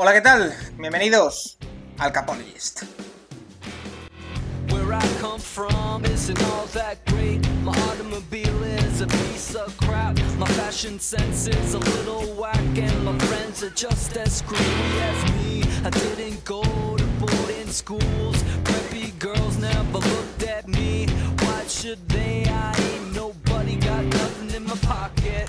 Hola, ¿qué tal? Bienvenidos al Capologist. Where I come from isn't all that great. My automobile is a piece of crap. My fashion sense is a little whack, and my friends are just as screwy as me. I didn't go to boarding schools. Girls never looked at me. Should they? I ain't nobody got nothing in my pocket.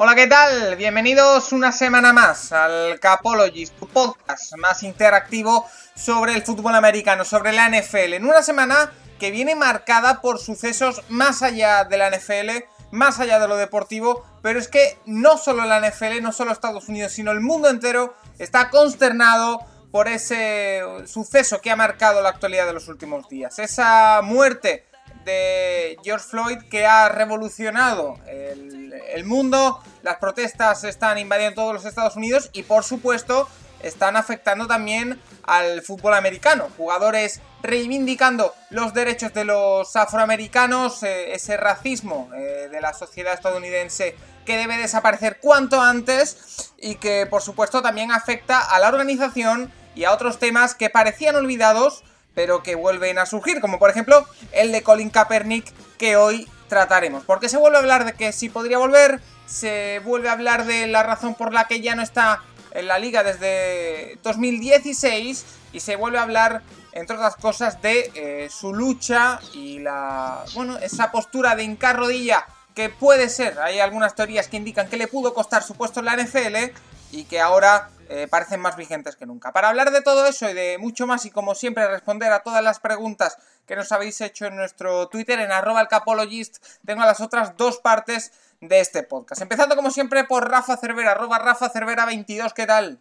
Hola, ¿qué tal? Bienvenidos una semana más al Capologist, tu podcast más interactivo sobre el fútbol americano, sobre la NFL. En una semana que viene marcada por sucesos más allá de la NFL, más allá de lo deportivo, pero es que no solo la NFL, no solo Estados Unidos, sino el mundo entero está consternado por ese suceso que ha marcado la actualidad de los últimos días. Esa muerte George Floyd que ha revolucionado el, mundo. Las protestas están invadiendo todos los Estados Unidos y por supuesto están afectando también al fútbol americano. Jugadores reivindicando los derechos de los afroamericanos, eh, ese racismo eh, de la sociedad estadounidense que debe desaparecer cuanto antes y que por supuesto también afecta a la organización y a otros temas que parecían olvidados pero que vuelven a surgir, como por ejemplo el de Colin Kaepernick que hoy trataremos. Porque se vuelve a hablar de que si podría volver, se vuelve a hablar de la razón por la que ya no está en la liga desde 2016 y se vuelve a hablar, entre otras cosas, de eh, su lucha y la, bueno, esa postura de hincar rodilla que puede ser, hay algunas teorías que indican que le pudo costar su puesto en la NFL y que ahora eh, parecen más vigentes que nunca. Para hablar de todo eso y de mucho más y como siempre responder a todas las preguntas que nos habéis hecho en nuestro Twitter en arroba el capologist, tengo las otras dos partes de este podcast. Empezando como siempre por Rafa Cervera, Rafa Cervera 22, ¿qué tal?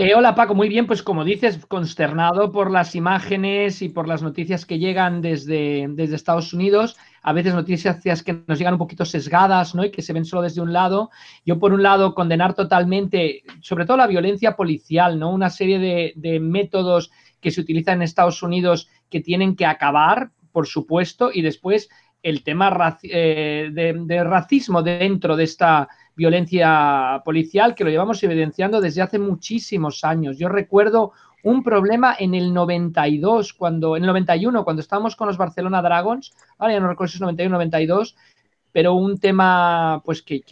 Eh, hola Paco, muy bien, pues como dices, consternado por las imágenes y por las noticias que llegan desde, desde Estados Unidos, a veces noticias que nos llegan un poquito sesgadas ¿no? y que se ven solo desde un lado. Yo por un lado condenar totalmente, sobre todo la violencia policial, ¿no? una serie de, métodos que se utilizan en Estados Unidos que tienen que acabar, por supuesto, y después el tema eh, de racismo dentro de esta violencia policial que lo llevamos evidenciando desde hace muchísimos años. Yo recuerdo un problema en el 92, cuando, en el 91, cuando estábamos con los Barcelona Dragons, ahora ya no recuerdo si es 91 92, pero un tema pues que,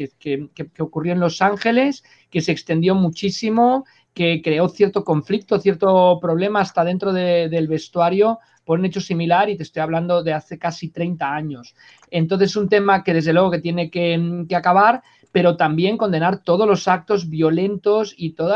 ocurrió en Los Ángeles, que se extendió muchísimo, que creó cierto conflicto, cierto problema hasta dentro del vestuario por un hecho similar y te estoy hablando de hace casi 30 años. Entonces, un tema que desde luego que tiene que, que acabar pero también condenar todos los actos violentos y todo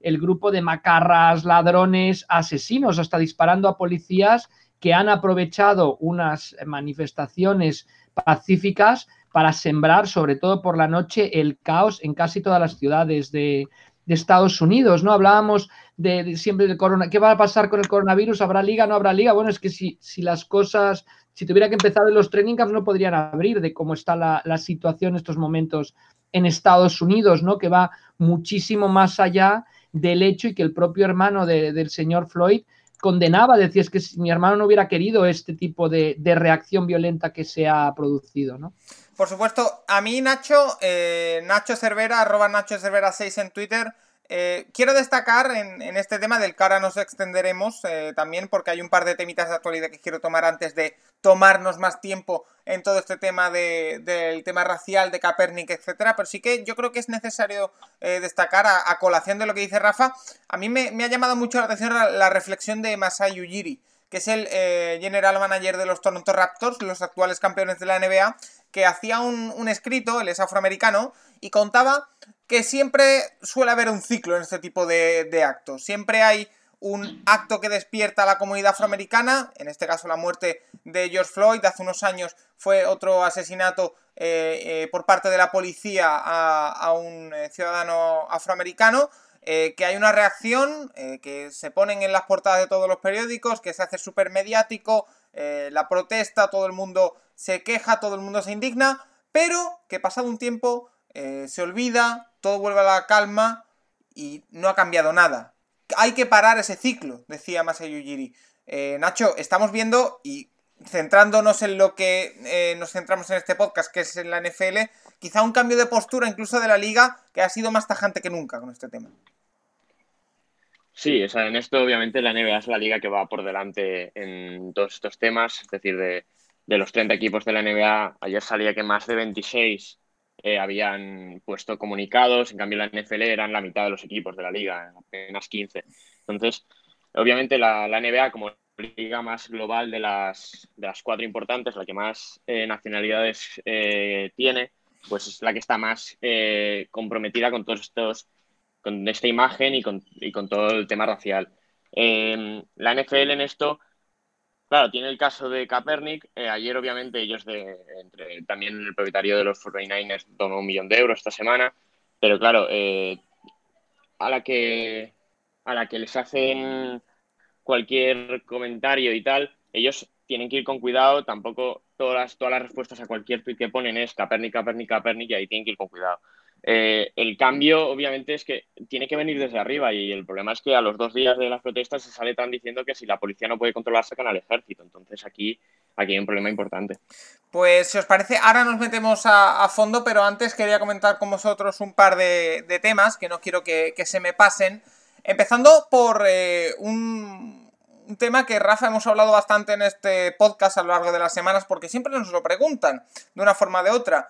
el grupo de macarras, ladrones, asesinos, hasta disparando a policías que han aprovechado unas manifestaciones pacíficas para sembrar, sobre todo por la noche, el caos en casi todas las ciudades de, Estados Unidos, ¿no? Hablábamos de, siempre del corona, ¿qué va a pasar con el coronavirus? ¿Habrá liga? ¿No habrá liga? Bueno, es que si, si las cosas si tuviera que empezar en los training camps no podrían abrir de cómo está la, situación en estos momentos en Estados Unidos, ¿no? Que va muchísimo más allá del hecho y que el propio hermano del señor Floyd condenaba, decía, es que si mi hermano no hubiera querido este tipo de, reacción violenta que se ha producido, ¿no? Por supuesto, a mí Nacho, eh, Nacho Cervera, arroba Nacho Cervera 6 en Twitter, eh, quiero destacar en, este tema del que ahora nos extenderemos eh, también porque hay un par de temitas de actualidad que quiero tomar antes de tomarnos más tiempo en todo este tema del tema racial, de Capernic, etcétera. Pero sí que yo creo que es necesario eh, destacar a, colación de lo que dice Rafa. A mí me, ha llamado mucho la atención la, reflexión de Masai Ujiri, que es el general manager de los Toronto Raptors, los actuales campeones de la NBA, que hacía un, escrito, él es afroamericano, y contaba que siempre suele haber un ciclo en este tipo de, actos. Siempre hay un acto que despierta a la comunidad afroamericana, en este caso la muerte de George Floyd, hace unos años fue otro asesinato eh, eh, por parte de la policía a, un eh, ciudadano afroamericano, que hay una reacción, que se ponen en las portadas de todos los periódicos, que se hace súper mediático, la protesta, todo el mundo se queja, todo el mundo se indigna, pero que pasado un tiempo se olvida, todo vuelve a la calma y no ha cambiado nada. Hay que parar ese ciclo, decía Masayu Ujiri. Eh, Nacho, estamos viendo y centrándonos en lo que eh, nos centramos en este podcast, que es en la NFL, quizá un cambio de postura incluso de la liga que ha sido más tajante que nunca con este tema. Sí, o sea, en esto obviamente la NBA es la liga que va por delante en todos estos temas, es decir, de, los 30 equipos de la NBA, ayer salía que más de 26 eh, habían puesto comunicados, en cambio la NFL eran la mitad de los equipos de la liga, apenas 15. Entonces, obviamente la, la NBA como liga más global de las, de las cuatro importantes, la que más eh, nacionalidades eh, tiene, pues es la que está más comprometida con todos estos con esta imagen y con, y con todo el tema racial. Em, la NFL en esto, claro, tiene el caso de Kaepernick. Eh, ayer, obviamente, ellos de, entre, también el propietario de los 49ers donó un millón de euros esta semana, pero claro, eh, a la que a la que les hacen cualquier comentario y tal, ellos tienen que ir con cuidado, tampoco todas las, todas las respuestas a cualquier tweet que ponen es Kaepernick, Kaepernick, Kaepernick, y ahí tienen que ir con cuidado. Eh, el cambio, obviamente, es que tiene que venir desde arriba y el problema es que a los dos días de las protestas se sale tan diciendo que si la policía no puede controlar, sacan al ejército. Entonces aquí, aquí hay un problema importante. Pues si os parece, ahora nos metemos a, fondo, pero antes quería comentar con vosotros un par de, temas que no quiero que, se me pasen. Empezando por eh, un, tema que Rafa hemos hablado bastante en este podcast a lo largo de las semanas porque siempre nos lo preguntan de una forma o de otra.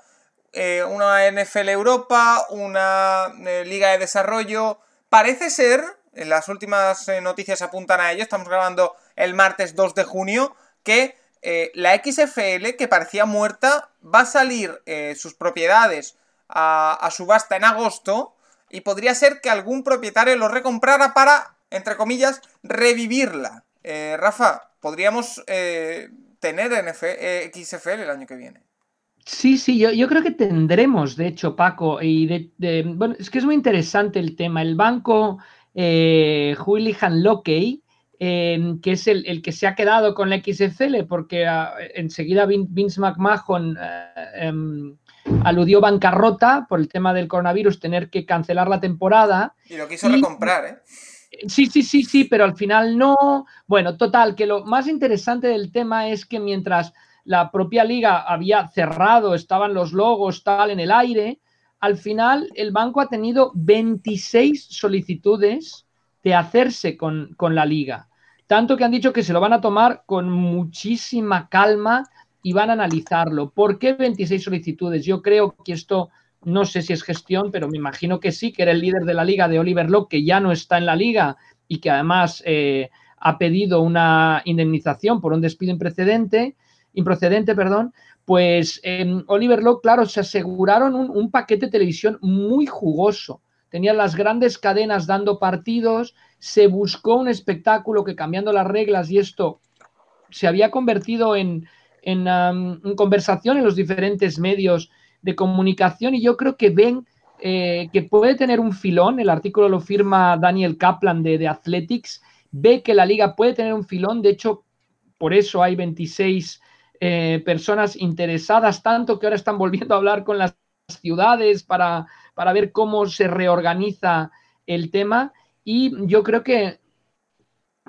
Eh, una NFL Europa, una eh, Liga de Desarrollo. Parece ser, en las últimas eh, noticias apuntan a ello, estamos grabando el martes 2 de junio, que la XFL, que parecía muerta, va a salir sus propiedades a, subasta en agosto y podría ser que algún propietario lo recomprara para, entre comillas, revivirla. Rafa, podríamos tener XFL el año que viene. Sí, sí, yo, yo, creo que tendremos, de hecho, Paco, y de, bueno, es que es muy interesante el tema. El banco eh, Julian Lockey, em, que es el, que se ha quedado con la XFL, porque ah, enseguida Vince McMahon eh, em, aludió bancarrota por el tema del coronavirus, tener que cancelar la temporada. Y lo quiso recomprar, ¿eh? Sí, sí, sí, sí, pero al final no. Bueno, total, que lo más interesante del tema es que mientras la propia liga había cerrado, estaban los logos tal en el aire. Al final, el banco ha tenido 26 solicitudes de hacerse con, la liga. Tanto que han dicho que se lo van a tomar con muchísima calma y van a analizarlo. ¿Por qué 26 solicitudes? Yo creo que esto, no sé si es gestión, pero me imagino que sí, que era el líder de la liga de Oliver Locke, que ya no está en la liga y que además eh, ha pedido una indemnización por un despido imprecedente improcedente, perdón, pues em, Oliver Locke, claro, se aseguraron un, paquete de televisión muy jugoso. Tenían las grandes cadenas dando partidos, se buscó un espectáculo que cambiando las reglas y esto se había convertido en, en, conversación en los diferentes medios de comunicación y yo creo que ven eh, que puede tener un filón, el artículo lo firma Daniel Kaplan de, de Athletics, ve que la liga puede tener un filón, de hecho, por eso hay 26 eh, personas interesadas, tanto que ahora están volviendo a hablar con las ciudades para, para ver cómo se reorganiza el tema. Y yo creo que,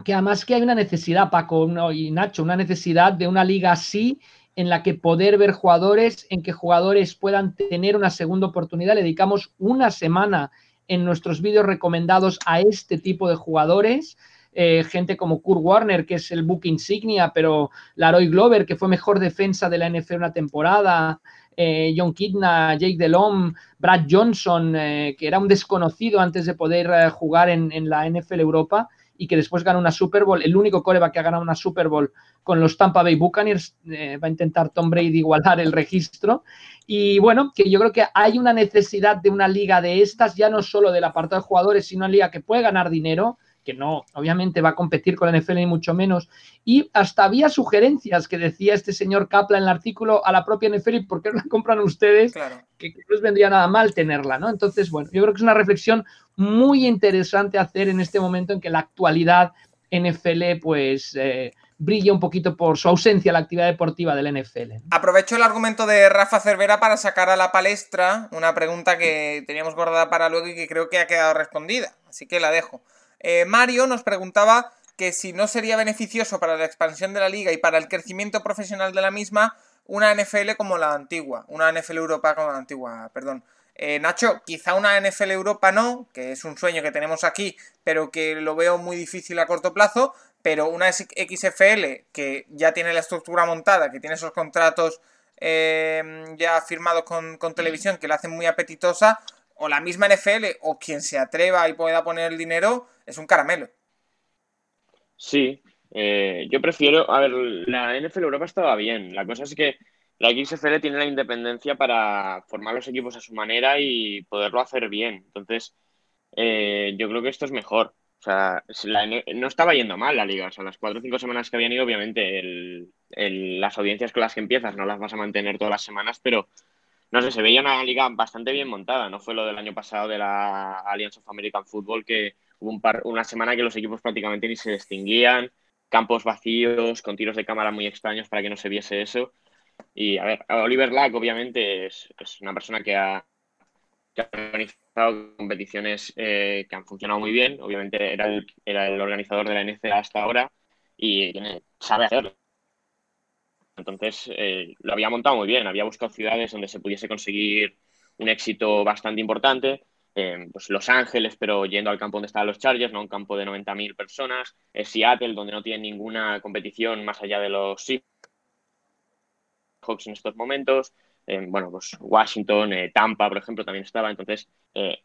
que además que hay una necesidad, Paco y Nacho, una necesidad de una liga así en la que poder ver jugadores, en que jugadores puedan tener una segunda oportunidad. Le dedicamos una semana en nuestros vídeos recomendados a este tipo de jugadores. Eh, gente como Kurt Warner, que es el book insignia, pero Laroy Glover, que fue mejor defensa de la NFL una temporada, eh, John Kidna, Jake Delhomme, Brad Johnson, eh, que era un desconocido antes de poder jugar en, la NFL Europa y que después ganó una Super Bowl, el único coreback que ha ganado una Super Bowl con los Tampa Bay Buccaneers, va a intentar Tom Brady igualar el registro. Y bueno, que yo creo que hay una necesidad de una liga de estas, ya no solo del apartado de jugadores, sino una liga que puede ganar dinero, que no, obviamente va a competir con la NFL ni mucho menos. Y hasta había sugerencias que decía este señor Kaplan en el artículo a la propia NFL, ¿por qué no la compran ustedes? Claro. Que, no les vendría nada mal tenerla, ¿no? Entonces, bueno, yo creo que es una reflexión muy interesante hacer en este momento en que la actualidad NFL, pues... Eh, brilla un poquito por su ausencia la actividad deportiva del NFL. Aprovecho el argumento de Rafa Cervera para sacar a la palestra una pregunta que teníamos guardada para luego y que creo que ha quedado respondida, así que la dejo. Eh, Mario nos preguntaba que si no sería beneficioso para la expansión de la liga y para el crecimiento profesional de la misma, una NFL como la antigua, una NFL Europa como la antigua, perdón. Eh, Nacho, quizá una NFL Europa no, que es un sueño que tenemos aquí, pero que lo veo muy difícil a corto plazo, pero una XFL que ya tiene la estructura montada, que tiene esos contratos eh, ya firmados con, con televisión que la hacen muy apetitosa, o la misma NFL, o quien se atreva y pueda poner el dinero, es un caramelo. Sí, eh, yo prefiero, a ver, la NFL Europa estaba bien, la cosa es que la XFL tiene la independencia para formar los equipos a su manera y poderlo hacer bien, entonces eh, yo creo que esto es mejor. O sea, no estaba yendo mal la liga. O sea, las cuatro o cinco semanas que habían ido, obviamente, las audiencias con las que empiezas no las vas a mantener todas las semanas, pero no sé, se veía una liga bastante bien montada. No fue lo del año pasado de la Alliance of American Football, que hubo un par, una semana que los equipos prácticamente ni se distinguían, campos vacíos, con tiros de cámara muy extraños para que no se viese eso. Y a ver, Oliver Lack obviamente es, una persona que ha, organizado competiciones eh, que han funcionado muy bien. Obviamente era el, era el organizador de la NCA hasta ahora y sabe hacerlo. Entonces, eh, lo había montado muy bien, había buscado ciudades donde se pudiese conseguir un éxito bastante importante. Eh, pues Los Ángeles, pero yendo al campo donde estaban los Chargers, ¿no? un campo de 90.000 personas. Seattle, donde no tiene ninguna competición más allá de los Seahawks en estos momentos. Eh, bueno, pues Washington, Tampa, por ejemplo, también estaba. Entonces,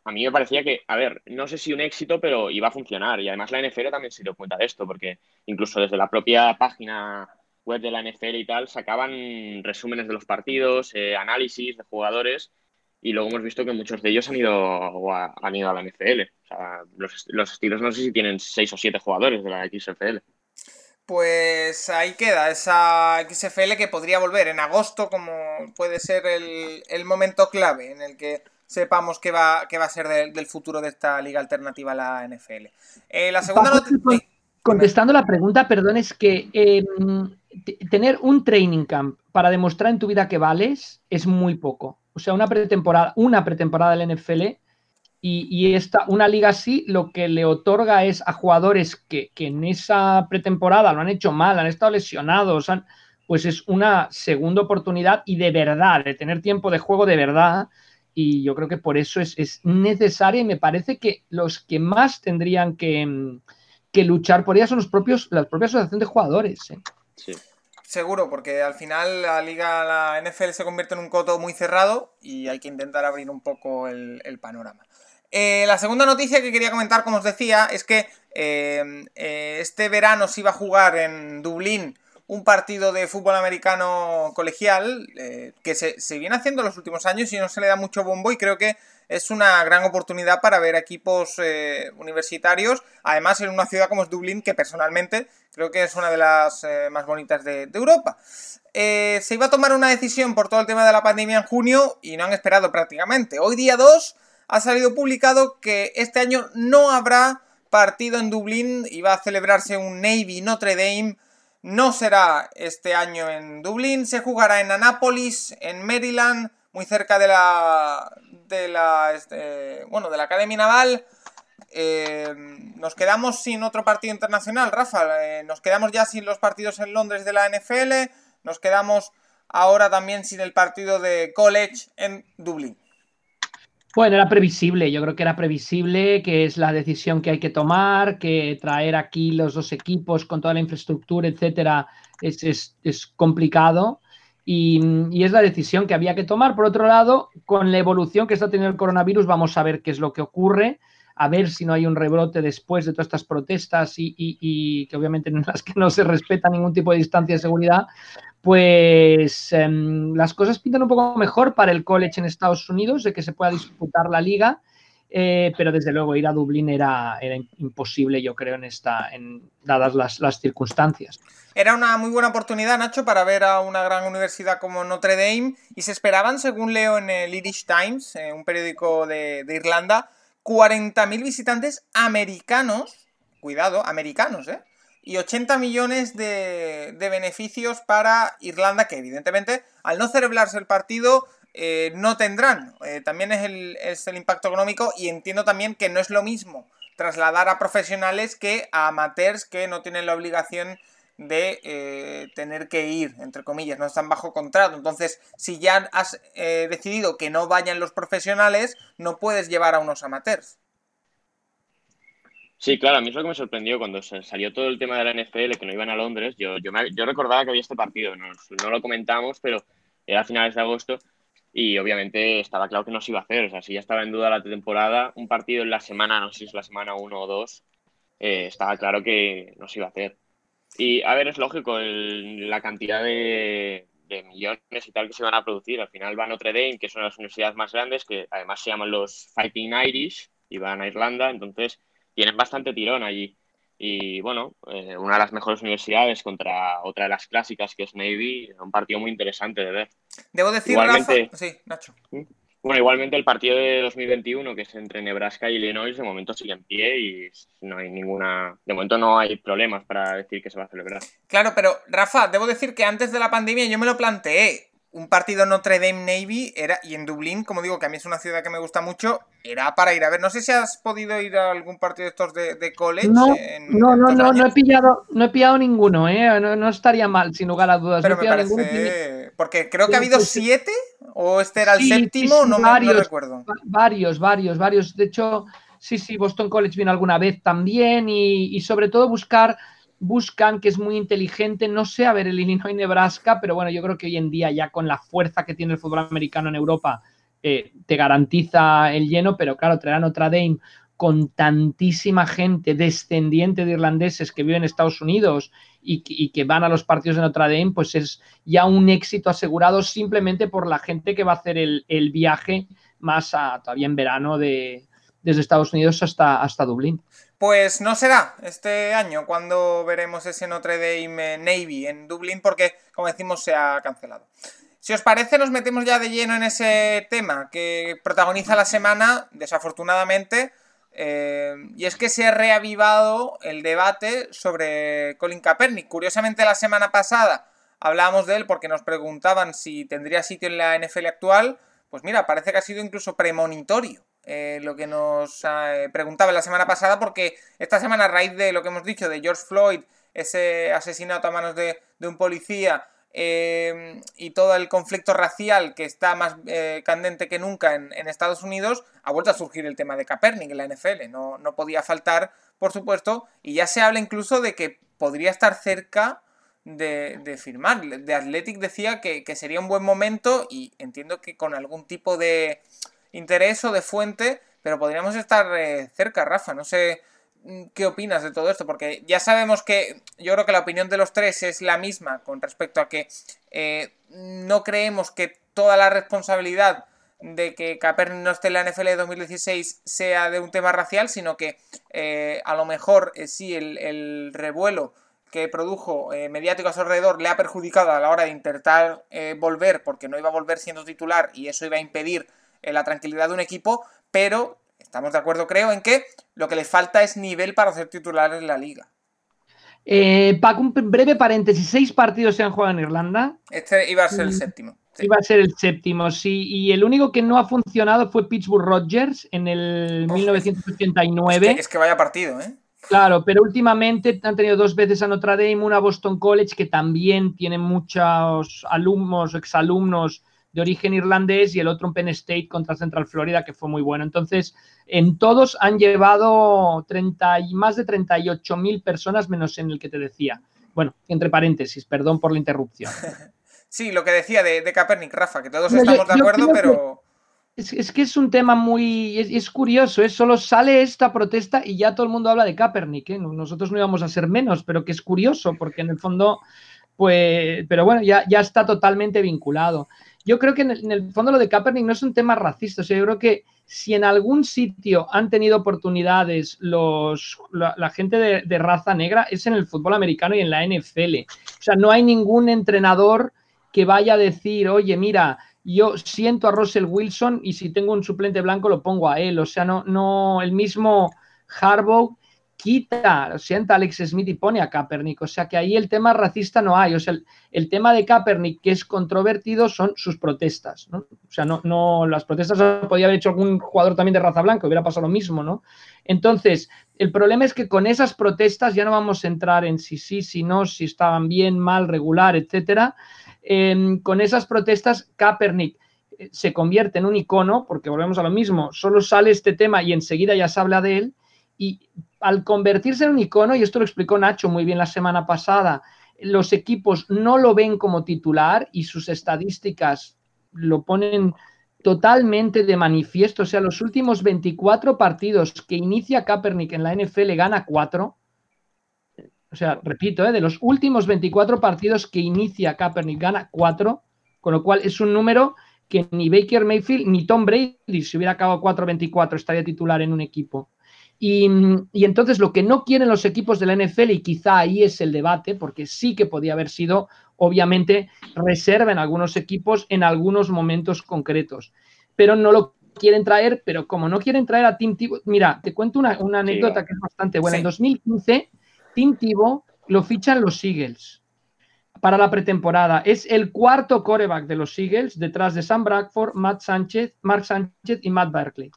a mí me parecía que, a ver, no sé si un éxito, pero iba a funcionar. Y además la NFL también se dio cuenta de esto, porque incluso desde la propia página web de la NFL y tal sacaban resúmenes de los partidos, eh, análisis de jugadores y luego hemos visto que muchos de ellos han ido a, han ido a la NFL. O sea, los, los estilos no sé si tienen seis o siete jugadores de la XFL. Pues ahí queda esa XFL que podría volver en agosto, como puede ser el, momento clave en el que sepamos qué va, qué va a ser del futuro de esta liga alternativa a la NFL. Eh, la segunda noticia. Contestando la pregunta, perdón, es que em, tener un training camp para demostrar en tu vida que vales es muy poco. O sea, una pretemporada, una pretemporada del NFL y, esta, una liga así lo que le otorga es a jugadores que, en esa pretemporada lo han hecho mal, han estado lesionados, pues es una segunda oportunidad y de verdad, de tener tiempo de juego de verdad. Y yo creo que por eso es, es necesaria y me parece que los que más tendrían que que luchar por ella son los propios, la propia asociación de jugadores. ¿eh? Sí. Seguro, porque al final la liga, la NFL se convierte en un coto muy cerrado y hay que intentar abrir un poco el, panorama. Eh, la segunda noticia que quería comentar, como os decía, es que eh, este verano se iba a jugar en Dublín un partido de fútbol americano colegial que se, se, viene haciendo en los últimos años y no se le da mucho bombo y creo que es una gran oportunidad para ver equipos eh, universitarios, además en una ciudad como es Dublín, que personalmente creo que es una de las eh, más bonitas de, Europa. Eh, se iba a tomar una decisión por todo el tema de la pandemia en junio y no han esperado prácticamente. Hoy día 2 ha salido publicado que este año no habrá partido en Dublín, iba a celebrarse un Navy Notre Dame. No será este año en Dublín, se jugará en Annapolis, en Maryland, muy cerca de la, de la, este, bueno, de la Academia Naval. Eh, nos quedamos sin otro partido internacional, Rafa. Eh, nos quedamos ya sin los partidos en Londres de la NFL. Nos quedamos ahora también sin el partido de college en Dublín. Bueno, era previsible, yo creo que era previsible, que es la decisión que hay que tomar, que traer aquí los dos equipos con toda la infraestructura, etcétera, es, es, es complicado. Y, es la decisión que había que tomar. Por otro lado, con la evolución que está teniendo el coronavirus, vamos a ver qué es lo que ocurre, a ver si no hay un rebrote después de todas estas protestas y, que obviamente en las que no se respeta ningún tipo de distancia de seguridad, pues em, las cosas pintan un poco mejor para el college en Estados Unidos, de que se pueda disputar la liga eh, pero desde luego ir a Dublín era, imposible, yo creo, en esta, en, dadas las, circunstancias. Era una muy buena oportunidad, Nacho, para ver a una gran universidad como Notre Dame y se esperaban, según leo en el Irish Times, eh, un periódico de, de Irlanda, 40.000 visitantes americanos, cuidado, americanos, ¿eh? Y 80 millones de, de beneficios para Irlanda, que evidentemente, al no celebrarse el partido, eh, no tendrán. Eh, también es el, es el, impacto económico y entiendo también que no es lo mismo trasladar a profesionales que a amateurs que no tienen la obligación de eh, tener que ir, entre comillas, no están bajo contrato. Entonces, si ya has eh, decidido que no vayan los profesionales, no puedes llevar a unos amateurs. Sí, claro, a mí es lo que me sorprendió cuando salió todo el tema de la NFL, que no iban a Londres. Yo, yo, yo recordaba que había este partido, no, no lo comentamos, pero era a finales de agosto y obviamente estaba claro que no se iba a hacer. O sea, si ya estaba en duda la temporada, un partido en la semana, no sé si es la semana 1 o 2, eh, estaba claro que no se iba a hacer. Y a ver, es lógico la cantidad de, millones y tal que se van a producir. Al final va Notre Dame, que son las universidades más grandes, que además se llaman los Fighting Irish, y van a Irlanda, entonces tienen bastante tirón allí. Y bueno, eh, una de las mejores universidades contra otra de las clásicas que es Navy, un partido muy interesante de ver. Debo decir, Igualmente, Rafa... Sí, Nacho. ¿Mm? Bueno, igualmente el partido de 2021, que es entre Nebraska y Illinois, de momento sigue en pie y no hay ninguna. De momento no hay problemas para decir que se va a celebrar. Claro, pero Rafa, debo decir que antes de la pandemia yo me lo planteé un partido Notre Dame Navy era, y en Dublín, como digo, que a mí es una ciudad que me gusta mucho, era para ir a ver. No sé si has podido ir a algún partido de estos de, college. No, no, no, no, no, he pillado, no he pillado ninguno, ¿eh? no, estaría mal, sin lugar a dudas. Pero me parece... Porque creo que ha habido siete, o este era el séptimo, no, me, recuerdo. Varios, varios, varios. De hecho, sí, sí, Boston College vino alguna vez también y, y sobre todo buscar buscan, que es muy inteligente, no sé, a ver, el Illinois Nebraska, pero bueno, yo creo que hoy en día ya con la fuerza que tiene el fútbol americano en Europa, eh, te garantiza el lleno, pero claro, traer a Notre Dame con tantísima gente descendiente de irlandeses que viven en Estados Unidos y, que van a los partidos de Notre Dame, pues es ya un éxito asegurado simplemente por la gente que va a hacer el, viaje más a, todavía en verano de, desde Estados Unidos hasta, hasta Dublín. Pues no será este año cuando veremos ese Notre Dame Navy en Dublín porque, como decimos, se ha cancelado. Si os parece, nos metemos ya de lleno en ese tema que protagoniza la semana, desafortunadamente, eh, y es que se ha reavivado el debate sobre Colin Kaepernick. Curiosamente, la semana pasada hablábamos de él porque nos preguntaban si tendría sitio en la NFL actual. Pues mira, parece que ha sido incluso premonitorio eh, lo que nos eh, preguntaba la semana pasada, porque esta semana, a raíz de lo que hemos dicho de George Floyd, ese asesinato a manos de, un policía eh, y todo el conflicto racial que está más candente que nunca en, Estados Unidos, ha vuelto a surgir el tema de Kaepernick en la NFL. No, no podía faltar, por supuesto, y ya se habla incluso de que podría estar cerca de, de, firmar. De Athletic decía que, sería un buen momento y entiendo que con algún tipo de, interés o de fuente, pero podríamos estar eh, cerca, Rafa. No sé mm, qué opinas de todo esto, porque ya sabemos que yo creo que la opinión de los tres es la misma con respecto a que eh, no creemos que toda la responsabilidad de que Kaepernick no esté en la NFL de 2016 sea de un tema racial, sino que eh, a lo mejor sí el, revuelo que produjo mediático a su alrededor le ha perjudicado a la hora de intentar volver, porque no iba a volver siendo titular y eso iba a impedir la tranquilidad de un equipo, pero estamos de acuerdo, creo, en que lo que le falta es nivel para ser titular en la liga. Eh, Paco, un breve paréntesis. Seis partidos se han jugado en Irlanda. Este iba a ser el séptimo. Iba a ser el séptimo, sí. Y el único que no ha funcionado fue Pittsburgh Rogers en el 1989. Es que, es que, vaya partido, ¿eh? Claro, pero últimamente han tenido dos veces a Notre Dame, una a Boston College, que también tiene muchos alumnos, exalumnos de origen irlandés y el otro en Penn State contra Central Florida, que fue muy bueno. Entonces, en todos han llevado 30 y más de 38 mil personas, menos en el que te decía. Bueno, entre paréntesis, perdón por la interrupción. Sí, lo que decía de, de Kaepernick, Rafa, que todos estamos de acuerdo, pero... Es, que es un tema muy. Es, curioso, ¿eh? solo sale esta protesta y ya todo el mundo habla de Kaepernick. ¿eh? Nosotros no íbamos a ser menos, pero que es curioso, porque en el fondo, pues. Pero bueno, ya, ya está totalmente vinculado yo creo que en el, fondo lo de Kaepernick no es un tema racista. O sea, yo creo que si en algún sitio han tenido oportunidades los, la, gente de, raza negra es en el fútbol americano y en la NFL. O sea, no hay ningún entrenador que vaya a decir, oye, mira, yo siento a Russell Wilson y si tengo un suplente blanco lo pongo a él. O sea, no, no, el mismo Harbaugh quita, sienta Alex Smith y pone a Kaepernick. O sea que ahí el tema racista no hay. O sea, el, tema de Kaepernick que es controvertido son sus protestas. O sea, no, no, las protestas podía haber hecho algún jugador también de raza blanca, hubiera pasado lo mismo, ¿no? Entonces, el problema es que con esas protestas ya no vamos a entrar en si sí, si no, si estaban bien, mal, regular, etcétera. Em, con esas protestas, Kaepernick eh, se convierte en un icono, porque volvemos a lo mismo, solo sale este tema y enseguida ya se habla de él, y al convertirse en un icono, y esto lo explicó Nacho muy bien la semana pasada, los equipos no lo ven como titular y sus estadísticas lo ponen totalmente de manifiesto. O sea, los últimos 24 partidos que inicia Kaepernick en la NFL gana 4. O sea, repito, ¿eh? de los últimos 24 partidos que inicia Kaepernick gana 4, con lo cual es un número que ni Baker Mayfield ni Tom Brady, si hubiera acabado 4-24, estaría titular en un equipo. Y, entonces lo que no quieren los equipos de la NFL, y quizá ahí es el debate, porque sí que podía haber sido, obviamente, reserva en algunos equipos en algunos momentos concretos, pero no lo quieren traer, pero como no quieren traer a Tim Tebow, mira, te cuento una, anécdota que es bastante buena. En 2015, Tim Tebow lo fichan los Eagles para la pretemporada. Es el cuarto coreback de los Eagles, detrás de Sam Bradford, Matt Sánchez, Mark Sánchez y Matt Berkeley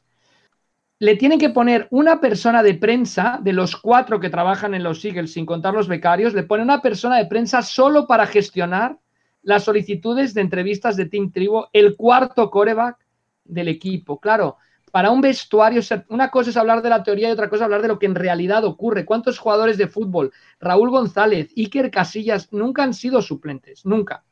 le tienen que poner una persona de prensa, de los cuatro que trabajan en los Eagles, sin contar los becarios, le pone una persona de prensa solo para gestionar las solicitudes de entrevistas de Team Tribo, el cuarto coreback del equipo. Claro, para un vestuario, una cosa es hablar de la teoría y otra cosa es hablar de lo que en realidad ocurre. ¿Cuántos jugadores de fútbol, Raúl González, Iker Casillas, nunca han sido suplentes? Nunca.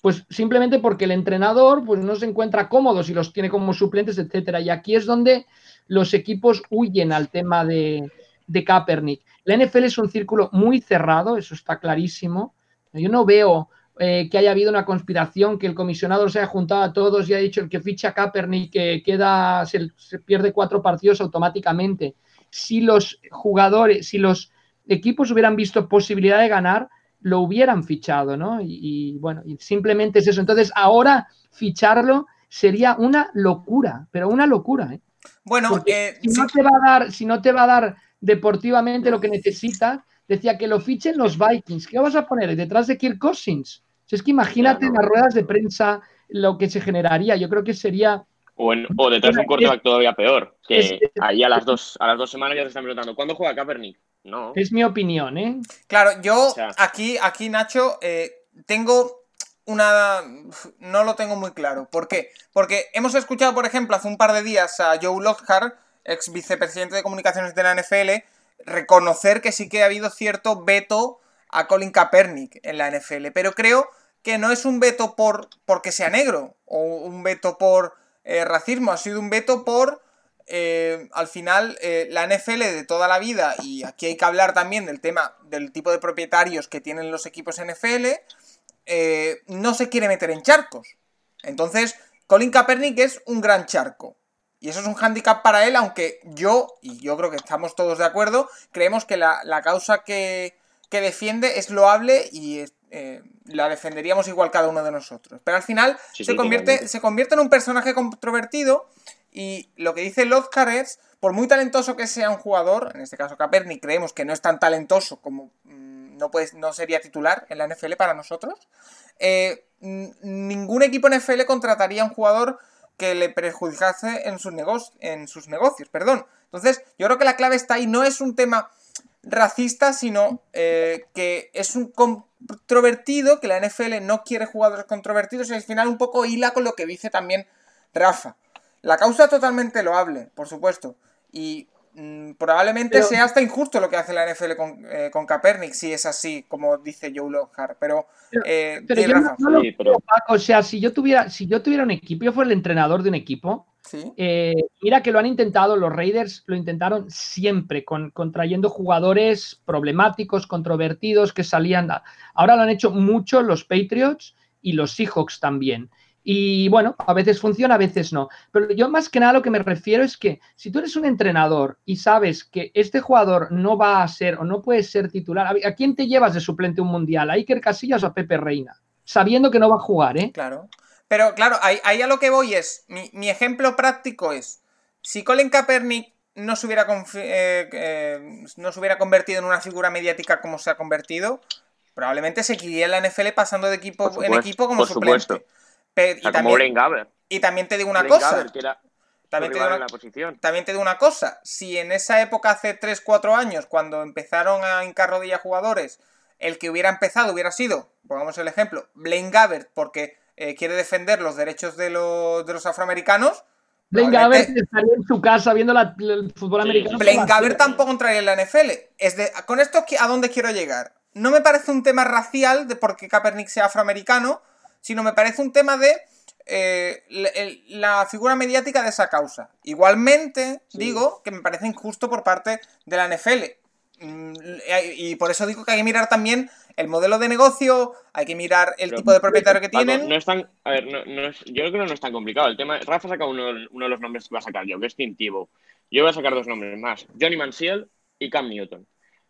Pues simplemente porque el entrenador pues, no se encuentra cómodo si los tiene como suplentes, etcétera. Y aquí es donde los equipos huyen al tema de, de Kaepernick. La NFL es un círculo muy cerrado, eso está clarísimo. Yo no veo eh, que haya habido una conspiración, que el comisionado se haya juntado a todos y ha dicho el que ficha Kaepernick que queda, se, pierde cuatro partidos automáticamente. Si los jugadores, si los equipos hubieran visto posibilidad de ganar, lo hubieran fichado, ¿no? Y, bueno, y simplemente es eso. Entonces, ahora ficharlo sería una locura, pero una locura, ¿eh? Bueno, eh, si, no te va a dar, si no te va a dar deportivamente lo que necesitas, decía que lo fichen los Vikings. ¿Qué vas a poner detrás de Kirk Cousins? Si es que imagínate en las ruedas de prensa lo que se generaría. Yo creo que sería o, detrás de un quarterback todavía peor, que ahí a las dos, a las dos semanas ya te están preguntando, ¿cuándo juega Kaepernick? No. Es mi opinión, ¿eh? Claro, yo aquí, aquí, Nacho, eh, tengo una... No lo tengo muy claro. ¿Por qué? Porque hemos escuchado, por ejemplo, hace un par de días a Joe Lockhart, ex vicepresidente de comunicaciones de la NFL, reconocer que sí que ha habido cierto veto a Colin Kaepernick en la NFL. Pero creo que no es un veto por porque sea negro o un veto por eh, racismo, ha sido un veto por eh, al final eh, la NFL de toda la vida, y aquí hay que hablar también del tema del tipo de propietarios que tienen los equipos NFL, eh, no se quiere meter en charcos. Entonces, Colin Kaepernick es un gran charco. Y eso es un hándicap para él, aunque yo, y yo creo que estamos todos de acuerdo, creemos que la, causa que, defiende es loable y la defenderíamos igual cada uno de nosotros. Pero al final se, convierte, se convierte en un personaje controvertido y lo que dice Lozcar es, por muy talentoso que sea un jugador, en este caso Kaepernick, creemos que no es tan talentoso como mm, no, no sería titular en la NFL para nosotros, eh, ningún equipo NFL contrataría a un jugador que le perjudicase en sus, negocios, en sus negocios. Perdón. Entonces, yo creo que la clave está ahí. No es un tema racista, sino eh, que es un controvertido, que la NFL no quiere jugadores controvertidos y al final un poco hila con lo que dice también Rafa. La causa totalmente loable, por supuesto. Y mm, probablemente sea hasta injusto lo que hace la NFL con, eh, con Kaepernick, si es así, como dice Joe Lockhart. Pero, eh, o sea, si yo tuviera, si yo tuviera un equipo, yo fuera el entrenador de un equipo, eh, mira que lo han intentado, los Raiders lo intentaron siempre, con, trayendo jugadores problemáticos, controvertidos, que salían. Ahora lo han hecho mucho los Patriots y los Seahawks también. Y bueno, a veces funciona, a veces no. Pero yo más que nada lo que me refiero es que si tú eres un entrenador y sabes que este jugador no va a ser o no puede ser titular, ¿a quién te llevas de suplente un mundial? ¿A Iker Casillas o a Pepe Reina? Sabiendo que no va a jugar, ¿eh? Claro. Pero claro, ahí, a lo que voy es, mi, ejemplo práctico es, si Colin Kaepernick no se hubiera, eh, eh, no se hubiera convertido en una figura mediática como se ha convertido, probablemente seguiría en la NFL pasando de equipo en equipo como suplente. Y, también, y también te digo una cosa. también, te digo una, también te digo una cosa. Si en esa época, hace 3-4 años, cuando empezaron a hincar rodilla jugadores, el que hubiera empezado hubiera sido, pongamos el ejemplo, Blaine Gabbert, porque eh, quiere defender los derechos de los, de los afroamericanos. Blaine Gabbert estaría en su casa viendo el fútbol americano. Blaine Gabbert tampoco entraría en la NFL. Es de, con esto, ¿a dónde quiero llegar? No me parece un tema racial de porque Kaepernick sea afroamericano, sino me parece un tema de eh, la, figura mediática de esa causa. Igualmente, digo que me parece injusto por parte de la NFL. Mm, y por eso digo que hay que mirar también el modelo de negocio, hay que mirar el tipo de propietario que tienen. No es tan, a ver, no, es, yo creo que no es tan complicado. El tema, Rafa saca uno, uno de los nombres que va a sacar yo, que es Tintivo. Yo voy a sacar dos nombres más, Johnny Manziel y Cam Newton.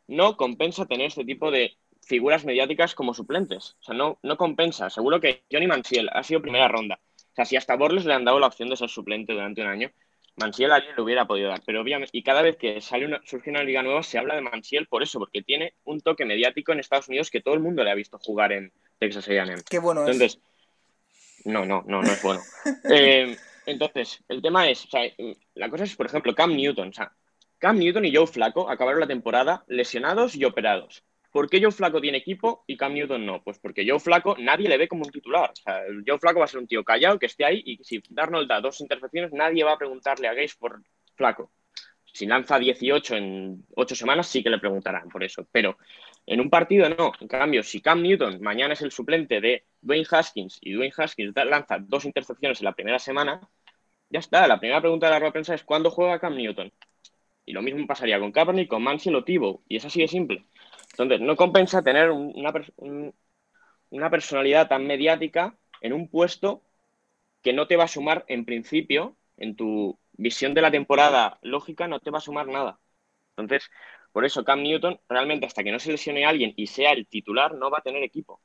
No compensa tener este tipo de figuras mediáticas como suplentes. O sea, no, no compensa. Seguro que Johnny Manziel ha sido primera ronda. O sea, si hasta Borles le han dado la opción de ser suplente durante un año, Mansiel alguien lo hubiera podido dar, pero obviamente, y cada vez que sale una, surge una liga nueva se habla de Mansiel por eso, porque tiene un toque mediático en Estados Unidos que todo el mundo le ha visto jugar en Texas A&M. Qué bueno entonces, No, no, no, no es bueno. Eh, entonces, el tema es, o sea, la cosa es, por ejemplo, Cam Newton, o sea, Cam Newton y Joe Flaco acabaron la temporada lesionados y operados. ¿Por qué Joe Flaco tiene equipo y Cam Newton no? Pues porque Joe Flaco nadie le ve como un titular. O sea, Joe Flaco va a ser un tío callado que esté ahí y si Darnold da dos intercepciones, nadie va a preguntarle a Gates por Flaco. Si lanza 18 en 8 semanas, sí que le preguntarán por eso. Pero en un partido no. En cambio, si Cam Newton mañana es el suplente de Dwayne Haskins y Dwayne Haskins lanza dos intercepciones en la primera semana, ya está. La primera pregunta de la rueda prensa es ¿cuándo juega Cam Newton? Y lo mismo pasaría con Kaepernick, con Mansell o Tibo. Y es así de simple. Entonces, no compensa tener una, una personalidad tan mediática en un puesto que no te va a sumar en principio, en tu visión de la temporada lógica, no te va a sumar nada. Entonces, por eso Cam Newton realmente hasta que no se lesione alguien y sea el titular, no va a tener equipo.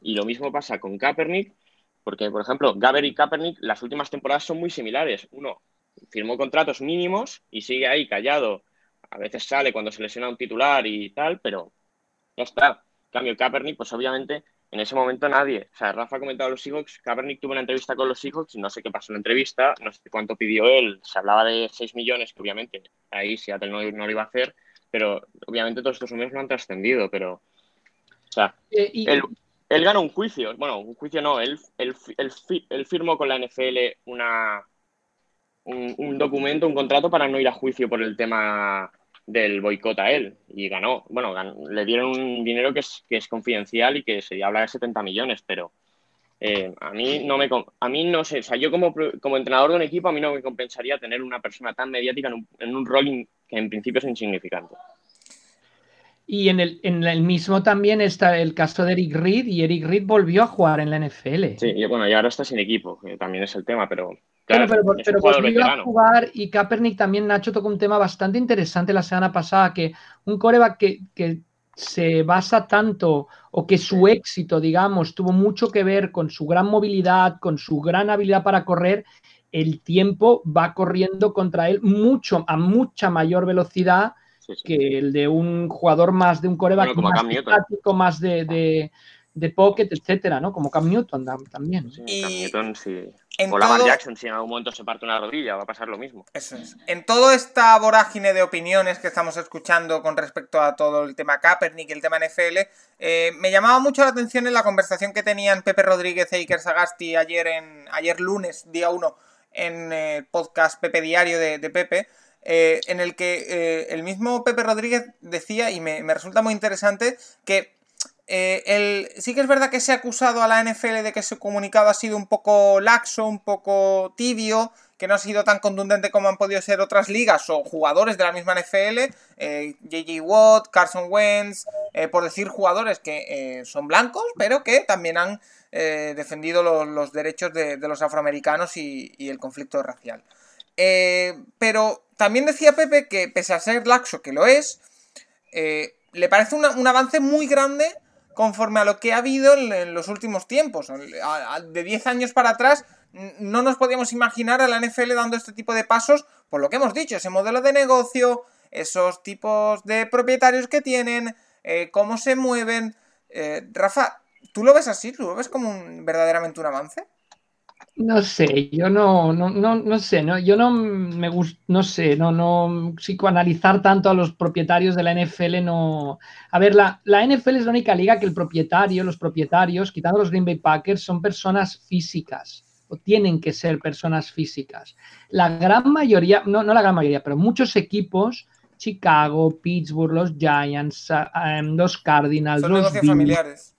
Y lo mismo pasa con Kaepernick, porque, por ejemplo, Gaber y Kaepernick las últimas temporadas son muy similares. Uno firmó contratos mínimos y sigue ahí callado. A veces sale cuando se lesiona un titular y tal, pero ya está. cambio, Kaepernick, pues obviamente en ese momento nadie. O sea, Rafa ha comentado los Seahawks, Kaepernick tuvo una entrevista con los Seahawks, no sé qué pasó en la entrevista, no sé cuánto pidió él, se hablaba de 6 millones, que obviamente ahí Seattle no, no lo iba a hacer, pero obviamente todos estos números no han trascendido, pero... O sea, eh, él, él, ganó un juicio, bueno, un juicio no, él, él, él, firmó con la NFL una, un, un documento, un contrato para no ir a juicio por el tema del boicot a él y ganó. Bueno, le dieron un dinero que es, que es confidencial y que se habla de 70 millones, pero eh, a mí no me a mí no sé, o sea, yo como, como entrenador de un equipo a mí no me compensaría tener una persona tan mediática en un, en un rol que en principio es insignificante. Y en el, en el mismo también está el caso de Eric Reed y Eric Reed volvió a jugar en la NFL. Sí, y bueno, y ahora está sin equipo, que también es el tema, pero pero, pero volvió a jugar y Kaepernick también, Nacho, tocó un tema bastante interesante la semana pasada, que un coreback que, se basa tanto o que su éxito, digamos, tuvo mucho que ver con su gran movilidad, con su gran habilidad para correr, el tiempo va corriendo contra él mucho, a mucha mayor velocidad que el de un jugador más de un coreback más más de, de, pocket, etcétera, ¿no? Como Cam Newton también. Sí, Cam Newton sí o Lamar Jackson, si en algún momento se parte una rodilla, va a pasar lo mismo. Eso es. En toda esta vorágine de opiniones que estamos escuchando con respecto a todo el tema Kaepernick y el tema NFL, eh, me llamaba mucho la atención en la conversación que tenían Pepe Rodríguez e Iker Sagasti ayer, en, ayer lunes, día 1, en el podcast Pepe Diario de, Pepe, eh, en el que eh, el mismo Pepe Rodríguez decía, y me, me resulta muy interesante, que eh, el, sí que es verdad que se ha acusado a la NFL de que su comunicado ha sido un poco laxo, un poco tibio, que no ha sido tan contundente como han podido ser otras ligas o jugadores de la misma NFL, JJ eh, Watt, Carson Wentz, eh, por decir jugadores que son blancos, pero que también han defendido los, derechos de, los afroamericanos y, el conflicto racial. pero también decía Pepe que pese a ser laxo, que lo es, le parece un avance muy grande conforme a lo que ha habido en, los últimos tiempos. De 10 años para atrás no nos podíamos imaginar a la NFL dando este tipo de pasos por lo que hemos dicho, ese modelo de negocio, esos tipos de propietarios que tienen, eh, cómo se mueven. Eh, Rafa, ¿tú lo ves así? ¿Tú lo ves como un, verdaderamente un avance? No sé, yo no, no, no, no sé, no, yo no me gusta, no sé, no, no, psicoanalizar tanto a los propietarios de la NFL, no. A ver, la, la NFL es la única liga que el propietario, los propietarios, quitando los Green Bay Packers, son personas físicas o tienen que ser personas físicas. La gran mayoría, no, no la gran mayoría, pero muchos equipos, Chicago, Pittsburgh, los Giants, los Cardinals, son negocios familiares.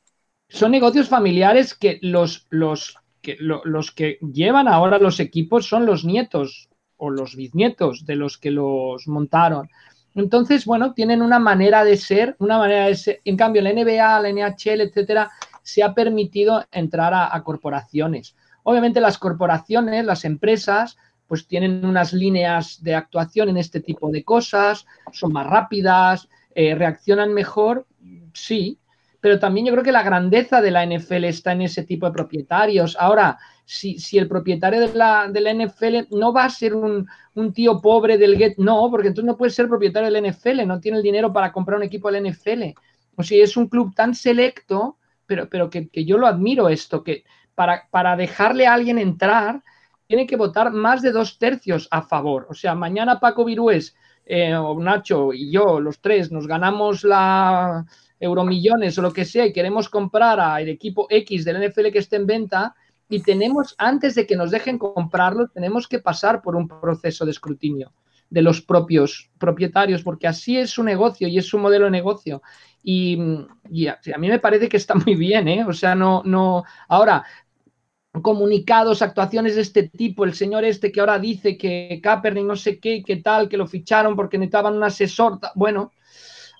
Son negocios familiares que los, los que los que llevan ahora los equipos son los nietos o los bisnietos de los que los montaron. Entonces, bueno, tienen una manera de ser, una manera de ser. En cambio, la NBA, la NHL, etcétera, se ha permitido entrar a, corporaciones. Obviamente, las corporaciones, las empresas, pues tienen unas líneas de actuación en este tipo de cosas, son más rápidas, eh, reaccionan mejor, sí, pero también yo creo que la grandeza de la NFL está en ese tipo de propietarios. Ahora, si, el propietario de la, de la, NFL no va a ser un, tío pobre del get, no, porque entonces no puede ser propietario del NFL, no tiene el dinero para comprar un equipo del NFL. O si es un club tan selecto, pero, pero que, yo lo admiro esto, que para, para dejarle a alguien entrar, tiene que votar más de dos tercios a favor. O sea, mañana Paco Virués, eh, o Nacho y yo, los tres, nos ganamos la, euromillones o lo que sea y queremos comprar al equipo X del NFL que esté en venta y tenemos, antes de que nos dejen comprarlo, tenemos que pasar por un proceso de escrutinio de los propios propietarios, porque así es su negocio y es su modelo de negocio. Y, a, mí me parece que está muy bien, ¿eh? O sea, no, no. Ahora, comunicados, actuaciones de este tipo, el señor este que ahora dice que Kaepernick no sé qué, qué tal, que lo ficharon porque necesitaban un asesor, bueno,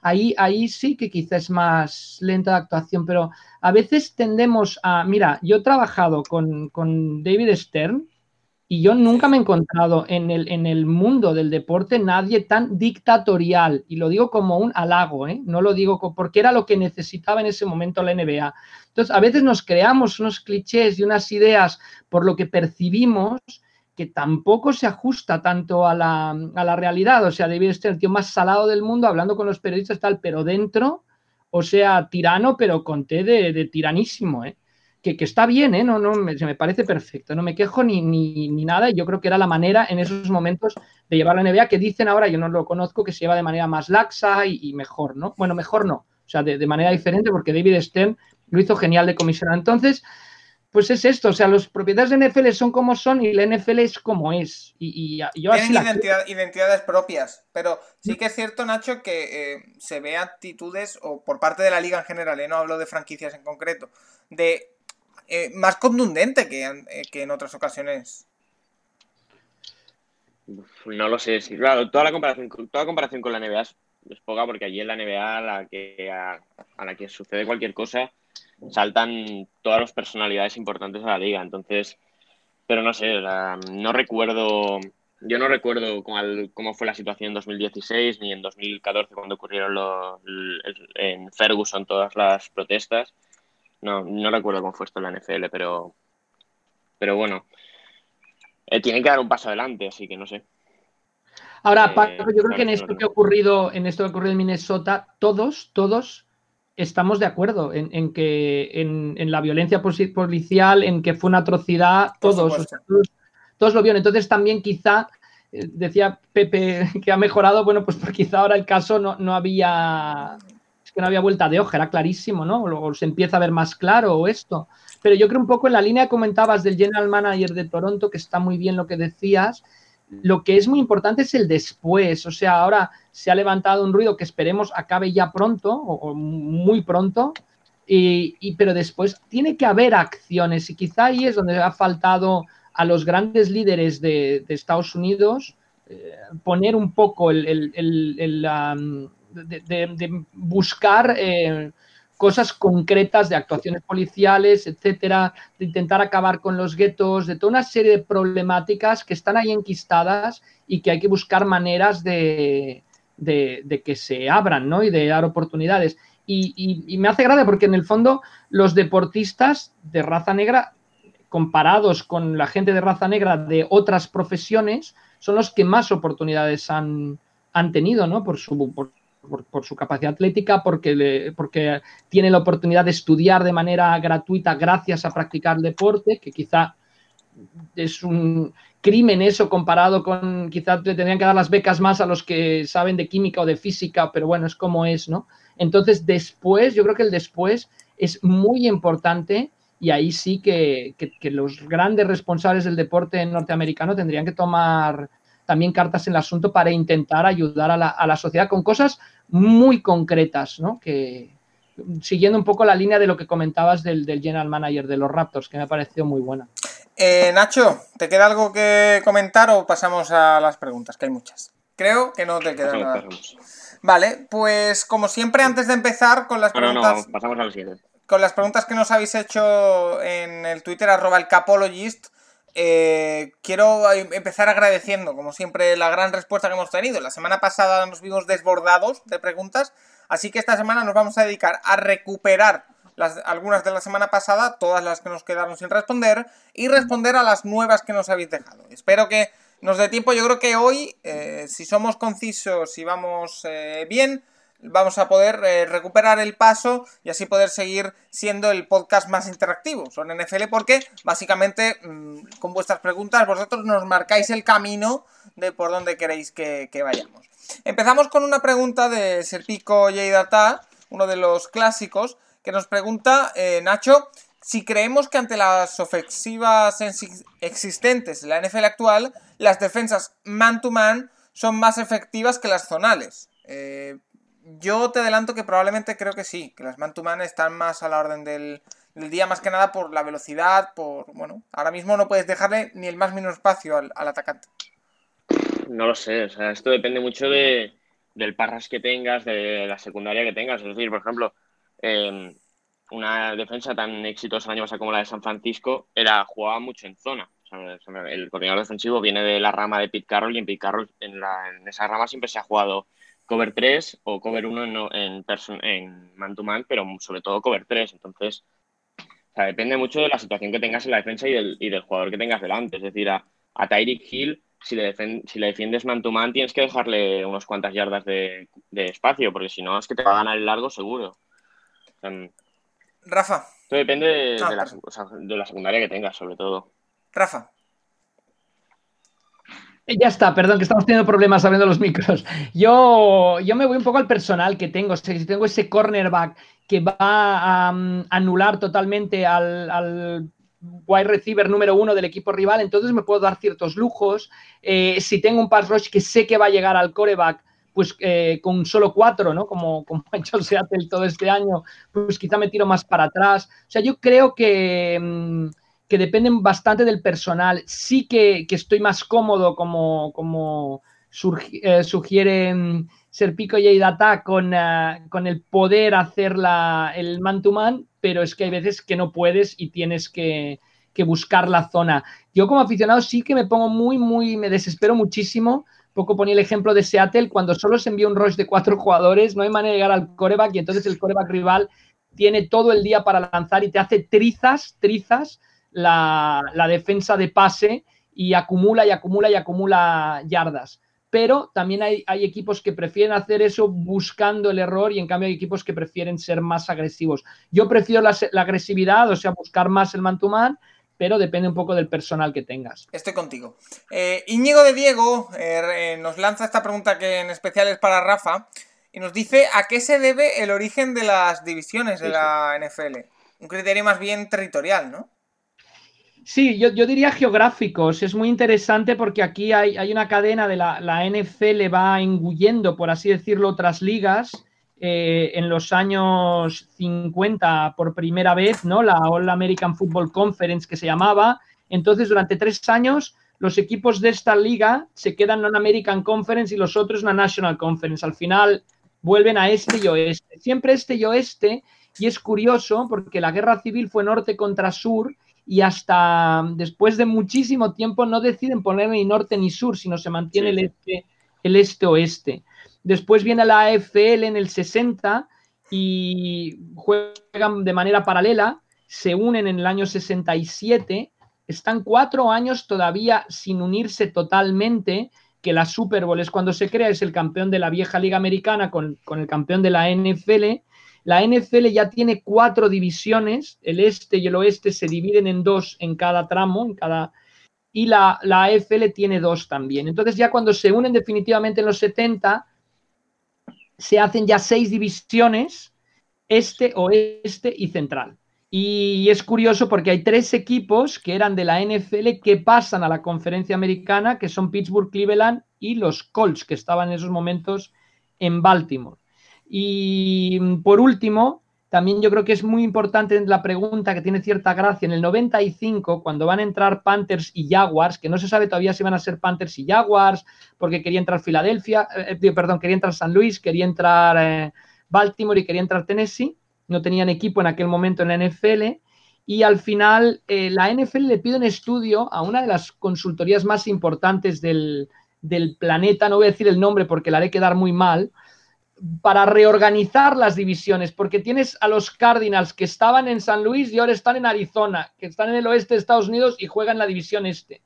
ahí, ahí sí que quizás es más lenta la actuación, pero a veces tendemos a, mira, yo he trabajado con, David Stern y yo nunca me he encontrado en el, en el mundo del deporte nadie tan dictatorial, y lo digo como un halago, ¿eh? no lo digo porque era lo que necesitaba en ese momento la NBA. Entonces, a veces nos creamos unos clichés y unas ideas por lo que percibimos que tampoco se ajusta tanto a la, a la realidad. O sea, debe ser el tío más salado del mundo hablando con los periodistas, tal, pero dentro, o sea, tirano, pero con té de, tiranísimo, ¿eh? Que, que, está bien, ¿eh? No, no, me, se me parece perfecto, no me quejo ni, ni, ni, nada. Yo creo que era la manera en esos momentos de llevar la NBA que dicen ahora, yo no lo conozco, que se lleva de manera más laxa y, mejor, ¿no? Bueno, mejor no, o sea, de, de manera diferente, porque David Stern lo hizo genial de comisionado. Entonces, pues es esto, o sea, los propietarios de NFL son como son y la NFL es como es. Y, yo Tienen identidades propias, pero sí que es cierto, Nacho, que eh, se ve actitudes, o por parte de la liga en general, eh, no hablo de franquicias en concreto, de eh, más contundente que, que, en otras ocasiones. No lo sé, sí, claro, toda la comparación, toda comparación con la NBA es, poca porque allí en la NBA la que, a la que sucede cualquier cosa saltan todas las personalidades importantes de la liga. Entonces, pero no sé, no recuerdo, yo no recuerdo cómo fue la situación en 2016 ni en 2014 cuando ocurrieron los, en Ferguson todas las protestas. No, no recuerdo cómo fue esto en la NFL, pero, pero bueno, eh, tienen que dar un paso adelante, así que no sé. Ahora, eh, yo creo que en esto que ha ocurrido, en esto que ha ocurrido en Minnesota, todos, todos estamos de acuerdo en, que en, la violencia policial, en que fue una atrocidad, todos, todos, lo vieron. Entonces también quizá, eh, decía Pepe que ha mejorado, bueno, pues quizá ahora el caso no, no había, es que no había vuelta de hoja, era clarísimo, ¿no? O, se empieza a ver más claro o esto. Pero yo creo un poco en la línea que comentabas del general manager de Toronto, que está muy bien lo que decías, lo que es muy importante es el después. O sea, ahora se ha levantado un ruido que esperemos acabe ya pronto o, muy pronto, y, pero después tiene que haber acciones y quizá ahí es donde ha faltado a los grandes líderes de, Estados Unidos eh, poner un poco el, de, buscar eh, cosas concretas de actuaciones policiales, etcétera, de intentar acabar con los guetos, de toda una serie de problemáticas que están ahí enquistadas y que hay que buscar maneras de, que se abran, ¿no? Y de dar oportunidades. Y, me hace gracia porque en el fondo los deportistas de raza negra comparados con la gente de raza negra de otras profesiones, son los que más oportunidades han, han tenido, ¿no? Por su, su capacidad atlética, porque, porque tiene la oportunidad de estudiar de manera gratuita gracias a practicar deporte, que quizá es un crimen eso comparado con, quizá le tendrían que dar las becas más a los que saben de química o de física, pero bueno, es como es, ¿no? Entonces, después, yo creo que el después es muy importante y ahí sí que, que los grandes responsables del deporte norteamericano tendrían que tomar también cartas en el asunto para intentar ayudar a la, a la sociedad con cosas muy concretas, ¿no? Que, siguiendo un poco la línea de lo que comentabas del, del general manager de los Raptors, que me ha parecido muy buena. Eh, Nacho, ¿te queda algo que comentar o pasamos a las preguntas? Que hay muchas. Creo que no te queda nada. Vale, pues como siempre, antes de empezar con las preguntas. No, pasamos al siguiente. Con las preguntas que nos habéis hecho en el Twitter, arroba el capologist, eh, quiero empezar agradeciendo, como siempre, la gran respuesta que hemos tenido. La semana pasada nos vimos desbordados de preguntas, así que esta semana nos vamos a dedicar a recuperar algunas de la semana pasada, todas las que nos quedaron sin responder, y responder a las nuevas que nos habéis dejado. Espero que nos dé tiempo. Yo creo que hoy, eh, si somos concisos y vamos eh, bien, vamos a poder eh, recuperar el paso y así poder seguir siendo el podcast más interactivo sobre NFL porque básicamente mm, con vuestras preguntas vosotros nos marcáis el camino de por dónde queréis que, vayamos. Empezamos con una pregunta de Serpico Yeidata, uno de los clásicos, que nos pregunta, eh, Nacho, si creemos que ante las ofensivas existentes en la NFL actual, las defensas man-to-man son más efectivas que las zonales. Eh, yo te adelanto que probablemente creo que sí, que las man-to-man están más a la orden del, día, más que nada por la velocidad, por. Bueno, ahora mismo no puedes dejarle ni el más mínimo espacio al, atacante. No lo sé, o sea, esto depende mucho de, del parras que tengas, de la secundaria que tengas. Es decir, por ejemplo, em, una defensa tan exitosa el año pasado como la de San Francisco era jugaba mucho en zona. el coordinador defensivo viene de la rama de Pete Carroll y en Pete Carroll en, la, en esa rama siempre se ha jugado cover 3 o cover 1 en, en, en man to man, pero sobre todo cover 3. Entonces, o sea, depende mucho de la situación que tengas en la defensa y del, y del jugador que tengas delante. Es decir, a, a Tyreek Hill, si le, si le defiendes man to man, tienes que dejarle unos cuantas yardas de, de espacio, porque si no, es que te va a ganar el largo seguro. Rafa. Esto depende de, ah, la, de la secundaria que tengas, sobre todo. Rafa. Ya está, perdón, que estamos teniendo problemas abriendo los micros. Yo, yo me voy un poco al personal que tengo. Si tengo ese cornerback que va a anular totalmente al, wide receiver número uno del equipo rival, entonces me puedo dar ciertos lujos. Eh, si tengo un pass rush que sé que va a llegar al coreback, pues eh, con solo cuatro, ¿no? Como, como ha hecho Seattle todo este año, pues quizá me tiro más para atrás. O sea, yo creo que... Mm, que dependen bastante del personal. Sí que, estoy más cómodo como, como eh, sugieren Serpico y Data con, eh, con el poder hacer la, el man-to-man, pero es que hay veces que no puedes y tienes que, buscar la zona. Yo como aficionado sí que me pongo muy, muy, me desespero muchísimo. Poco ponía el ejemplo de Seattle, cuando solo se envía un rush de cuatro jugadores, no hay manera de llegar al coreback y entonces el coreback rival tiene todo el día para lanzar y te hace trizas, trizas la, defensa de pase y acumula y acumula y acumula yardas. Pero también hay, equipos que prefieren hacer eso buscando el error y en cambio hay equipos que prefieren ser más agresivos. Yo prefiero la, agresividad, o sea, buscar más el man to man, pero depende un poco del personal que tengas. Estoy contigo. Eh, Íñigo de Diego eh, nos lanza esta pregunta que en especial es para Rafa y nos dice a qué se debe el origen de las divisiones de la NFL. Un criterio más bien territorial, ¿no? Sí, yo, diría geográficos. Es muy interesante porque aquí hay, una cadena de la, la, NFL va engullendo, por así decirlo, otras ligas. Eh, en los años 50 por primera vez, ¿no? La All American Football Conference que se llamaba. Entonces, durante tres años, los equipos de esta liga se quedan en una American Conference y los otros en una National Conference. Al final vuelven a este y oeste. Siempre este y oeste. Y es curioso porque la guerra civil fue norte contra sur y hasta después de muchísimo tiempo no deciden poner ni norte ni sur, sino se mantiene el este el este-oeste. Después viene la AFL en el 60 y juegan de manera paralela, se unen en el año 67, están cuatro años todavía sin unirse totalmente, que la Super Bowl es cuando se crea, es el campeón de la vieja liga americana con, con el campeón de la NFL. La NFL ya tiene cuatro divisiones, el este y el oeste se dividen en dos en cada tramo, en cada, y la, la AFL tiene dos también. Entonces ya cuando se unen definitivamente en los 70, se hacen ya seis divisiones, este, oeste y central. Y es curioso porque hay tres equipos que eran de la NFL que pasan a la conferencia americana, que son Pittsburgh, Cleveland y los Colts, que estaban en esos momentos en Baltimore. Y por último, también yo creo que es muy importante la pregunta que tiene cierta gracia. En el 95, cuando van a entrar Panthers y Jaguars, que no se sabe todavía si van a ser Panthers y Jaguars, porque quería entrar Filadelfia, eh, eh, perdón, quería entrar San Luis, quería entrar eh, Baltimore y quería entrar Tennessee. No tenían equipo en aquel momento en la NFL. Y al final, la NFL le pide un estudio a una de las consultorías más importantes del, del planeta. No voy a decir el nombre porque la haré quedar muy mal para reorganizar las divisiones, porque tienes a los Cardinals que estaban en San Luis y ahora están en Arizona, que están en el oeste de Estados Unidos y juegan la división este.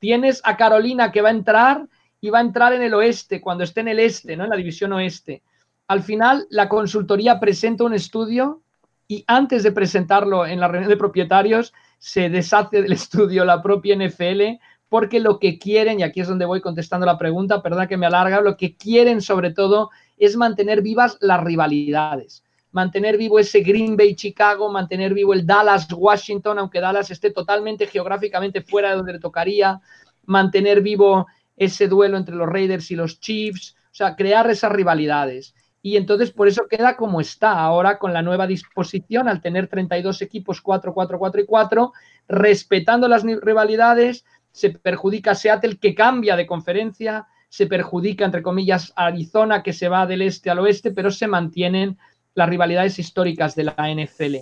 Tienes a Carolina que va a entrar y va a entrar en el oeste cuando esté en el este, ¿no? En la división oeste. Al final, la consultoría presenta un estudio y antes de presentarlo en la reunión de propietarios, se deshace del estudio la propia NFL porque lo que quieren, y aquí es donde voy contestando la pregunta, perdona que me alarga, lo que quieren sobre todo es mantener vivas las rivalidades, mantener vivo ese Green Bay Chicago, mantener vivo el Dallas Washington, aunque Dallas esté totalmente geográficamente fuera de donde le tocaría, mantener vivo ese duelo entre los Raiders y los Chiefs, o sea, crear esas rivalidades. Y entonces por eso queda como está ahora con la nueva disposición, al tener 32 equipos, 4, 4, 4 y 4, respetando las rivalidades, se perjudica Seattle que cambia de conferencia, se perjudica, entre comillas, a Arizona, que se va del este al oeste, pero se mantienen las rivalidades históricas de la NFL.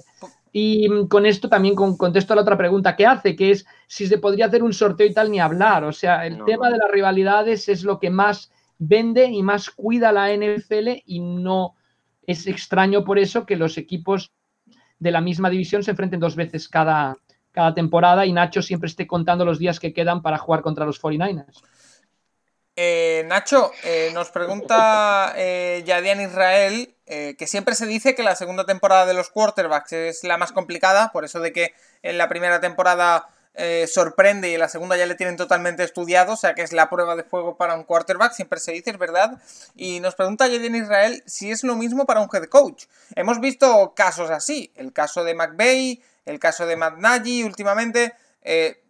Y mm, con esto también contesto a la otra pregunta que hace, que es si se podría hacer un sorteo y tal ni hablar. O sea, el tema de las rivalidades es lo que más vende y más cuida la NFL y no es extraño por eso que los equipos de la misma división se enfrenten dos veces cada, cada temporada y Nacho siempre esté contando los días que quedan para jugar contra los 49ers. Eh, Nacho, eh, nos pregunta eh, Yadian Israel eh, que siempre se dice que la segunda temporada de los quarterbacks es la más complicada, por eso de que en la primera temporada sorprende y en la segunda ya le tienen totalmente estudiado, o sea que es la prueba de fuego para un quarterback, siempre se dice, es verdad. Y nos pregunta Yadian Israel si es lo mismo para un head coach. Hemos visto casos así, el caso de McVeigh, el caso de Matt Nagy últimamente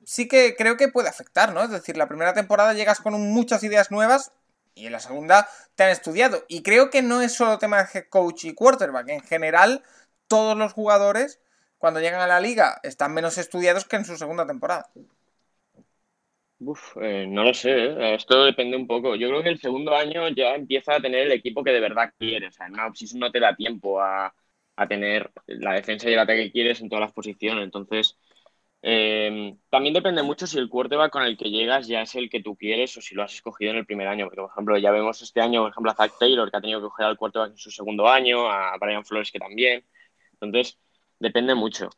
sí que creo que puede afectar, ¿no? Es decir, la primera temporada llegas con muchas ideas nuevas y en la segunda te han estudiado. Y creo que no es solo tema de head coach y quarterback. En general, todos los jugadores, cuando llegan a la liga, están menos estudiados que en su segunda temporada. Uf, eh, no lo sé, ¿eh? esto depende un poco. Yo creo que el segundo año ya empieza a tener el equipo que de verdad quieres. O sea, en una no te da tiempo a, a tener la defensa y el ataque que quieres en todas las posiciones. Entonces, eh, también depende mucho si el quarterback con el que llegas ya es el que tú quieres o si lo has escogido en el primer año. Porque, por ejemplo, ya vemos este año, por ejemplo, a Zach Taylor, que ha tenido que coger al quarterback en su segundo año, a Brian Flores, que también. Entonces, depende mucho.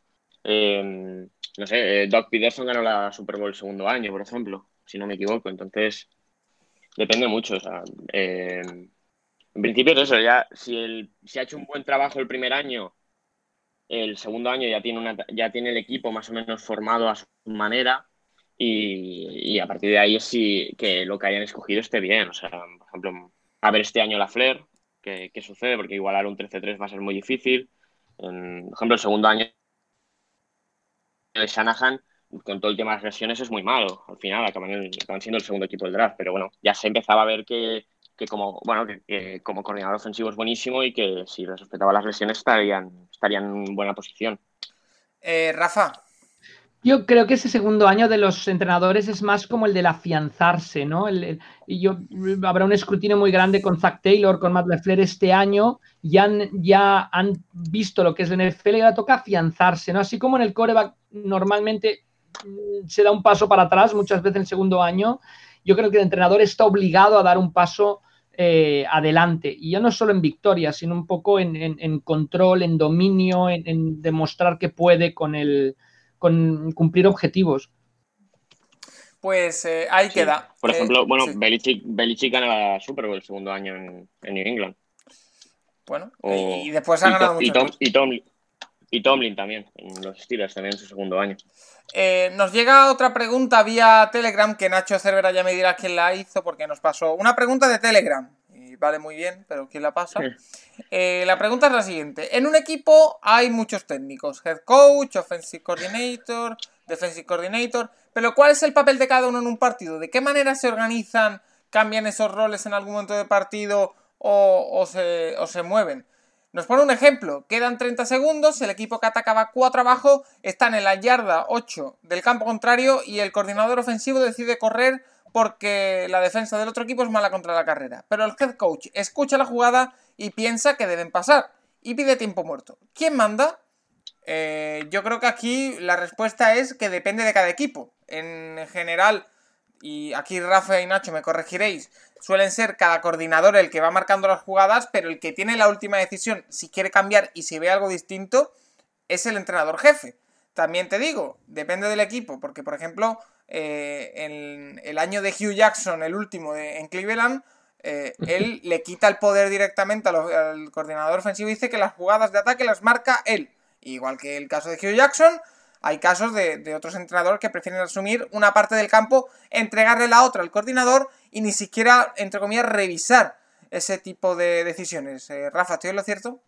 Eh, no sé, eh, Doc Peterson ganó la Super Bowl el segundo año, por ejemplo, si no me equivoco. Entonces, depende mucho. O sea, en principio es eso, ya si, el, si ha hecho un buen trabajo el primer año el segundo año ya tiene, ya tiene el equipo más o menos formado a su manera y, a partir de ahí es si, que lo que hayan escogido esté bien. O sea, por ejemplo, a ver este año la Flair, qué, sucede, porque igualar un 13-3 va a ser muy difícil. por ejemplo, el segundo año de Shanahan, con todo el tema de lesiones, es muy malo. Al final acaban, acaban siendo el segundo equipo del draft, pero bueno, ya se empezaba a ver que, que como, bueno, que, como coordinador ofensivo es buenísimo y que si respetaba las lesiones estarían, estarían en buena posición. Eh, Rafa. Yo creo que ese segundo año de los entrenadores es más como el de afianzarse, ¿no? y yo, habrá un escrutinio muy grande con Zach Taylor, con Matt LeFleur este año, ya han, ya han visto lo que es el NFL y ahora toca afianzarse, ¿no? Así como en el coreback normalmente mm, se da un paso para atrás muchas veces en el segundo año, yo creo que el entrenador está obligado a dar un paso eh, adelante. Y ya no solo en victoria, sino un poco en, control, en dominio, en, demostrar que puede con, el, con cumplir objetivos. Pues eh, ahí queda. Por Eh, ejemplo, bueno, sí. Belichick, Belichick gana la Super Bowl el segundo año en, en New England. Bueno, O- y después ha ganado y, mucho. Tom- y Tomlin, y Tomlin también, en los Steelers también en su segundo año. Eh, nos llega otra pregunta vía Telegram que Nacho Cervera ya me dirá quién la hizo porque nos pasó una pregunta de Telegram. Y vale muy bien, pero ¿quién la pasa? Eh, la pregunta es la siguiente. En un equipo hay muchos técnicos. Head coach, offensive coordinator, defensive coordinator. Pero ¿cuál es el papel de cada uno en un partido? ¿De qué manera se organizan? ¿Cambian esos roles en algún momento de partido o, o se, o se mueven? Nos pone un ejemplo, quedan 30 segundos, el equipo que atacaba 4 abajo está en la yarda 8 del campo contrario y el coordinador ofensivo decide correr porque la defensa del otro equipo es mala contra la carrera. Pero el head coach escucha la jugada y piensa que deben pasar y pide tiempo muerto. ¿Quién manda? Eh, yo creo que aquí la respuesta es que depende de cada equipo. En general, y aquí Rafa y Nacho me corregiréis, suelen ser cada coordinador el que va marcando las jugadas, pero el que tiene la última decisión, si quiere cambiar y si ve algo distinto, es el entrenador jefe. También te digo, depende del equipo, porque por ejemplo, eh, en el año de Hugh Jackson, el último de- en Cleveland, eh, él le quita el poder directamente al coordinador ofensivo y dice que las jugadas de ataque las marca él. Igual que el caso de Hugh Jackson, hay casos de, de otros entrenadores que prefieren asumir una parte del campo, entregarle la otra al coordinador y ni siquiera, entre comillas, revisar ese tipo de decisiones. Eh, Rafa, ¿estoy en lo cierto?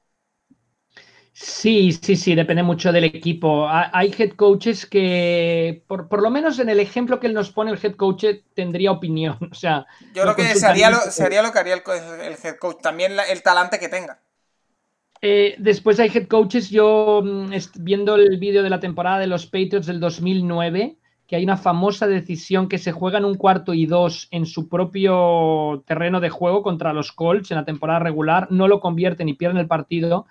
Sí, sí, sí, depende mucho del equipo. Ha- Hay head coaches que, por, por lo menos en el ejemplo que él nos pone, el head coach tendría opinión. O sea, Yo creo que sería lo, que haría el, head coach, también la- el talante que tenga. Eh, después hay head coaches, yo mm, viendo el vídeo de la temporada de los Patriots del 2009, que hay una famosa decisión que se juega en un cuarto y dos en su propio terreno de juego contra los Colts en la temporada regular, no lo convierten y pierden el partido.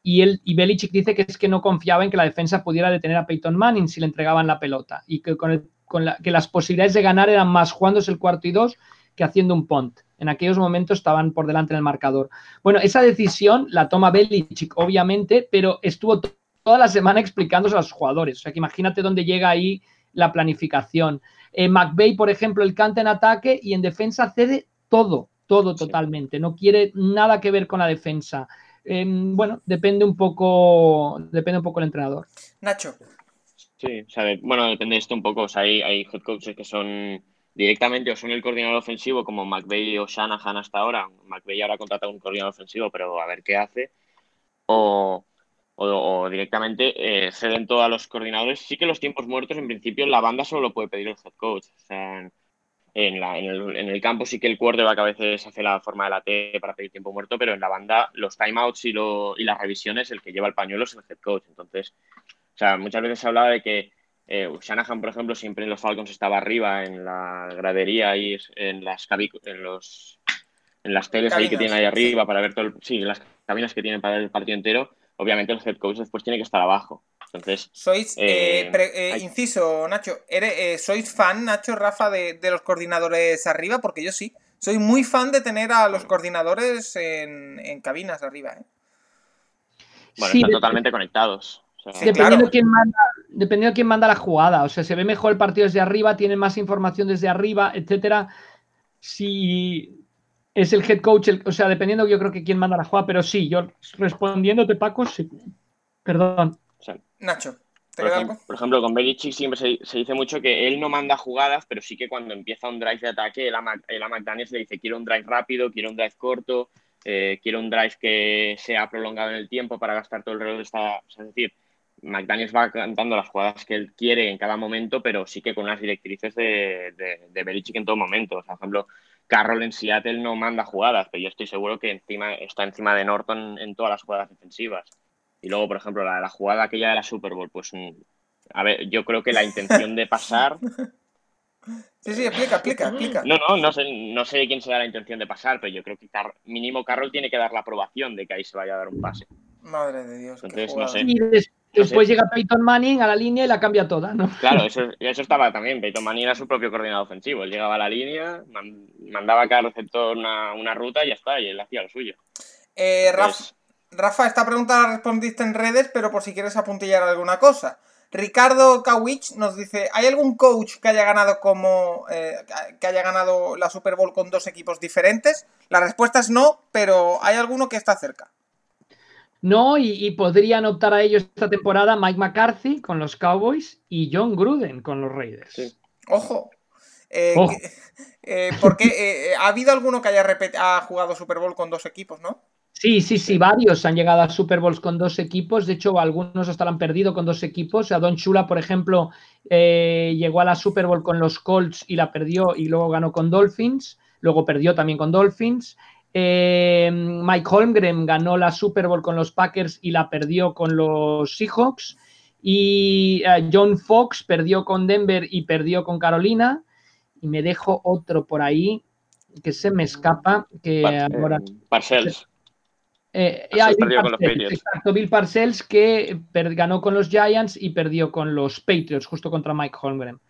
Y, él, y Belichick dice que es que no confiaba en que la defensa pudiera detener a Peyton Manning si le entregaban la pelota y que, con que las posibilidades de ganar eran más jugándose el cuarto y dos que haciendo un punt. En aquellos momentos estaban por delante en el marcador. Bueno, esa decisión la toma Belichick, obviamente, pero estuvo to- toda la semana explicándose a los jugadores. O sea, que imagínate dónde llega ahí la planificación. Eh, McVeigh, por ejemplo, el canta en ataque y en defensa cede todo, todo Sí. totalmente. No quiere nada que ver con la defensa. Em, bueno, depende un poco, depende un poco el entrenador. Nacho, Sí, o sea, bueno, depende de esto un poco. O sea, hay, hay head coaches que son directamente o son el coordinador ofensivo, como McVeigh o Shanahan hasta ahora. McVeigh ahora contrata un coordinador ofensivo, pero a ver qué hace. O, directamente eh, ceden todo a los coordinadores. Sí que los tiempos muertos, en principio, la banda solo lo puede pedir el head coach. En, el, campo sí que el quarterback a veces hace la forma de la T para pedir tiempo muerto, pero en la banda los timeouts y, las revisiones, el que lleva el pañuelo es el head coach. Entonces, muchas veces se hablaba de que eh, Shanahan, por ejemplo, siempre en los Falcons estaba arriba en la gradería y en las cabi- en los en las teles ahí que Cabinas, tienen ahí arriba para ver todo el, sí, en las cabinas que tienen para ver el partido entero, obviamente el head coach después tiene que estar abajo. Entonces, sois, eh, Eh, pre- eh, hay- inciso, Nacho, ¿eres, eh, ¿sois fan, Nacho, Rafa, de, de los coordinadores arriba? Porque yo sí. Soy muy fan de tener a los coordinadores en, en cabinas arriba, ¿eh? bueno, Sí, están de- totalmente conectados. Sea, Sí, dependiendo, claro. quién manda, dependiendo de quién manda la jugada. O sea, se ve mejor el partido desde arriba, tiene más información desde arriba, etcétera. Si es el head coach, el- o sea, dependiendo yo creo que quién manda la jugada, pero sí, yo respondiéndote, Paco, sí. Perdón. Nacho, ¿te Por queda ejemplo, algo? por ejemplo, con Belichick siempre se, se dice mucho que él no manda jugadas, pero sí que cuando empieza un drive de ataque, él a, él a McDaniels le dice quiero un drive rápido, quiero un drive corto, eh, quiero un drive que sea prolongado en el tiempo para gastar todo el reloj. de esta- o sea, es decir, McDaniels va cantando las jugadas que él quiere en cada momento, pero sí que con las directrices de, de, de Belichick en todo momento. O sea, por ejemplo, Carroll en Seattle no manda jugadas, pero yo estoy seguro que encima está encima de Norton en todas las jugadas defensivas. Y luego, por ejemplo, la, la jugada aquella de la Super Bowl, pues mm, a ver, yo creo que la intención de pasar. Sí, sí, explica, explica, explica. No, no, no sé, no sé de quién será la intención de pasar, pero yo creo que Car- mínimo Carroll tiene que dar la aprobación de que ahí se vaya a dar un pase. Madre de Dios, qué Entonces, no sé. Y des- después llega Peyton Manning a la línea y la cambia toda, ¿no? Claro, eso, eso estaba también. Peyton Manning era su propio coordinador ofensivo. Él llegaba a la línea, man- mandaba a cada receptor una, una ruta y ya está, y él hacía lo suyo. Eh, Rafa, esta pregunta la respondiste en redes, pero por si quieres apuntillar alguna cosa. Ricardo Kawich nos dice, ¿hay algún coach que haya ganado como eh, que haya ganado la Super Bowl con dos equipos diferentes? La respuesta es no, pero hay alguno que está cerca. No, y, podrían optar a ellos esta temporada Mike McCarthy con los Cowboys y John Gruden con los Raiders. Ojo. Eh, eh, porque ha habido alguno que haya ha jugado Super Bowl con dos equipos, ¿no? Sí, sí, sí, varios han llegado a Super Bowls con dos equipos. De hecho, algunos hasta lo han perdido con dos equipos. O sea, Don Chula, por ejemplo, eh, llegó a la Super Bowl con los Colts y la perdió y luego ganó con Dolphins. Luego perdió también con Dolphins. Eh, Mike Holmgren ganó la Super Bowl con los Packers y la perdió con los Seahawks. Y eh, John Fox perdió con Denver y perdió con Carolina. Y me dejo otro por ahí que se me escapa. Que ahora. Parcells. Eh, Bill con los Exacto, Bill Parcells que ganó con los Giants y perdió con los Patriots, justo contra Mike Holmgren.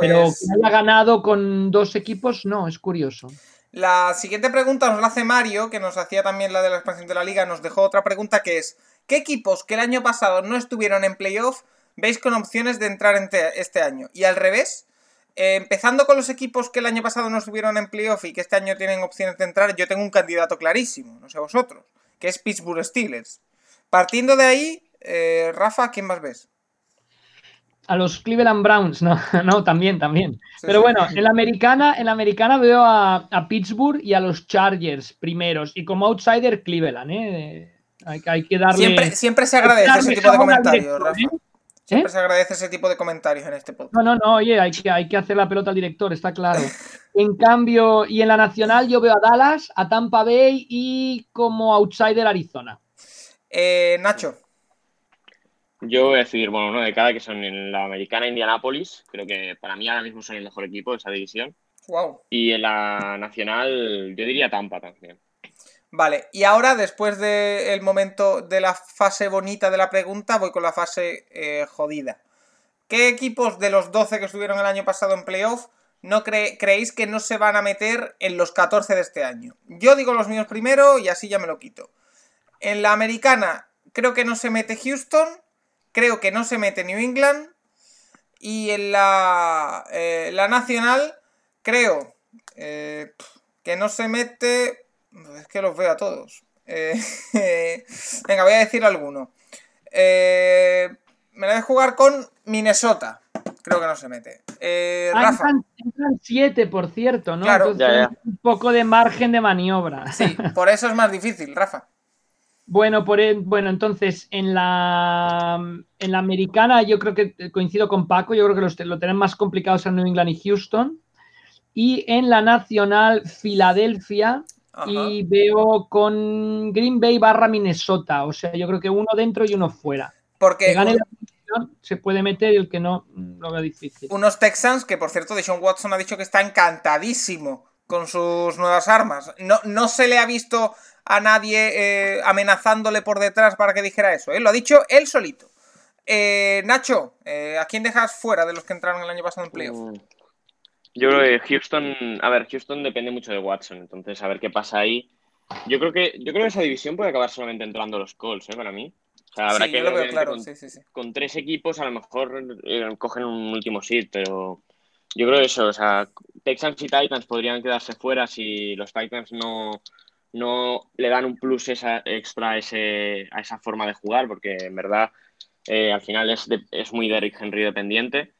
Pero pues que haya ganado con dos equipos, no, es curioso. La siguiente pregunta nos la hace Mario, que nos hacía también la de la expansión de la liga, nos dejó otra pregunta que es, ¿qué equipos que el año pasado no estuvieron en playoff veis con opciones de entrar en este año? Y al revés, eh, empezando con los equipos que el año pasado no estuvieron en playoff y que este año tienen opciones de entrar, yo tengo un candidato clarísimo, no sé vosotros que es Pittsburgh Steelers. Partiendo de ahí, eh, Rafa, ¿quién más ves? A los Cleveland Browns, no, no, también, también. Pero bueno, en la americana, en la americana veo a, Pittsburgh y a los Chargers primeros. Y como outsider, Cleveland, ¿eh? Hay, que darle. Siempre, se agradece ese tipo de comentarios, Rafa. ¿eh? Siempre se agradece ese tipo de comentarios en este podcast. No, no, no, oye, hay que, hay que hacer la pelota al director, está claro. En cambio, y en la nacional yo veo a Dallas, a Tampa Bay y como outsider Arizona. Eh, Nacho. Yo voy a decidir, bueno, uno de cada que son en la americana Indianapolis. Creo que para mí ahora mismo son el mejor equipo de esa división. Wow. Y en la nacional, yo diría Tampa también. Vale, y ahora, después del momento de la fase bonita de la pregunta, voy con la fase eh, jodida. ¿Qué equipos de los 12 que estuvieron el año pasado en playoff no creéis que no se van a meter en los 14 de este año. Yo digo los míos primero y así ya me lo quito. En la americana creo que no se mete Houston, creo que no se mete New England y en la, eh, la nacional creo eh, que no se mete... Es que los veo a todos. Eh, venga, voy a decir alguno. me la voy a jugar con Minnesota creo que no se mete. Eh, ah, Rafa. Entran, siete, por cierto, ¿no? Claro, un poco de margen de maniobra. Sí, por eso es más difícil, Rafa. Bueno, por, bueno, entonces en la, en la americana yo creo que coincido con Paco, yo creo que los, lo tienen más complicados en New England y Houston. Y en la nacional, Filadelfia. Y veo con Green Bay barra Minnesota. O sea, yo creo que uno dentro y uno fuera. Porque se puede meter y el que no lo veo difícil. Unos Texans que, por cierto, Deshaun Watson ha dicho que está encantadísimo con sus nuevas armas. No, no se le ha visto a nadie eh, amenazándole por detrás para que dijera eso. ¿eh? Lo ha dicho él solito. Eh, Nacho, ¿a quién dejas fuera de los que entraron el año pasado en playoff? Mm, yo creo que Houston, a ver, Houston depende mucho de Watson, entonces a ver qué pasa ahí. Yo creo que, yo creo que esa división puede acabar solamente entrando los Colts, ¿eh? Para mí habrá que con, tres equipos a lo mejor cogen un último sit, pero yo creo eso, o sea, Texans y Titans podrían quedarse fuera si los Titans no, no le dan un plus esa, extra a, ese, a esa forma de jugar, porque en verdad eh, al final es, es muy Derrick Henry dependiente.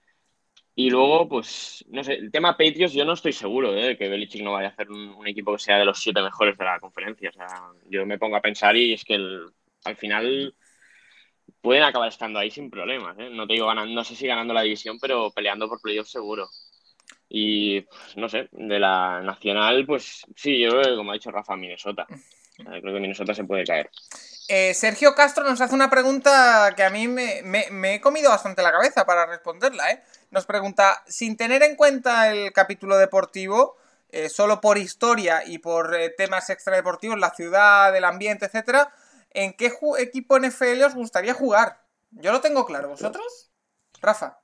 Y luego, pues, no sé, el tema Patriots yo no estoy seguro ¿eh? de que Belichick no vaya a hacer un, equipo que sea de los siete mejores de la conferencia. O sea, yo me pongo a pensar y es que al final pueden acabar estando ahí sin problemas. ¿eh? No te digo ganando, no sé si ganando la división, pero peleando por playoff seguro. Y pues, no sé, de la nacional, pues sí, yo creo que como ha dicho Rafa, Minnesota. Creo que Minnesota se puede caer. Eh, Sergio Castro nos hace una pregunta que a mí me, he comido bastante la cabeza para responderla. ¿eh? Nos pregunta, sin tener en cuenta el capítulo deportivo, eh, solo por historia y por eh, temas extradeportivos, la ciudad, el ambiente, etcétera, ¿en qué equipo NFL os gustaría jugar? Yo lo tengo claro. ¿Vosotros? Rafa.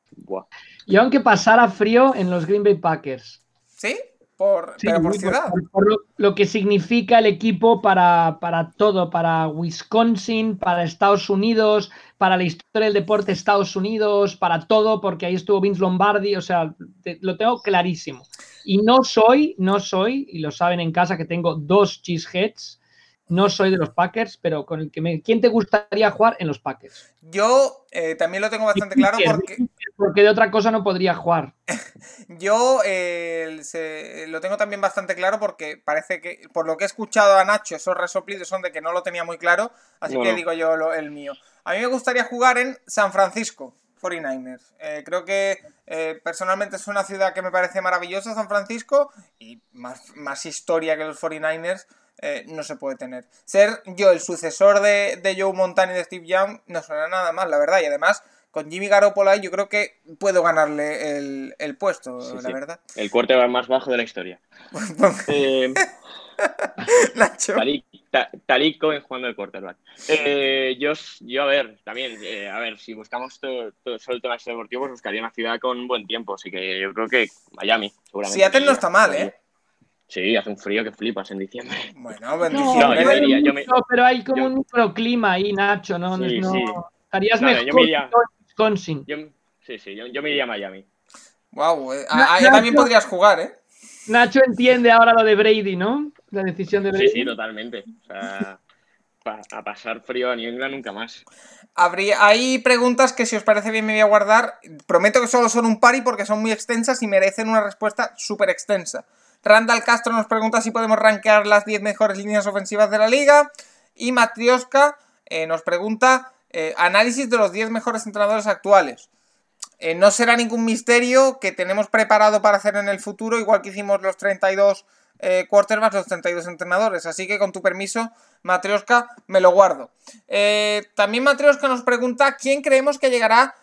Yo aunque pasara frío en los Green Bay Packers. ¿Sí? por, ciudad. Por, lo, que significa el equipo para, para, todo, para Wisconsin, para Estados Unidos, para la historia del deporte de Estados Unidos, para todo, porque ahí estuvo Vince Lombardi, o sea, lo tengo clarísimo. Y no soy, no soy, y lo saben en casa que tengo dos cheeseheads, no soy de los Packers, pero con el que me... ¿Quién te gustaría jugar en los Packers? Yo eh, también lo tengo bastante claro porque... Porque de otra cosa no podría jugar. Yo eh, lo tengo también bastante claro porque parece que, por lo que he escuchado a Nacho, esos resoplidos son de que no lo tenía muy claro, así que digo yo el mío. A mí me gustaría jugar en San Francisco, 49ers. Eh, creo que personalmente es una ciudad que me parece maravillosa, San Francisco, y más, más historia que los 49ers. Eh, no se puede tener. Ser yo el sucesor de, Joe Montana y de Steve Young no suena nada mal, la verdad. Y además, con Jimmy Garoppolo yo creo que puedo ganarle el, puesto, la verdad. El va más bajo de la historia. eh, Nacho. Talik, Cohen jugando el quarterback. Eh, yo, yo, a ver, también, eh, a ver, si buscamos todo, solo el tema deportivo, pues buscaría una ciudad con buen tiempo. Así que yo creo que Miami, seguramente. Seattle no está mal, ¿eh? Sí, hace un frío que flipas en diciembre. Bueno, en diciembre. No, pero hay como un microclima ahí, Nacho, ¿no? Sí, no, sí. Estarías mejor yo iría, Wisconsin. sí, sí, yo, me iría a Miami. Wow, eh, ahí también podrías jugar, ¿eh? Nacho entiende ahora lo de Brady, ¿no? La decisión de Brady. Sí, sí, totalmente. O sea, a pasar frío a New England nunca más. Habría, hay preguntas que si os parece bien me voy a guardar. Prometo que solo son un pari porque son muy extensas y merecen una respuesta súper extensa. Randall Castro nos pregunta si podemos rankear las 10 mejores líneas ofensivas de la liga. Y Matrioska eh, nos pregunta eh, análisis de los 10 mejores entrenadores actuales. Eh, no será ningún misterio que tenemos preparado para hacer en el futuro, igual que hicimos los 32 quarterbacks, los 32 entrenadores. Así que con tu permiso, Matrioska, me lo guardo. también Matrioska nos pregunta quién creemos que llegará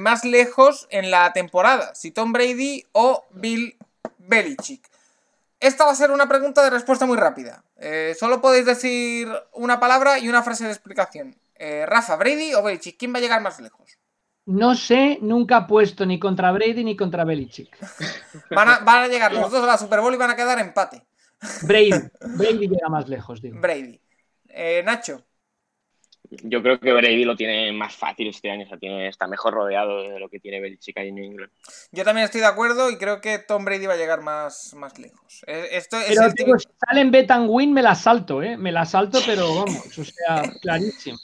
más lejos en la temporada, si Tom Brady o Bill Belichick. Esta va a ser una pregunta de respuesta muy rápida. Eh, solo podéis decir una palabra y una frase de explicación. Eh, Rafa, Brady o Belichick, ¿quién va a llegar más lejos? No sé, nunca ha puesto ni contra Brady ni contra Belichick. Van a, van a llegar los dos a la Super Bowl y van a quedar empate. Brady, Brady llega más lejos, digo. Brady. Eh, Nacho yo creo que Brady lo tiene más fácil este año, o sea, tiene, está mejor rodeado de lo que tiene Belichick ahí en New England. Yo también estoy de acuerdo y creo que Tom Brady va a llegar más, más lejos. Esto es pero, tío, si salen Bet Win me la salto, ¿eh? Me la salto, pero vamos, o sea, clarísimo.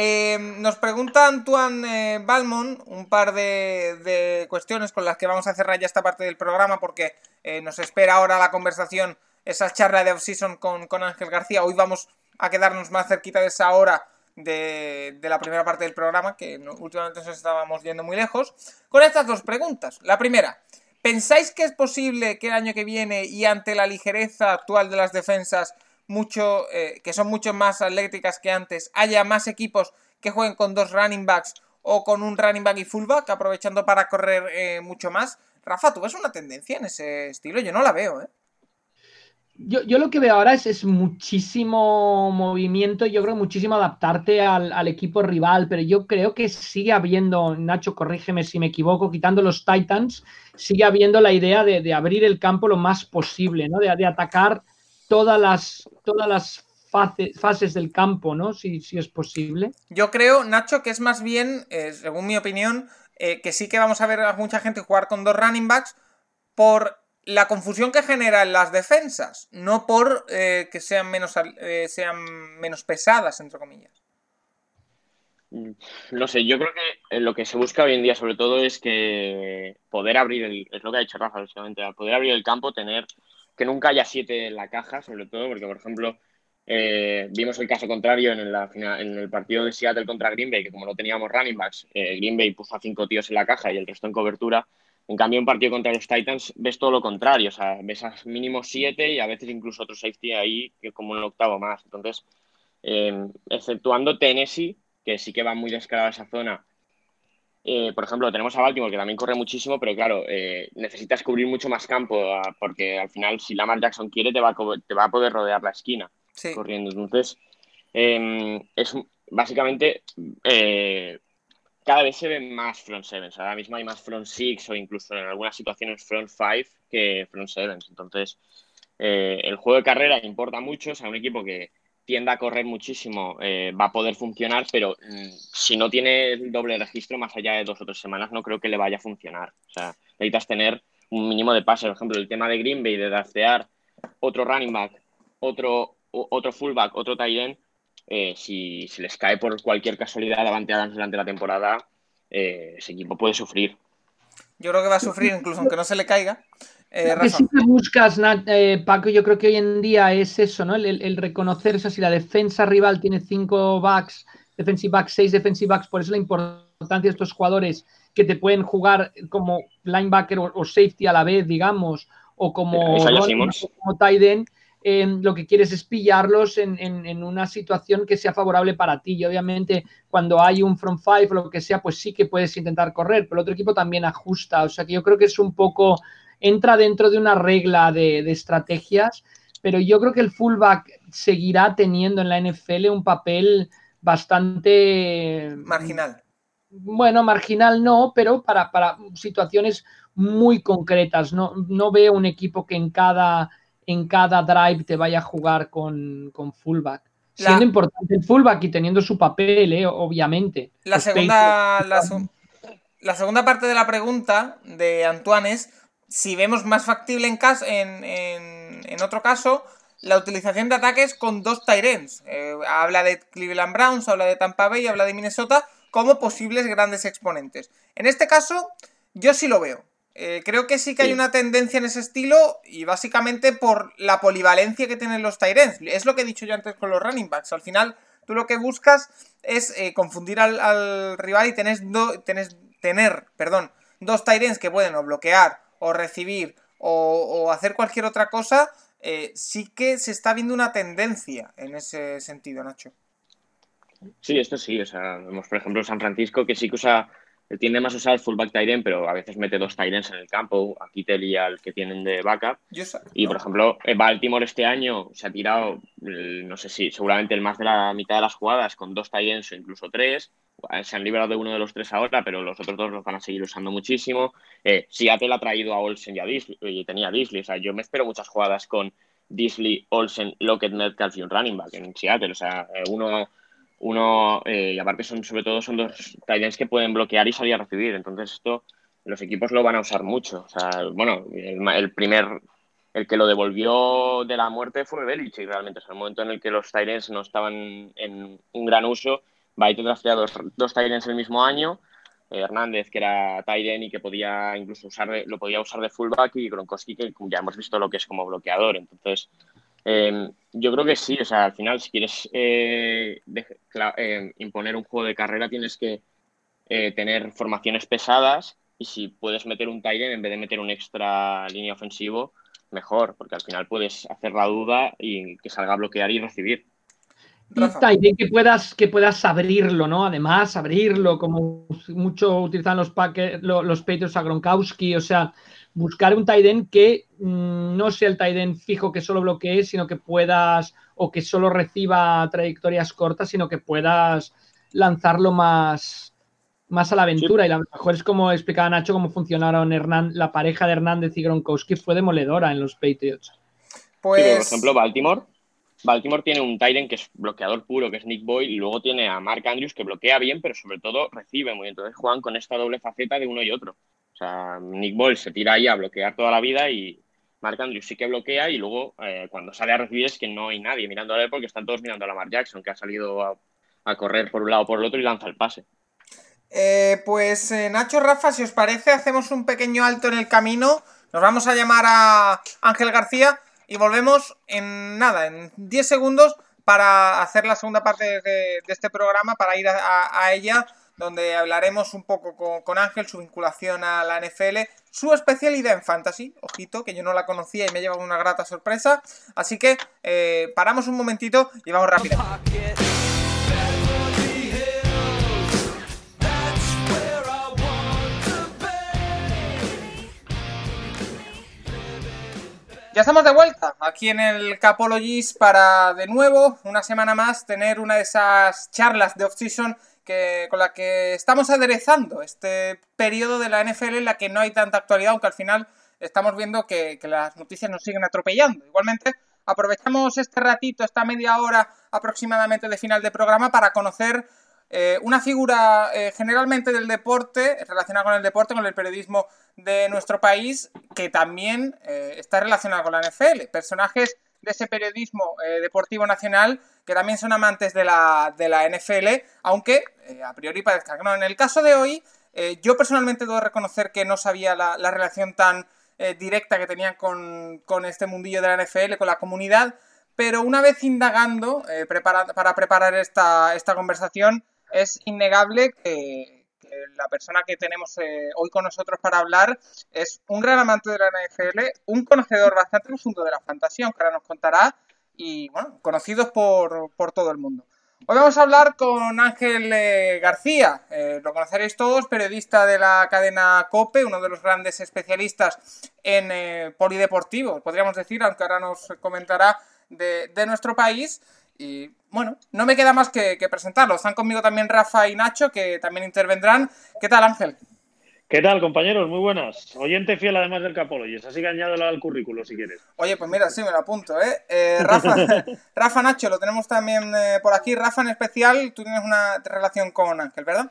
Eh, nos pregunta Antoine eh, Balmont un par de, cuestiones con las que vamos a cerrar ya esta parte del programa porque nos espera ahora la conversación, esa charla de off-season con Ángel García. Hoy vamos a quedarnos más cerquita de esa hora de, la primera parte del programa, que últimamente nos estábamos yendo muy lejos, con estas dos preguntas. La primera, ¿pensáis que es posible que el año que viene y ante la ligereza actual de las defensas, mucho, eh, que son mucho más atléticas que antes, haya más equipos que jueguen con dos running backs o con un running back y fullback, aprovechando para correr eh, mucho más? Rafa, ¿tú ves una tendencia en ese estilo? Yo no la veo, ¿eh? Yo, lo que veo ahora es, muchísimo movimiento, yo creo muchísimo adaptarte al, equipo rival, pero yo creo que sigue habiendo, Nacho, corrígeme si me equivoco, quitando los Titans, sigue habiendo la idea de, abrir el campo lo más posible, ¿no? De, atacar todas las, todas las fases del campo, ¿no? Si, si, es posible. Yo creo, Nacho, que es más bien, eh, según mi opinión, eh, que sí que vamos a ver a mucha gente jugar con dos running backs por la confusión que genera en las defensas, no por eh, que sean menos, eh, sean menos pesadas, entre comillas. No sé, yo creo que lo que se busca hoy en día sobre todo es que poder abrir, el, es lo que ha dicho Rafa, básicamente, poder abrir el campo, tener que nunca haya siete en la caja, sobre todo, porque por ejemplo vimos el caso contrario en, la, en el partido de Seattle contra Green Bay, que como no teníamos running backs, Green Bay puso a cinco tíos en la caja y el resto en cobertura, en cambio, un partido contra los Titans ves todo lo contrario, o sea, ves mínimo siete y a veces incluso otro safety ahí que como un octavo más. Entonces, eh, exceptuando Tennessee, que sí que va muy descarada esa zona, eh, por ejemplo, tenemos a Baltimore, que también corre muchísimo, pero claro, eh, necesitas cubrir mucho más campo, ah, porque al final, si Lamar Jackson quiere, te va a, te va a poder rodear la esquina corriendo. Entonces, es básicamente cada vez se ven más front sevens. Ahora mismo hay más front six o incluso en algunas situaciones front five que front sevens. Entonces, eh, el juego de carrera importa mucho. O sea, un equipo que tienda a correr muchísimo eh, va a poder funcionar, pero mm, si no tiene el doble registro más allá de dos o tres semanas, no creo que le vaya a funcionar. O sea, necesitas tener un mínimo de pases. Por ejemplo, el tema de Green Bay, de draftear otro running back, otro, otro fullback, otro tight end, eh, si, les cae por cualquier casualidad Davante Adams durante la temporada, eh, ese equipo puede sufrir. Yo creo que va a sufrir incluso aunque no se le caiga. Eh, Lo que sí que buscas, eh, Paco, yo creo que hoy en día es eso, ¿no? El, reconocer eso, si la defensa rival tiene cinco backs, defensive backs, seis defensive backs, por eso la importancia de estos jugadores que te pueden jugar como linebacker o, safety a la vez, digamos, o como, como tight end, lo que quieres es pillarlos en, una situación que sea favorable para ti. Y obviamente, cuando hay un front five o lo que sea, pues sí que puedes intentar correr, pero el otro equipo también ajusta. O sea que yo creo que es un poco, entra dentro de una regla de, estrategias, pero yo creo que el fullback seguirá teniendo en la NFL un papel bastante marginal. Bueno, marginal no, pero para, para situaciones muy concretas. No, no veo un equipo que en cada en cada drive te vaya a jugar con, fullback. Siendo importante el fullback y teniendo su papel, eh, obviamente. La segunda, la, segunda parte de la pregunta de Antoine es si vemos más factible en, caso, en, en, otro caso la utilización de ataques con dos Tyrens. Eh, habla de Cleveland Browns, habla de Tampa Bay, habla de Minnesota como posibles grandes exponentes. En este caso, yo sí lo veo. Eh, creo que sí que hay una tendencia en ese estilo y básicamente por la polivalencia que tienen los Tyrens. Es lo que he dicho yo antes con los running backs. Al final, tú lo que buscas es eh, confundir al, rival y tenés, tener perdón, dos Tyrens que pueden o bloquear o recibir o, hacer cualquier otra cosa. Eh, sí que se está viendo una tendencia en ese sentido, Nacho. Sí, esto sí. O sea, vemos, por ejemplo, San Francisco que sí que usa tiende más a usar el fullback Tyren, pero a veces mete dos Tyrens en el campo, a Kittel y al que tienen de backup. y por ejemplo, Baltimore este año se ha tirado, no sé si, seguramente el más de la mitad de las jugadas con dos Tyrens o incluso tres. Se han liberado de uno de los tres ahora, pero los otros dos los van a seguir usando muchísimo. Eh, Seattle ha traído a Olsen y a Disley, y tenía a Disley. O sea, yo me espero muchas jugadas con Disley, Olsen, Lockett, Metcalf y un running back en Seattle. O sea, eh, uno uno, eh, y aparte son sobre todo son dos Titans que pueden bloquear y salir a recibir. Entonces esto los equipos lo van a usar mucho. O sea, bueno, el, primer, el que lo devolvió de la muerte fue Belichick realmente. O sea, el momento en el que los Titans no estaban en un gran uso, Baite draftea dos, dos Titans el mismo año. Eh, Hernández, que era Tyren y que podía incluso usar lo podía usar de fullback, y Gronkowski, que ya hemos visto lo que es como bloqueador. Entonces, Em, yo creo que sí, o sea, al final, si quieres eh, em, imponer un juego de carrera, tienes que eh, tener formaciones pesadas y si puedes meter un Tyren en vez de meter un extra línea ofensivo, mejor, porque al final puedes hacer la duda y que salga a bloquear y recibir. Y que puedas, que puedas abrirlo, ¿no? Además, abrirlo, como mucho utilizan los, los, los Patriots a Gronkowski, o sea, buscar un tight que mm, no sea el tight fijo que solo bloquee, sino que puedas, o que solo reciba trayectorias cortas, sino que puedas lanzarlo más, más a la aventura. Y a lo mejor es como explicaba Nacho cómo funcionaron Hernán, la pareja de Hernández y Gronkowski fue demoledora en los Patriots. Pues... por ejemplo, Baltimore. Baltimore tiene un Tyren que es bloqueador puro, que es Nick Boyle, y luego tiene a Mark Andrews que bloquea bien, pero sobre todo recibe muy bien. Entonces juegan con esta doble faceta de uno y otro. O sea, Nick Ball se tira ahí a bloquear toda la vida y Mark Andrews sí que bloquea y luego eh, cuando sale a recibir es que no hay nadie mirando a él porque están todos mirando a Lamar Jackson, que ha salido a, correr por un lado o por el otro y lanza el pase. Eh, pues eh, Nacho Rafa, si os parece, hacemos un pequeño alto en el camino. Nos vamos a llamar a Ángel García y volvemos en nada, en 10 segundos para hacer la segunda parte de, este programa, para ir a ella donde hablaremos un poco con, Ángel, su vinculación a la NFL, su especialidad en fantasy, ojito, que yo no la conocía y me ha llevado una grata sorpresa. Así que eh, paramos un momentito y vamos rápido. Ya estamos de vuelta aquí en el Capologist para de nuevo, una semana más, tener una de esas charlas de off-season con la que estamos aderezando este periodo de la NFL en la que no hay tanta actualidad, aunque al final estamos viendo que, las noticias nos siguen atropellando. Igualmente, aprovechamos este ratito, esta media hora aproximadamente de final de programa para conocer eh, una figura eh, generalmente del deporte, relacionada con el deporte, con el periodismo de nuestro país, que también eh, está relacionada con la NFL. Personajes de ese periodismo deportivo nacional que también son amantes de la, de la NFL, aunque a priori parezca que no. En el caso de hoy, yo personalmente debo reconocer que no sabía la, relación tan directa que tenían con, con, este mundillo de la NFL, con la comunidad, pero una vez indagando para preparar esta, esta conversación, es innegable que, la persona que tenemos eh, hoy con nosotros para hablar es un gran amante de la NFL, un conocedor bastante profundo de la fantasía, aunque ahora nos contará, y bueno, conocidos por, todo el mundo. Hoy vamos a hablar con Ángel eh, García, eh, lo conoceréis todos, periodista de la cadena COPE, uno de los grandes especialistas en polideportivo, podríamos decir, aunque ahora nos comentará de, de nuestro país. Y bueno, no me queda más que, presentarlo. Están conmigo también Rafa y Nacho, que también intervendrán. ¿Qué tal, Ángel? ¿Qué tal, compañeros? Muy buenas. Oyente fiel además del Capologies, así que añádelo al currículo si quieres. Oye, pues mira, sí, me lo apunto, ¿eh? eh Rafa, Rafa Nacho, lo tenemos también eh, por aquí. Rafa, en especial, tú tienes una relación con Ángel, ¿verdad?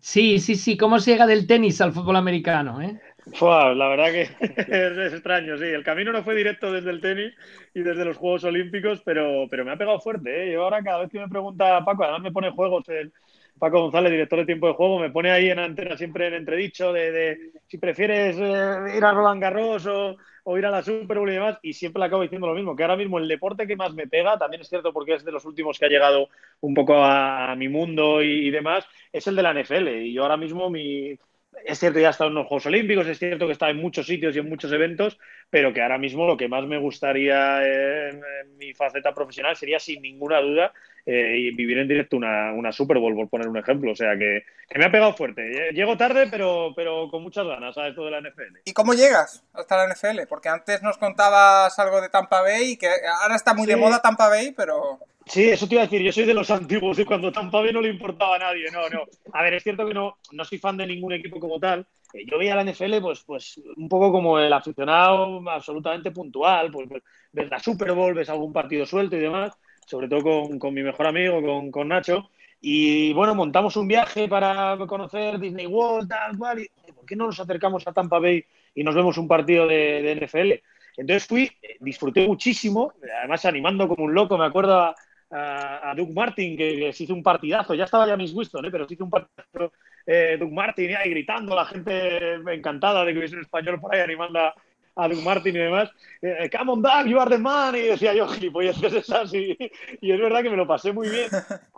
Sí, sí, sí. ¿Cómo se llega del tenis al fútbol americano, eh? La verdad que es, extraño, sí. El camino no fue directo desde el tenis y desde los Juegos Olímpicos, pero, pero me ha pegado fuerte. ¿eh? Yo ahora cada vez que me pregunta Paco, además me pone juegos el Paco González, director de tiempo de juego, me pone ahí en antena siempre en entredicho de, si prefieres eh, ir a Roland Garros o, ir a la Super Bowl y demás, y siempre le acabo diciendo lo mismo, que ahora mismo el deporte que más me pega, también es cierto porque es de los últimos que ha llegado un poco a, mi mundo y, y demás, es el de la NFL. Y yo ahora mismo mi es cierto ya ha estado en los Juegos Olímpicos, es cierto que está en muchos sitios y en muchos eventos, pero que ahora mismo lo que más me gustaría en, mi faceta profesional sería sin ninguna duda eh, vivir en directo una, una, Super Bowl, por poner un ejemplo. O sea que, me ha pegado fuerte. Llego tarde, pero, pero con muchas ganas a esto de la NFL. ¿Y cómo llegas hasta la NFL? Porque antes nos contabas algo de Tampa Bay y que ahora está muy de moda Tampa Bay, pero... Sí, eso te iba a decir, yo soy de los antiguos y cuando Tampa Bay no le importaba a nadie, no, no. A ver, es cierto que no, no soy fan de ningún equipo como tal. Yo veía la NFL, pues, pues un poco como el aficionado absolutamente puntual, pues, pues, ves la Super Bowl, ves algún partido suelto y demás, sobre todo con, con mi mejor amigo, con, con, Nacho. Y bueno, montamos un viaje para conocer Disney World, tal cual. Y, ¿Por qué no nos acercamos a Tampa Bay y nos vemos un partido de, de NFL? Entonces fui, disfruté muchísimo, además animando como un loco, me acuerdo a, a, Doug Martin, que, se hizo un partidazo, ya estaba ya Miss Winston, ¿eh? pero se hizo un partidazo eh, Doug Martin ahí gritando, la gente encantada de que hubiese un español por ahí animando a, Doug Martin y demás. Eh, Come on, Doug, you are the man. Y decía yo, gilipolleces esas. Y, y es verdad que me lo pasé muy bien.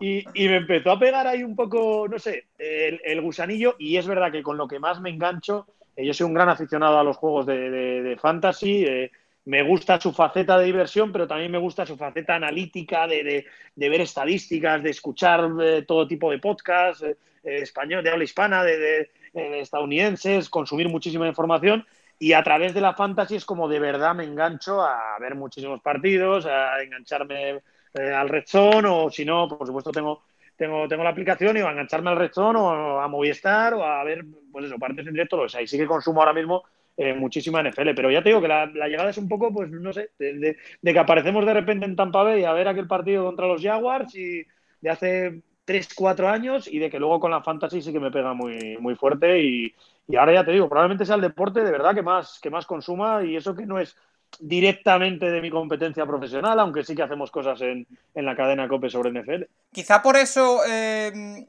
Y, y, me empezó a pegar ahí un poco, no sé, el, gusanillo. Y es verdad que con lo que más me engancho, yo soy un gran aficionado a los juegos de, de, de fantasy me gusta su faceta de diversión, pero también me gusta su faceta analítica de, ver estadísticas, de escuchar eh, todo tipo de podcasts, eh, eh, español, de habla hispana, de, estadounidenses, consumir muchísima información. Y a través de la fantasy es como de verdad me engancho a ver muchísimos partidos, a engancharme al Red Zone, o si no, por supuesto tengo, tengo, tengo la aplicación y a engancharme al Red Zone o a Movistar o a ver, pues eso, partidos en directo, o sea, y sí que consumo ahora mismo eh, muchísima NFL. Pero ya te digo que la, llegada es un poco, pues no sé, de, que aparecemos de repente en Tampa Bay a ver aquel partido contra los Jaguars y de hace 3, 4 años y de que luego con la fantasy sí que me pega muy, muy fuerte y, ahora ya te digo, probablemente sea el deporte de verdad que más, que más consuma y eso que no es directamente de mi competencia profesional, aunque sí que hacemos cosas en, la cadena COPE sobre NFL. Quizá por eso eh,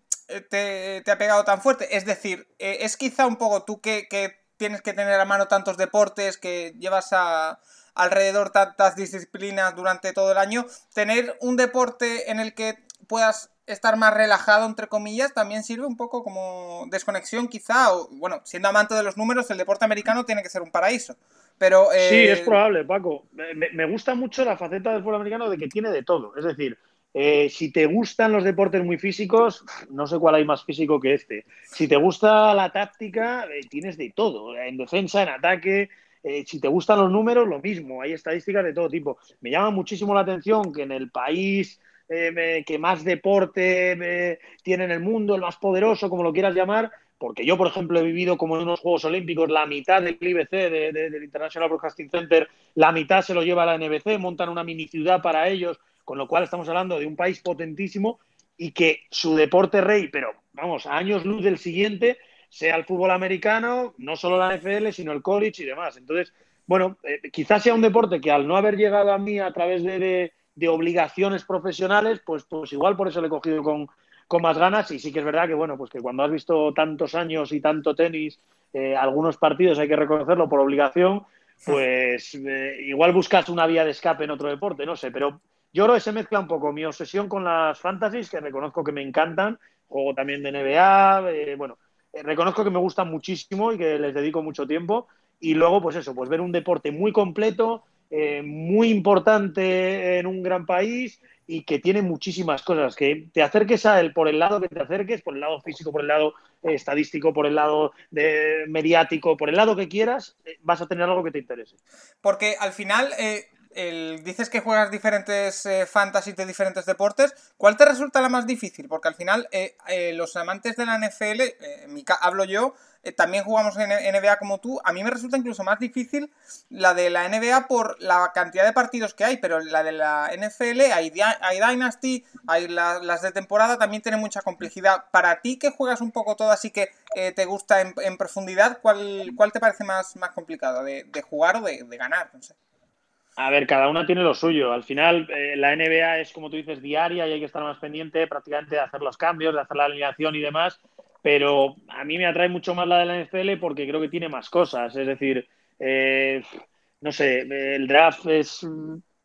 te, ha pegado tan fuerte. Es decir, eh, es quizá un poco tú que, que tienes que tener a mano tantos deportes, que llevas a, alrededor tantas disciplinas durante todo el año, tener un deporte en el que puedas estar más relajado, entre comillas, también sirve un poco como desconexión quizá, o bueno, siendo amante de los números, el deporte americano tiene que ser un paraíso. Pero, eh, Sí, es probable, Paco. Me, me, gusta mucho la faceta del fútbol americano de que tiene de todo. Es decir, eh, si te gustan los deportes muy físicos, no sé cuál hay más físico que este. Si te gusta la táctica, eh, tienes de todo, en defensa, en ataque. Eh, si te gustan los números, lo mismo, hay estadísticas de todo tipo. Me llama muchísimo la atención que en el país eh, que más deporte tiene en el mundo, el más poderoso, como lo quieras llamar, porque yo, por ejemplo, he vivido como en unos Juegos Olímpicos, la mitad del IBC, del International Broadcasting Center, la mitad se lo lleva la NBC, montan una mini ciudad para ellos, con lo cual estamos hablando de un país potentísimo y que su deporte rey, pero vamos, a años luz del siguiente, sea el fútbol americano, no solo la NFL, sino el college y demás. Entonces, bueno, eh, quizás sea un deporte que al no haber llegado a mí a través de, obligaciones profesionales, pues, pues igual por eso le he cogido con, más ganas. Y sí que es verdad que, bueno, pues que cuando has visto tantos años y tanto tenis, eh, algunos partidos hay que reconocerlo por obligación, pues eh, igual buscas una vía de escape en otro deporte, no sé, pero yo creo que se mezcla un poco mi obsesión con las fantasies, que reconozco que me encantan, juego también de NBA, eh, bueno, reconozco que me gustan muchísimo y que les dedico mucho tiempo. Y luego, pues eso, pues ver un deporte muy completo, eh, muy importante en un gran país y que tiene muchísimas cosas. Que te acerques a él por el lado que te acerques, por el lado físico, por el lado estadístico, por el lado de, mediático, por el lado que quieras, vas a tener algo que te interese. Porque al final, dices que juegas diferentes eh, fantasies de diferentes deportes. ¿Cuál te resulta la más difícil? Porque al final eh, eh, los amantes de la NFL, en mi hablo yo, también jugamos en NBA como tú. A mí me resulta incluso más difícil la de la NBA por la cantidad de partidos que hay, pero la de la NFL hay, hay Dynasty, hay las de temporada, también tiene mucha complejidad. Para ti que juegas un poco todo así que te gusta en, profundidad, ¿cuál, ¿cuál, te parece más, más complicado? ¿De, jugar o de, de ganar? No sé. A ver, cada una tiene lo suyo. Al final, eh, la NBA es, como tú dices, diaria y hay que estar más pendiente prácticamente de hacer los cambios, de hacer la alineación y demás. Pero a mí me atrae mucho más la de la NFL porque creo que tiene más cosas. Es decir, eh, no sé, el draft es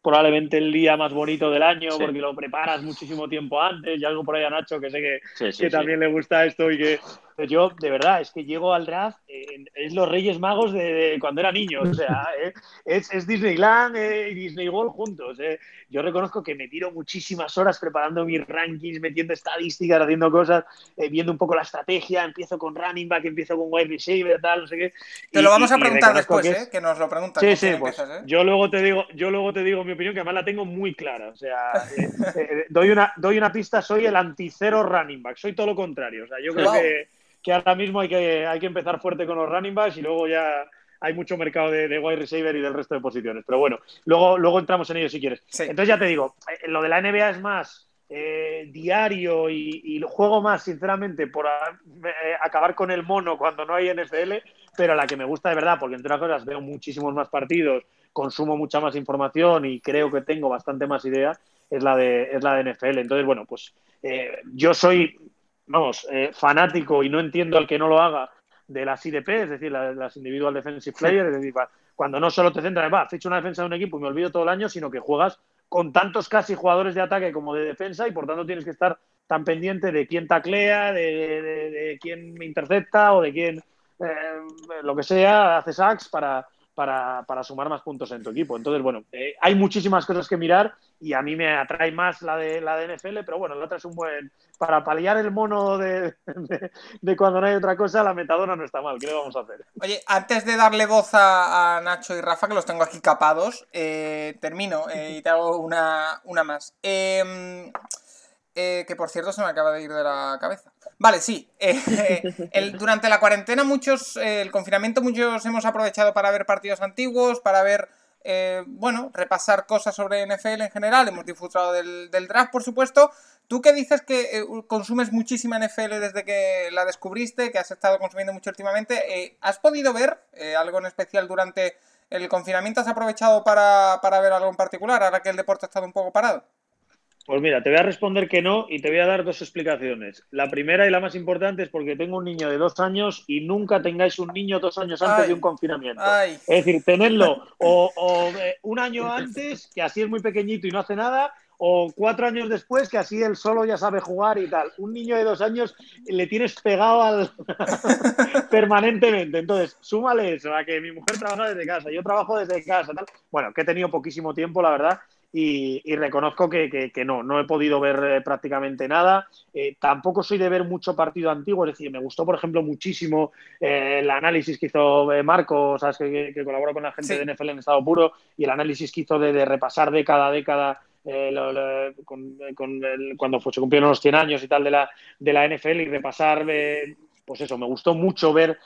probablemente el día más bonito del año porque lo preparas muchísimo tiempo antes y algo por ahí a Nacho que sé que, que también le gusta esto y que yo de verdad es que llego al draft es los Reyes Magos de, cuando era niño o sea eh, es, es, Disneyland eh, y Disney World juntos eh. yo reconozco que me tiro muchísimas horas preparando mis rankings metiendo estadísticas haciendo cosas viendo un poco la estrategia empiezo con running back empiezo con wide receiver tal no sé qué te lo vamos a preguntar después que, que nos lo preguntan sí sí pues, yo luego te digo yo luego te digo mi opinión, que además la tengo muy clara. O sea, eh, eh, doy, una, doy una pista, soy el anticero running back, soy todo lo contrario. O sea, yo creo que, que, ahora mismo hay que, hay que empezar fuerte con los running backs y luego ya hay mucho mercado de, wide receiver y del resto de posiciones. Pero bueno, luego, luego entramos en ello si quieres. Entonces ya te digo, eh, lo de la NBA es más diario y, y, juego más, sinceramente, por acabar con el mono cuando no hay NFL, pero la que me gusta de verdad, porque entre otras cosas veo muchísimos más partidos, consumo mucha más información y creo que tengo bastante más ideas, es la de, es la de NFL. Entonces, bueno, pues eh, yo soy, vamos, eh, fanático y no entiendo al que no lo haga de las IDP, es decir, las, Individual Defensive Players, es decir, cuando no solo te centras en, va, hecho una defensa de un equipo y me olvido todo el año, sino que juegas con tantos casi jugadores de ataque como de defensa y por tanto tienes que estar tan pendiente de quién taclea, de, de, quién me intercepta o de quién, eh, lo que sea, hace sacks para, para, sumar más puntos en tu equipo. Entonces, bueno, eh, hay muchísimas cosas que mirar y a mí me atrae más la de, la de NFL, pero bueno, la otra es un buen... Para paliar el mono de, de, cuando no hay otra cosa, la metadona no está mal. ¿Qué le vamos a hacer? Oye, antes de darle voz a, Nacho y Rafa, que los tengo aquí capados, eh, termino eh, y te hago una, una más. Em, que por cierto se me acaba de ir de la cabeza. Vale, sí. Eh, durante la cuarentena, muchos, eh, el confinamiento, muchos hemos aprovechado para ver partidos antiguos, para ver, eh, bueno, repasar cosas sobre NFL en general. Hemos disfrutado del, draft, por supuesto. Tú que dices que consumes muchísima NFL desde que la descubriste, que has estado consumiendo mucho últimamente, ¿has podido ver algo en especial durante el confinamiento? ¿Has aprovechado para, para ver algo en particular, ahora que el deporte ha estado un poco parado? Pues mira, te voy a responder que no y te voy a dar dos explicaciones. La primera y la más importante es porque tengo un niño de dos años y nunca tengáis un niño dos años antes de un confinamiento. Es decir, tenerlo o, eh, un año antes, que así es muy pequeñito y no hace nada, o cuatro años después, que así él solo ya sabe jugar y tal. Un niño de dos años le tienes pegado al permanentemente. Entonces, súmale eso, a que mi mujer trabaja desde casa, yo trabajo desde casa, tal. Bueno, que he tenido poquísimo tiempo, la verdad, y, reconozco que, no, no he podido ver eh, prácticamente nada. Eh, tampoco soy de ver mucho partido antiguo, es decir, me gustó, por ejemplo, muchísimo eh, el análisis que hizo Marco, ¿sabes? Que, que, colaboró con la gente de NFL en estado puro, y el análisis que hizo de, repasar década a década eh, cuando se cumplieron los 100 años y tal de la, de la NFL y repasar, pues eso, me gustó mucho ver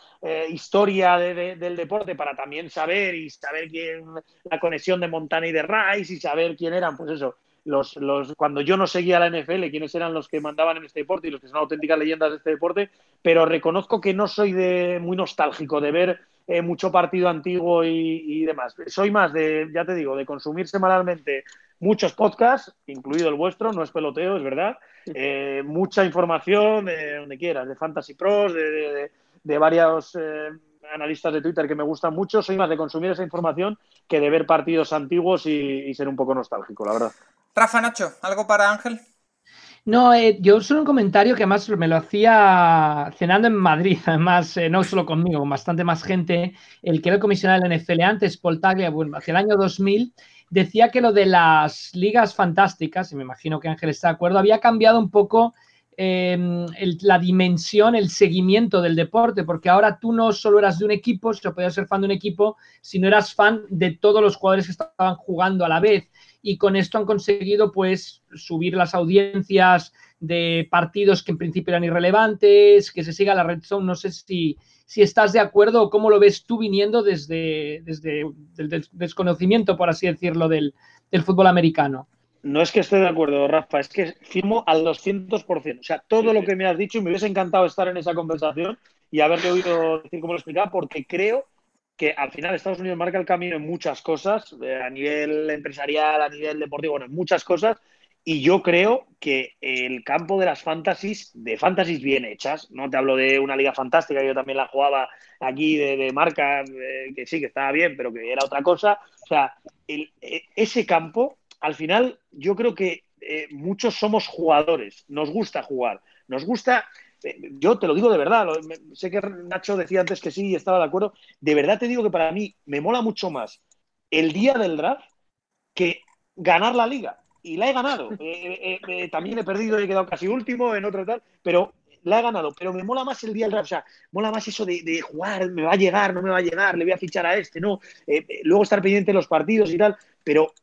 historia del deporte para también saber y saber quién, la conexión de Montana y de Rice y saber quién eran, pues eso, los, los, cuando yo no seguía la NFL, quiénes eran los que mandaban en este deporte y los que son auténticas leyendas de este deporte, pero reconozco que no soy de muy nostálgico de ver eh, mucho partido antiguo y, demás. Soy más de, ya te digo, de consumir semanalmente muchos podcasts, incluido el vuestro, no es peloteo, es verdad, eh, mucha información de donde quieras, de Fantasy Pros, de, de, varios... Eh, analistas de Twitter que me gustan mucho, soy más de consumir esa información que de ver partidos antiguos y ser un poco nostálgico, la verdad. Rafa Nacho, ¿algo para Ángel? No, eh, yo solo un comentario que además me lo hacía cenando en Madrid, además, eh, no solo conmigo, con bastante más gente. El que era el comisionado del NFL antes, Paul Taglia, bueno, hacia el año 2000, decía que lo de las ligas fantásticas, y me imagino que Ángel está de acuerdo, había cambiado un poco em, la dimensión, el seguimiento del deporte, porque ahora tú no solo eras de un equipo, si podías ser fan de un equipo, sino eras fan de todos los jugadores que estaban jugando a la vez y con esto han conseguido pues subir las audiencias de partidos que en principio eran irrelevantes, que se siga la red zone. No sé si, si estás de acuerdo o cómo lo ves tú viniendo desde, desde el desconocimiento, por así decirlo, del, fútbol americano. No es que esté de acuerdo, Rafa, es que firmo al 200%. O sea, todo lo que me has dicho, y me hubiese encantado estar en esa conversación y haberte oído decir cómo lo explicaba, porque creo que al final Estados Unidos marca el camino en muchas cosas, eh, a nivel empresarial, a nivel deportivo, bueno, en muchas cosas. Y yo creo que el campo de las fantasies, de fantasies bien hechas, no te hablo de una liga fantástica, yo también la jugaba aquí de, marca, eh, que sí, que estaba bien, pero que era otra cosa. O sea, e, ese campo, al final, yo creo que eh, muchos somos jugadores, nos gusta jugar, nos gusta yo te lo digo de verdad, sé que Nacho decía antes que sí y estaba de acuerdo, de verdad te digo que para mí me mola mucho más el día del draft que ganar la liga. Y la he ganado. Eh, eh, eh, también he perdido, he quedado casi último en otro tal, pero la he ganado. Pero me mola más el día del draft, o sea, mola más eso de, jugar, me va a llegar, no me va a llegar, le voy a fichar a este, no. luego estar pendiente de los partidos y tal, pero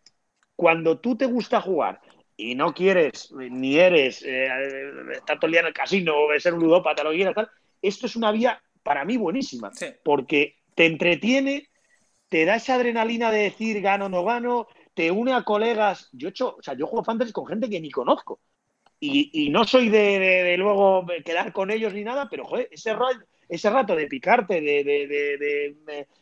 cuando tú te gusta jugar y no quieres ni eres estar todo el día en el casino ser un ludópata, lo que quieras, tal, esto es una vía para mí buenísima, porque te entretiene, te da esa adrenalina de decir gano o no gano, te une a colegas. Yo he hecho, o sea, yo juego fantasy con gente que ni conozco. Y, no soy de, luego quedar con ellos ni nada, pero joder, ese, ese rato de picarte, de,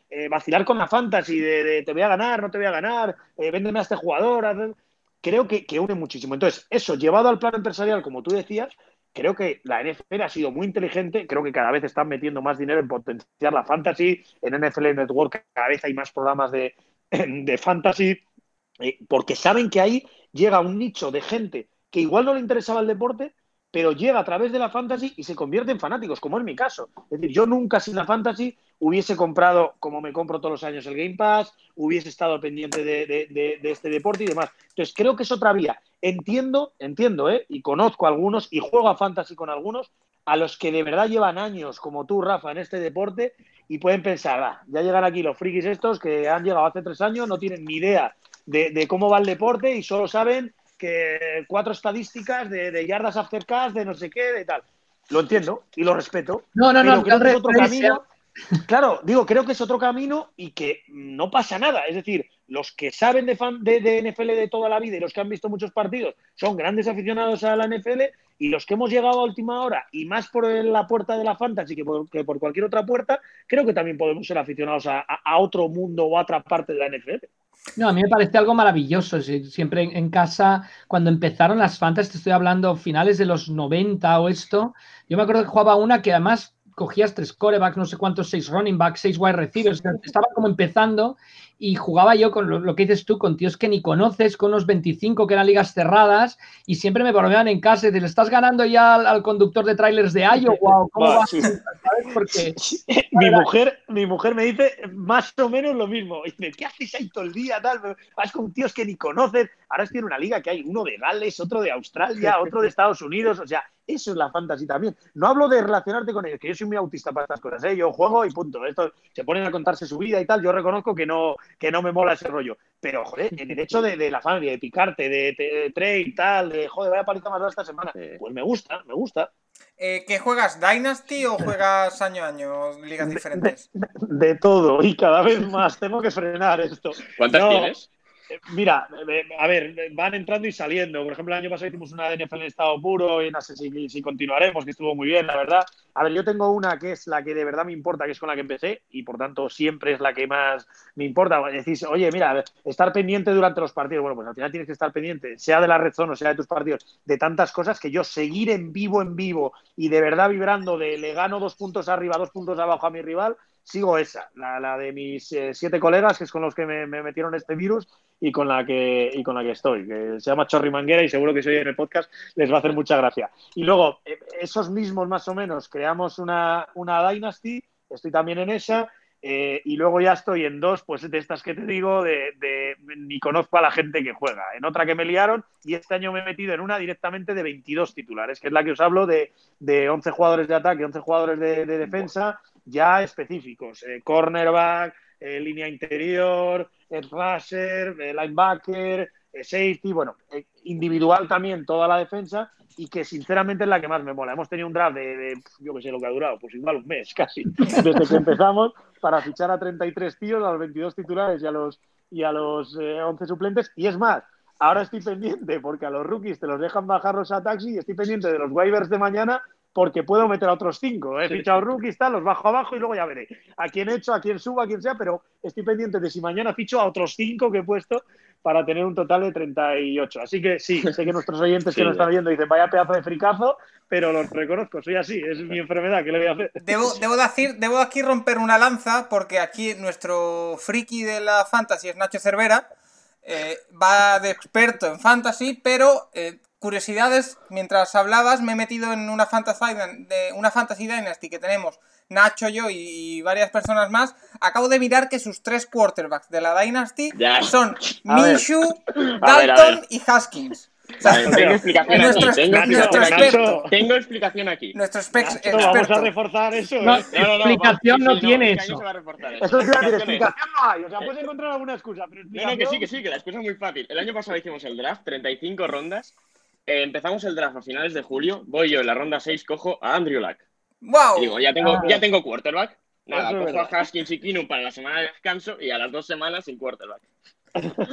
eh, vacilar con la fantasy, de, te voy a ganar, no te voy a ganar, eh, véndeme a este jugador, creo que, une muchísimo. Entonces, eso llevado al plano empresarial, como tú decías, creo que la NFL ha sido muy inteligente, creo que cada vez están metiendo más dinero en potenciar la fantasy, en NFL Network cada vez hay más programas de, de fantasy, eh, porque saben que ahí llega un nicho de gente que igual no le interesaba el deporte, pero llega a través de la fantasy y se convierte en fanáticos, como en mi caso. Es decir, yo nunca sin la fantasy hubiese comprado, como me compro todos los años, el Game Pass, hubiese estado pendiente de, este deporte y demás. Entonces, creo que es otra vía. Entiendo, entiendo, ¿eh? y conozco a algunos y juego a fantasy con algunos, a los que de verdad llevan años, como tú, Rafa, en este deporte y pueden pensar, ah, ya llegan aquí los frikis estos que han llegado hace tres años, no tienen ni idea de cómo va el deporte y solo saben que cuatro estadísticas de, yardas after catch, de no sé qué, de tal. Lo entiendo y lo respeto. No, no, no, creo que es otro camino. Claro, digo, creo que es otro camino y que no pasa nada. Es decir, los que saben de, fan, de, NFL de toda la vida y los que han visto muchos partidos son grandes aficionados a la NFL y los que hemos llegado a última hora y más por la puerta de la fantasy que por, que por cualquier otra puerta, creo que también podemos ser aficionados a, a otro mundo o a otra parte de la NFL. No, a mí me parece algo maravilloso. Siempre en casa, cuando empezaron las fantasy, te estoy hablando finales de los 90 o esto, yo me acuerdo que jugaba una que además cogías tres corebacks, no sé cuántos, seis running backs, seis wide receivers, estaba como empezando y jugaba yo con lo, que dices tú, con tíos que ni conoces, con unos 25 que eran ligas cerradas y siempre me bromeaban en casa y le estás ganando ya al, conductor de trailers de Iowa, ¿cómo vas? Porque, mi, mujer, mi mujer me dice más o menos lo mismo. Dice, ¿qué haces ahí todo el día? Tal? Vas con tíos que ni conoces. Ahora estoy en una liga que hay uno de Gales, otro de Australia, otro de Estados Unidos. O sea, eso es la fantasy también. No hablo de relacionarte con ellos, que yo soy muy autista para estas cosas. ¿eh? Yo juego y punto. Esto se ponen a contarse su vida y tal. Yo reconozco que no, que no me mola ese rollo. Pero, joder, en el hecho de, la familia, de picarte, de, trade y tal, de joder, vaya paliza más esta semana, pues me gusta, me gusta. Eh, ¿Qué juegas? ¿Dynasty o juegas año a año? Ligas diferentes. De, todo y cada vez más. Tengo que frenar esto. ¿Cuántas tienes? Mira, a ver, van entrando y saliendo. Por ejemplo, el año pasado hicimos una de NFL en estado puro y no sé si, continuaremos, que estuvo muy bien, la verdad. A ver, yo tengo una que es la que de verdad me importa, que es con la que empecé y por tanto siempre es la que más me importa. Decís, oye, mira, estar pendiente durante los partidos. Bueno, pues al final tienes que estar pendiente, sea de la red zone o sea de tus partidos, de tantas cosas que yo seguir en vivo, en vivo y de verdad vibrando de le gano dos puntos arriba, dos puntos abajo a mi rival, sigo esa, la, de mis eh, siete colegas, que es con los que me, metieron este virus y con la que y con la que estoy, que se llama Chorri Manguera y seguro que si en el podcast les va a hacer mucha gracia. Y luego, eh, esos mismos más o menos, creamos una, una Dynasty, estoy también en esa, eh, y luego ya estoy en dos, pues de estas que te digo, de, ni conozco a la gente que juega. En otra que me liaron y este año me he metido en una directamente de 22 titulares, que es la que os hablo de, de 11 jugadores de ataque, 11 jugadores de, defensa ya específicos. Eh, cornerback, eh, línea interior, rusher, linebacker, safety, bueno, individual también toda la defensa y que sinceramente es la que más me mola. Hemos tenido un draft de, yo que sé lo que ha durado, pues igual un mes casi, desde que empezamos, para fichar a 33 tíos, a los 22 titulares y a los, y a los 11 eh, suplentes. Y es más, ahora estoy pendiente porque a los rookies te los dejan bajarlos a taxi y estoy pendiente de los waivers de mañana porque puedo meter a otros cinco. He fichado rookies, tal, los bajo abajo y luego ya veré a quién he hecho, a quién subo, a quién sea, pero estoy pendiente de si mañana ficho a otros cinco que he puesto para tener un total de 38. Así que sí, sé que nuestros oyentes que nos están viendo dicen, vaya pedazo de fricazo, pero los reconozco, soy así, es mi enfermedad, ¿qué le voy a hacer? Debo, debo, decir, debo aquí romper una lanza, porque aquí nuestro friki de la fantasy es Nacho Cervera, eh, va de experto en fantasy, pero eh, curiosidades, mientras hablabas me he metido en una fantasy, de, una fantasy dynasty que tenemos Nacho, yo y, varias personas más, acabo de mirar que sus tres quarterbacks de la Dynasty son Minshew, Dalton y Haskins. tengo explicación aquí. Tengo, experto, tengo explicación aquí. Nuestro experto. Vamos a reforzar eso. No, ¿eh? explicación no, tiene eso. Eso es decir, explicación no hay. O sea, puedes encontrar alguna excusa. Pero no, que sí, que sí, que la excusa es muy fácil. El año pasado hicimos el draft, 35 rondas. Eh, empezamos el draft a finales de julio. Voy yo en la ronda 6, cojo a Andrew Luck. ¡Wow! digo, ya tengo, ya tengo quarterback. Nada, cojo a Haskins y Kinu para la semana de descanso y a las dos semanas sin quarterback.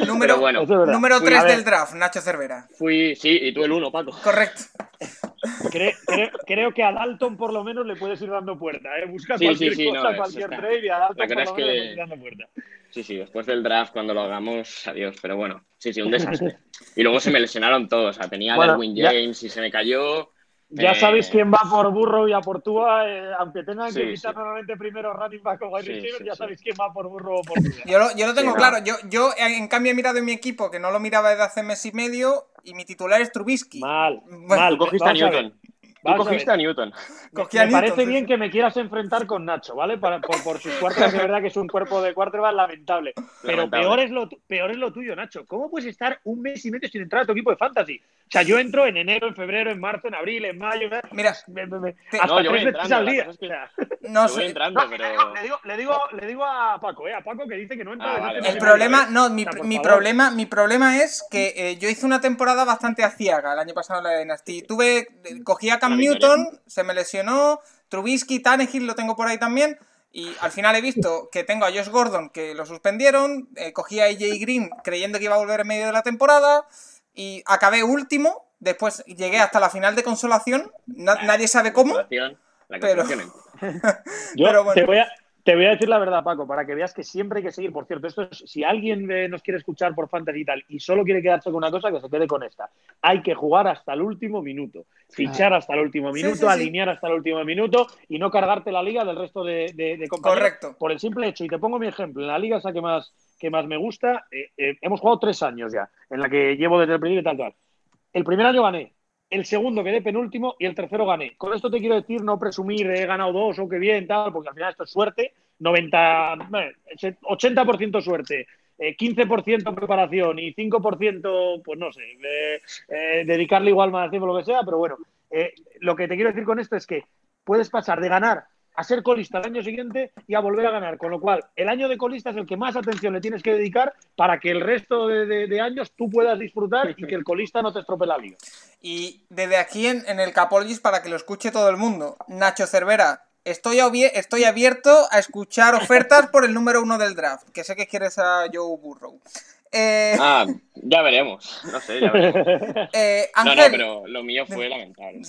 Número, bueno, número 3 del draft, Nacho Cervera. Fui, sí, y tú el 1, Paco. Correcto. Creo, que a Dalton por lo menos le puedes ir dando puerta, ¿eh? Busca cualquier cosa, cualquier trade y a Dalton por lo menos le ir dando puerta. Sí, sí, después del draft, cuando lo hagamos, adiós. Pero bueno, sí, sí, un desastre. y luego se me lesionaron todos. O sea, tenía a Darwin James y se me cayó. Ya sabéis quién va por Burro y a por Tua, eh, aunque tengan que quitar normalmente primero running back o wide receiver, ya sabéis quién va por Burro o por Tua. Yo lo, yo lo tengo claro. Yo, yo, en cambio, he mirado en mi equipo, que no lo miraba desde hace mes y medio, y mi titular es Trubisky. Mal, mal. Cogiste a Newton. Tú cogiste a, Newton. me parece bien que me quieras enfrentar con Nacho, ¿vale? por, sus cuartos, de verdad que es un cuerpo de quarterback lamentable. Pero Peor, es lo, peor es lo tuyo, Nacho. ¿Cómo puedes estar un mes y medio sin entrar a tu equipo de fantasy? O sea, yo entro en enero, en febrero, en marzo, en abril, en mayo. Mira, hasta no, yo tres veces al día. no sé. entrando, pero... le, digo, le, digo, le, digo, a Paco, ¿eh? A Paco que dice que no entra. Ah, el problema, no, mi, mi problema, mi problema es que eh, yo hice una temporada bastante aciaga el año pasado en la Dynasty. Tuve, cogí a Cam Newton, se me lesionó, Trubisky, Tannehill lo tengo por ahí también. Y al final he visto que tengo a Josh Gordon que lo suspendieron, eh, cogí a AJ Green creyendo que iba a volver en medio de la temporada y acabé último. Después llegué hasta la final de consolación. nadie sabe cómo. pero... bueno. te, voy a, te voy a decir la verdad, Paco, para que veas que siempre hay que seguir. Por cierto, esto es, si alguien nos quiere escuchar por fantasy y tal y solo quiere quedarse con una cosa, que se quede con esta. Hay que jugar hasta el último minuto, fichar hasta el último minuto, alinear hasta el último minuto y no cargarte la liga del resto de, de, compañeros. Correcto. Por el simple hecho, y te pongo mi ejemplo, en la liga esa que más, que más me gusta, eh, eh, hemos jugado tres años ya, en la que llevo desde el principio y tal, tal. El primer año gané, el segundo quedé penúltimo y el tercero gané. Con esto te quiero decir, no presumir he ganado dos o qué bien, tal, porque al final esto es suerte, 90, 80% suerte, 15% preparación y 5%, pues no sé, dedicarle igual más tiempo, lo que sea, pero bueno, lo que te quiero decir con esto es que puedes pasar de ganar a ser colista el año siguiente y a volver a ganar. Con lo cual, el año de colista es el que más atención le tienes que dedicar para que el resto de, años tú puedas disfrutar y que el colista no te estropee la liga. Y desde aquí en, el Capologis, para que lo escuche todo el mundo, Nacho Cervera, estoy, estoy abierto a escuchar ofertas por el número uno del draft, que sé que quieres a Joe Burrow. Eh... Ah, ya veremos. No sé, ya veremos. Eh, no, no, pero lo mío fue lamentable.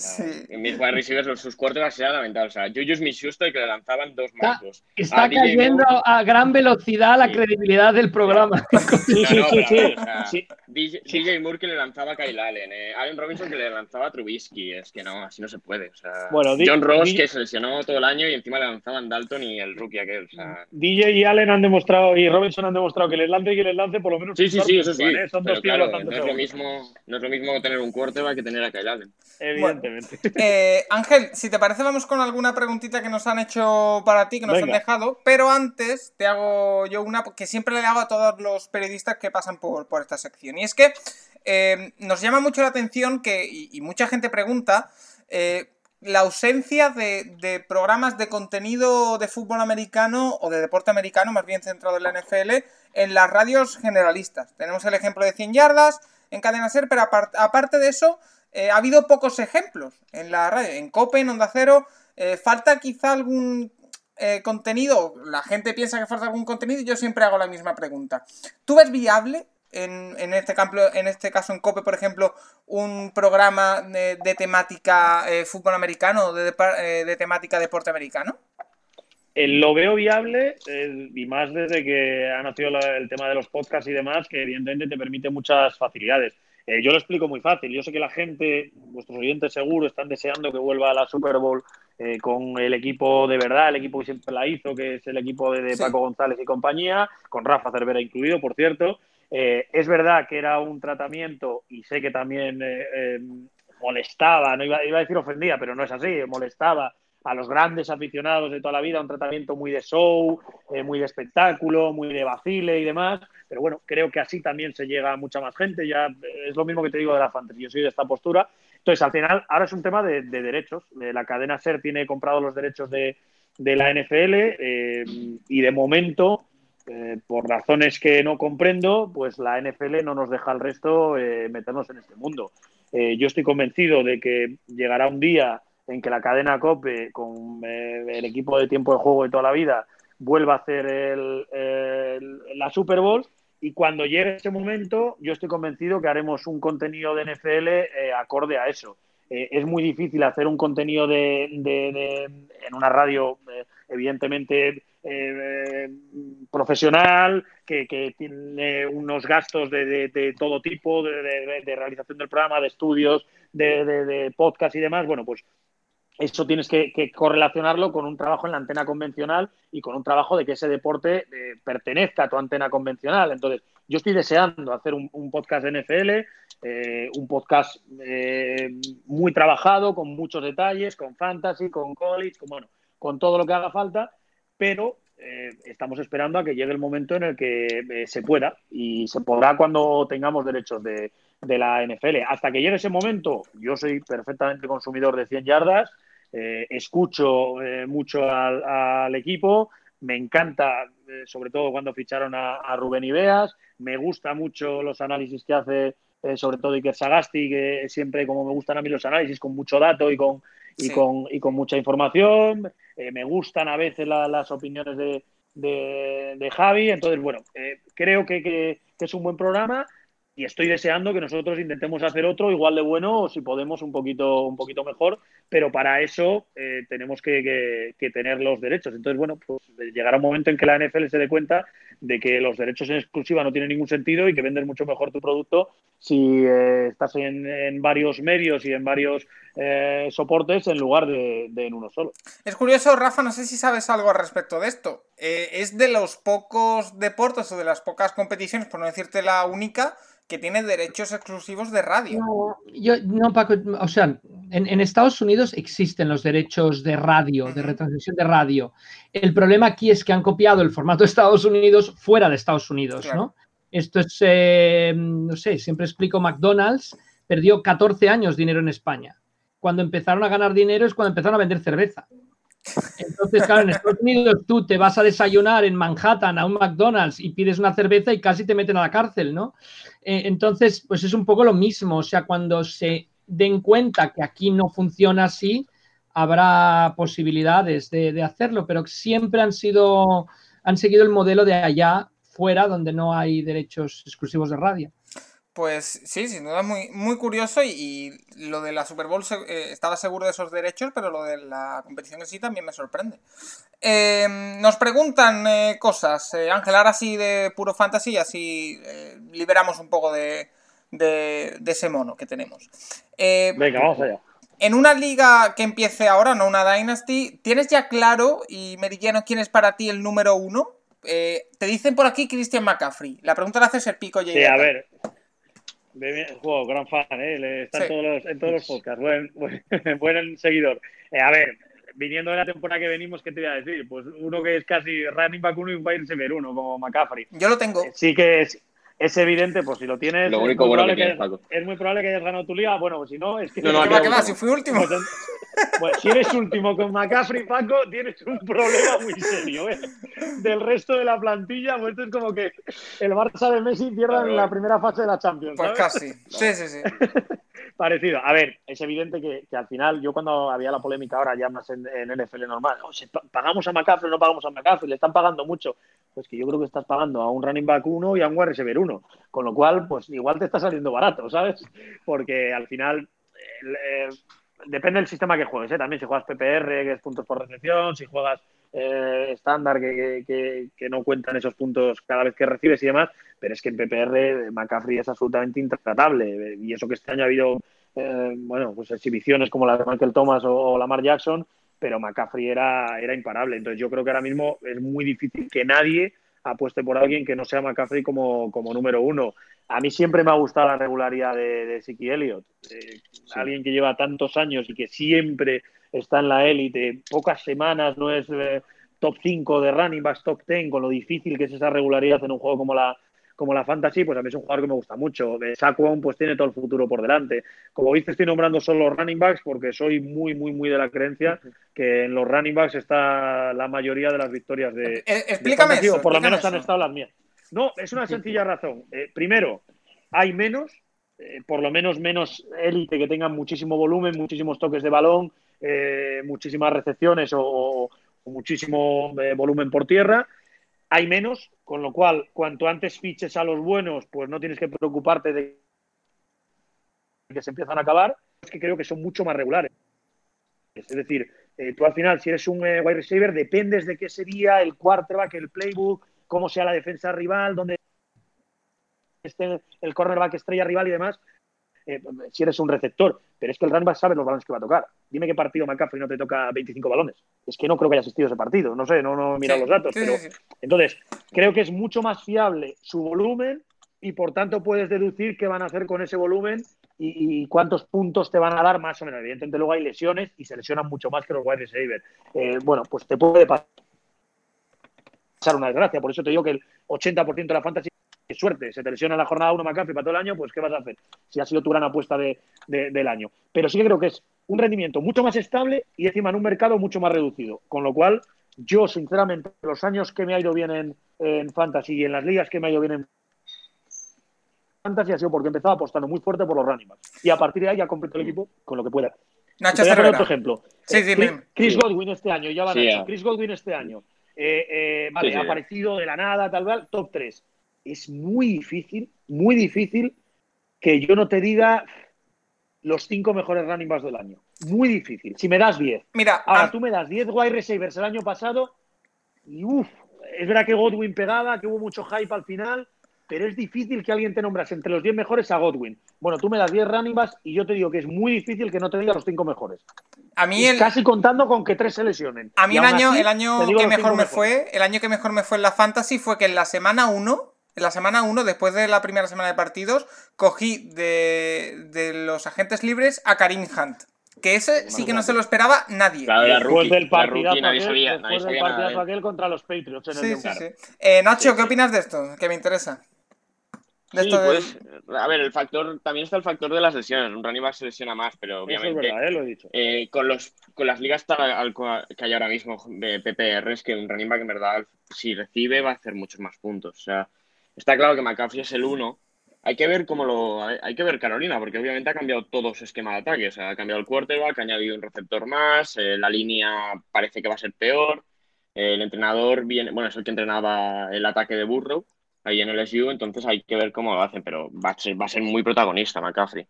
En mis wide receivers, sus quarterbacks eran lamentables. O sea, Juju Smith-Schuster y que le lanzaban dos marcos. Está, está cayendo a gran velocidad la credibilidad del programa. Sí, sí, sí. sí, DJ, Moore que le lanzaba a Kyle Allen. Eh. Allen Robinson que le lanzaba a Trubisky. Es que no, así no se puede. O sea, bueno, John Ross que se lesionó todo el año y encima le lanzaban Dalton y el rookie aquel. O sea... DJ y Allen han demostrado y Robinson han demostrado que les lance y que les lance por lo menos Sí, sí, sí, eso sí. Son dos claro, no, es lo mismo, no es lo mismo tener un quarterback que tener a Kyle Allen. Evidentemente. eh, Ángel, si te parece, vamos con alguna preguntita que nos han hecho para ti, que nos han dejado. Pero antes te hago yo una que siempre le hago a todos los periodistas que pasan por, por esta sección. Y es que eh, nos llama mucho la atención que, y, mucha gente pregunta, eh, la ausencia de, programas de contenido de fútbol americano o de deporte americano, más bien centrado en la NFL, en las radios generalistas. Tenemos el ejemplo de 100 yardas en Cadena Ser, pero aparte de eso, eh, ha habido pocos ejemplos en la radio. En Cope, en Onda Cero, eh, falta quizá algún eh, contenido. La gente piensa que falta algún contenido y yo siempre hago la misma pregunta. ¿Tú ves viable en, este, campo, en este caso en COPE, por ejemplo, un programa de, temática eh, fútbol americano o de, eh, de, temática deporte americano? Eh, lo veo viable y más desde que ha nacido el tema de los podcasts y demás, que evidentemente te permite muchas facilidades. yo lo explico muy fácil. Yo sé que la gente, vuestros oyentes seguro, están deseando que vuelva a la Super Bowl con el equipo de verdad, el equipo que siempre la hizo, que es el equipo de, Paco González y compañía, con Rafa Cervera incluido, por cierto. Eh, es verdad que era un tratamiento y sé que también eh, eh, molestaba, no iba, a decir ofendía, pero no es así, molestaba a los grandes aficionados de toda la vida, un tratamiento muy de show, muy de espectáculo, muy de vacile y demás. Pero bueno, creo que así también se llega a mucha más gente. Ya es lo mismo que te digo de la fantasy. Yo soy de esta postura. Entonces, al final, ahora es un tema de, derechos. La cadena SER tiene comprado los derechos de, de la NFL y de momento eh, por razones que no comprendo, pues la NFL no nos deja al resto eh, meternos en este mundo. Eh, yo estoy convencido de que llegará un día en que la cadena COPE, con el equipo de tiempo de juego de toda la vida, vuelva a hacer la Super Bowl. Y cuando llegue ese momento, yo estoy convencido que haremos un contenido de NFL acorde a eso. es muy difícil hacer un contenido de en una radio, evidentemente eh, profesional, que, tiene unos gastos de, todo tipo, de, realización del programa, de estudios, de, podcast y demás, bueno, pues eso tienes que, correlacionarlo con un trabajo en la antena convencional y con un trabajo de que ese deporte eh, pertenezca a tu antena convencional. Entonces, yo estoy deseando hacer un, podcast de NFL, eh, un podcast muy trabajado, con muchos detalles, con fantasy, con college, con, bueno, con todo lo que haga falta pero eh, estamos esperando a que llegue el momento en el que eh, se pueda y se podrá cuando tengamos derechos de, la NFL. Hasta que llegue ese momento, yo soy perfectamente consumidor de 100 yardas, eh, escucho mucho al, equipo, me encanta, sobre todo cuando ficharon a, Rubén Ibeas, me gusta mucho los análisis que hace, sobre todo Iker Sagasti, que siempre como me gustan a mí los análisis con mucho dato y con, y, con, y con mucha información. Eh, me gustan a veces las opiniones de, de, Javi. Entonces, bueno, eh, creo que, que, es un buen programa y estoy deseando que nosotros intentemos hacer otro igual de bueno o si podemos un poquito, un poquito mejor, pero para eso eh, tenemos que, tener los derechos. Entonces, bueno, pues llegará un momento en que la NFL se dé cuenta de que los derechos en exclusiva no tienen ningún sentido y que vendes mucho mejor tu producto si eh, estás en, varios medios y en varios eh, soportes en lugar de, en uno solo. Es curioso, Rafa, no sé si sabes algo al respecto de esto. es de los pocos deportes o de las pocas competiciones, por no decirte la única, que tiene derechos exclusivos de radio. No, yo, no, Paco, o sea, en, Estados Unidos existen los derechos de radio, de retransmisión de radio. El problema aquí es que han copiado el formato de Estados Unidos fuera de Estados Unidos, ¿no? Esto es, eh, no sé, siempre explico, McDonald's perdió 14 años dinero en España. Cuando empezaron a ganar dinero es cuando empezaron a vender cerveza. Entonces, claro, en Estados Unidos tú te vas a desayunar en Manhattan a un McDonald's y pides una cerveza y casi te meten a la cárcel, ¿no? Eh, entonces, pues es un poco lo mismo. O sea, cuando se den cuenta que aquí no funciona así, habrá posibilidades de, hacerlo, pero siempre han sido, han seguido el modelo de allá fuera donde no hay derechos exclusivos de radio. Pues sí, sin duda es muy, muy curioso y, lo de la Super Bowl eh, estaba seguro de esos derechos, pero lo de la competición en sí también me sorprende. Em, nos preguntan eh, cosas, eh, Ángel, ahora sí de puro fantasy, así liberamos un poco de, de, ese mono que tenemos. Venga, vamos allá. En una liga que empiece ahora, no una Dynasty, ¿tienes ya claro y meridiano quién es para ti el número uno? te dicen por aquí Christian McCaffrey. La pregunta la hace el pico Sí, a ver, juego, gran fan, ¿eh? está en, todos los, en todos los podcasts, buen, buen, seguidor. Eh, a ver, viniendo de la temporada que venimos, ¿qué te voy a decir? Pues uno que es casi running back uno y un wide receiver uno, como McCaffrey. Yo lo tengo. Eh, sí que es, evidente, pues si lo tienes. Lo único bueno que, Es muy probable que hayas ganado tu liga. Bueno, pues si no, es que. No, no, ¿qué va, Si fui último. Pues, pues, si eres último con McCaffrey, Paco, tienes un problema muy serio. ¿eh? Del resto de la plantilla, pues esto es como que el Barça de Messi pierda en la primera fase de la Champions. Pues casi. Sí, sí, sí. Parecido. A ver, es evidente que, que, al final, yo cuando había la polémica ahora ya más en, en NFL normal, o sea, pagamos a McCaffrey o no pagamos a McCaffrey, le están pagando mucho. Pues que yo creo que estás pagando a un running back 1 y a un wide receiver 1. Con lo cual, pues igual te está saliendo barato, ¿sabes? Porque al final eh, depende del sistema que juegues, ¿eh? También si juegas PPR, que es puntos por recepción, si juegas eh, estándar, que, que, no cuentan esos puntos cada vez que recibes y demás, pero es que en PPR McCaffrey es absolutamente intratable. Y eso que este año ha habido, eh, bueno, pues exhibiciones como la de Michael Thomas o, o Lamar Jackson, pero McCaffrey era, era imparable. Entonces yo creo que ahora mismo es muy difícil que nadie apueste por alguien que no sea McCaffrey como, como número uno. A mí siempre me ha gustado la regularidad de, de Siki Elliott. Eh, alguien que lleva tantos años y que siempre está en la élite, pocas semanas no es eh, top 5 de running backs, top 10, con lo difícil que es esa regularidad en un juego como la, como la Fantasy, pues a mí es un jugador que me gusta mucho. De Saquon, pues tiene todo el futuro por delante. Como dices, estoy nombrando solo los running backs porque soy muy, muy, muy de la creencia que en los running backs está la mayoría de las victorias de. Eh, eh, explícame eso. Por lo menos han estado las mías. No, es una sencilla razón. Eh, primero, hay menos, por lo menos menos élite que tengan muchísimo volumen, muchísimos toques de balón, muchísimas recepciones o muchísimo volumen por tierra hay menos, con lo cual, cuanto antes fiches a los buenos, pues no tienes que preocuparte de que se empiezan a acabar, es que creo que son mucho más regulares. Es decir, eh, tú al final, si eres un eh, wide receiver, dependes de qué sería el quarterback, el playbook, cómo sea la defensa rival, dónde esté el cornerback estrella rival y demás. Eh, si eres un receptor, pero es que el running sabe los balones que va a tocar. Dime qué partido McCaffrey no te toca 25 balones. Es que no creo que haya asistido ese partido, no sé, no, no he mirado los datos, pero entonces creo que es mucho más fiable su volumen y por tanto puedes deducir qué van a hacer con ese volumen y, cuántos puntos te van a dar más o menos. Evidentemente luego hay lesiones y se lesionan mucho más que los wide receivers. Eh, bueno, pues te puede pasar una desgracia, por eso te digo que el 80% de la fantasy suerte, se te lesiona en la jornada 1 McCaffrey para todo el año, pues ¿qué vas a hacer? Si ha sido tu gran apuesta de, del año. Pero sí que creo que es un rendimiento mucho más estable y encima en un mercado mucho más reducido. Con lo cual, yo sinceramente, los años que me ha ido bien en, en Fantasy y en las ligas que me ha ido bien en Fantasy ha sido porque empezaba apostando muy fuerte por los running Y a partir de ahí ya completo el equipo con lo que pueda. Nacho Voy otro ejemplo. Sí, eh, Chris, Godwin este año, ya va Nacho. Chris Godwin este año. Eh, eh, vale, ha aparecido de la nada, tal, tal, top 3 es muy difícil, muy difícil que yo no te diga los cinco mejores running backs del año. Muy difícil. Si me das 10. Mira, ahora tú me das 10 wide receivers el año pasado y uff, es verdad que Godwin pegaba, que hubo mucho hype al final, pero es difícil que alguien te nombrase entre los 10 mejores a Godwin. Bueno, tú me das 10 running backs y yo te digo que es muy difícil que no te diga los cinco mejores. A mí Casi contando con que tres se lesionen. A mí el año, el año que mejor me fue, el año que mejor me fue en la Fantasy fue que en la semana 1 en la semana 1, después de la primera semana de partidos, cogí de, los agentes libres a Karim Hunt. Que ese sí que no se lo esperaba nadie. Claro, Después rookie, del era partidazo rookie, nadie aquel- sabía, después nadie del de partidazo aquel contra los Patriots en el Sí, de sí, sí. Eh, Nacho, Sí, ¿qué sí. opinas de esto? Que me interesa. De Sí, esto del- pues, a ver, el factor, también está el factor de las lesiones. Un running back se lesiona más, pero Eso es obviamente verdad, ¿eh? lo he dicho. eh, con, los, con las ligas tal al- que hay ahora mismo de PPR es que un running back en verdad, si recibe, va a hacer muchos más puntos. O sea, está claro que McCaffrey es el uno. Hay que ver cómo lo. Hay que ver Carolina, porque obviamente ha cambiado todo su esquema de ataque. O sea, ha cambiado el quarterback, ha añadido un receptor más, eh, la línea parece que va a ser peor. el entrenador viene, bueno, es el que entrenaba el ataque de Burrow ahí en el SU, entonces hay que ver cómo lo hacen, pero va a ser, va a ser muy protagonista McCaffrey.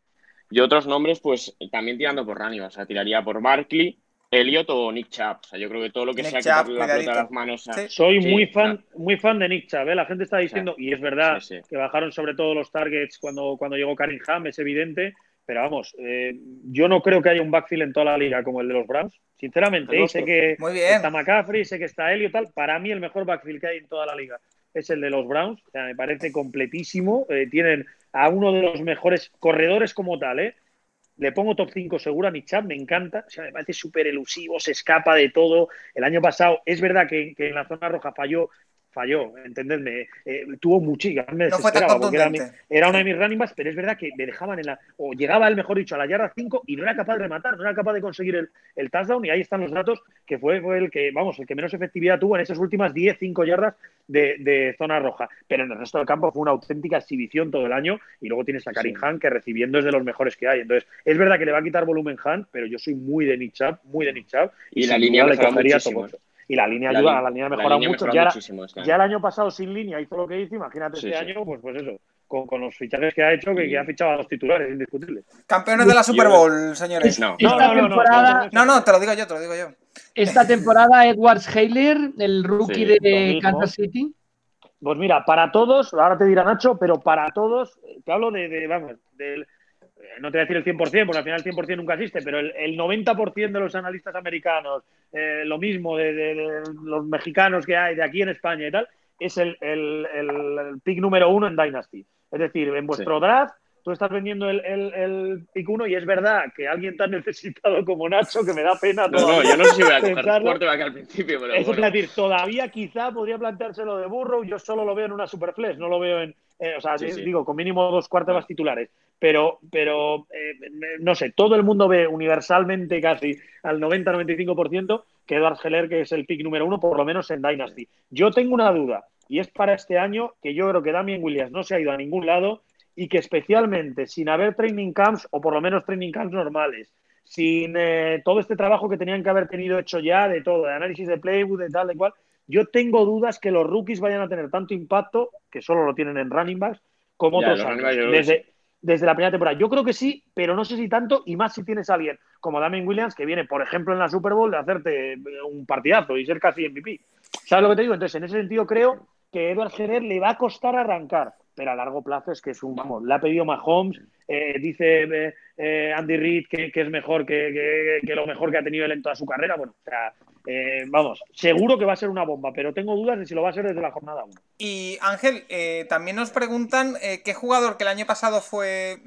Y otros nombres, pues también tirando por running, o sea, tiraría por Barkley, Elliot o Nick Chubb. O sea, yo creo que todo lo que Nick sea Chubb, quitarle la pelota de cuidadito. las manos a, Sí. Soy Sí, muy fan, claro. muy fan de Nick Chubb, ¿eh? La gente está diciendo, y es verdad Sí, sí. que bajaron sobre todo los targets cuando, cuando llegó Karim Ham, es evidente, pero vamos, eh, yo no creo que haya un backfield en toda la liga como el de los Browns. Sinceramente, ¿eh? sé que Muy bien. está McCaffrey, sé que está Elliot, tal. Para mí el mejor backfield que hay en toda la liga es el de los Browns. O sea, me parece completísimo. Eh, tienen a uno de los mejores corredores como tal, ¿eh? Le pongo top 5 seguro a Nick Chubb, me encanta. O sea, me parece súper elusivo, se escapa de todo. El año pasado, es verdad que en la zona roja falló, falló, entendedme. eh, tuvo muchísimo, me No fue tan desesperaba porque era, mi- era uno de mis running backs, pero es verdad que me dejaban en la. O llegaba él, mejor dicho, a la yarda 5 y no era capaz de rematar, no era capaz de conseguir el, el touchdown. Y ahí están los datos, que fue, fue el que, vamos, el que menos efectividad tuvo en esas últimas 10, 5 yardas de, de zona roja. Pero en el resto del campo fue una auténtica exhibición todo el año. Y luego tienes a Karim Sí. Hunt, que recibiendo es de los mejores que hay. Entonces, es verdad que le va a quitar volumen Hunt, pero yo soy muy de Nick Chubb, muy de Nick Chubb. Y la sin línea le cogería muchísimo, todo. Y la línea La ayuda, línea- la línea la mejora línea mucho. Ya, muchísimo este ya el año pasado sin línea hizo lo que hizo, imagínate Sí, este sí. año, pues, pues eso, con, con los fichajes que ha hecho, que, que ha fichado a los titulares, indiscutible. Campeones de la Super Bowl, señores. No. Esta No, no, no, no, temporada, No, no, te lo digo yo, te lo digo yo. esta temporada Edwards Heiler, el rookie Sí, de. Kansas City. Pues mira, para todos, ahora te dirá Nacho, pero para todos, te hablo de, de, vamos, del, no te voy a decir el 100%, porque al final el 100% nunca existe, pero el, el 90% de los analistas americanos, eh, lo mismo de, de- de los mexicanos que hay de aquí en España y tal, es el, el- el- pick número uno en Dynasty. Es decir, en vuestro draft, tú estás vendiendo el, el, el pick uno y es verdad que alguien tan necesitado como Nacho, que me da pena No, no, yo no sé si voy a coger quarterback al principio, pero Eso bueno. es decir, todavía quizá podría planteárselo de Burrow. Yo solo lo veo en una Superflex, no lo veo en. eh, o sea, Sí, sí. digo, con mínimo dos cuartas titulares. Pero, pero eh, no sé, todo el mundo ve universalmente casi al 90-95% que Edward Heller, que es el pick número uno, por lo menos en Dynasty. Yo tengo una duda, y es para este año que yo creo que Damien Williams no se ha ido a ningún lado y que especialmente sin haber training camps, o por lo menos training camps normales, sin eh, todo este trabajo que tenían que haber tenido hecho ya de todo, de análisis de playbook, de tal, de cual, yo tengo dudas que los rookies vayan a tener tanto impacto, que solo lo tienen en running backs, como Ya, otros años. Desde, desde la primera temporada. Yo creo que sí, pero no sé si tanto, y más si tienes a alguien como Damien Williams, que viene, por ejemplo, en la Super Bowl, de hacerte eh, un partidazo y ser casi MVP. ¿Sabes lo que te digo? Entonces, en ese sentido, creo que Edward Jenner le va a costar arrancar, pero a largo plazo es que es un, vamos, le ha pedido Mahomes, eh, dice eh, eh, Andy Reid que, que es mejor que, que- que lo mejor que ha tenido él en toda su carrera. Bueno, o sea, eh, vamos, seguro que va a ser una bomba, pero tengo dudas de si lo va a ser desde la jornada 1. Y Ángel, también nos preguntan qué jugador que el año pasado fue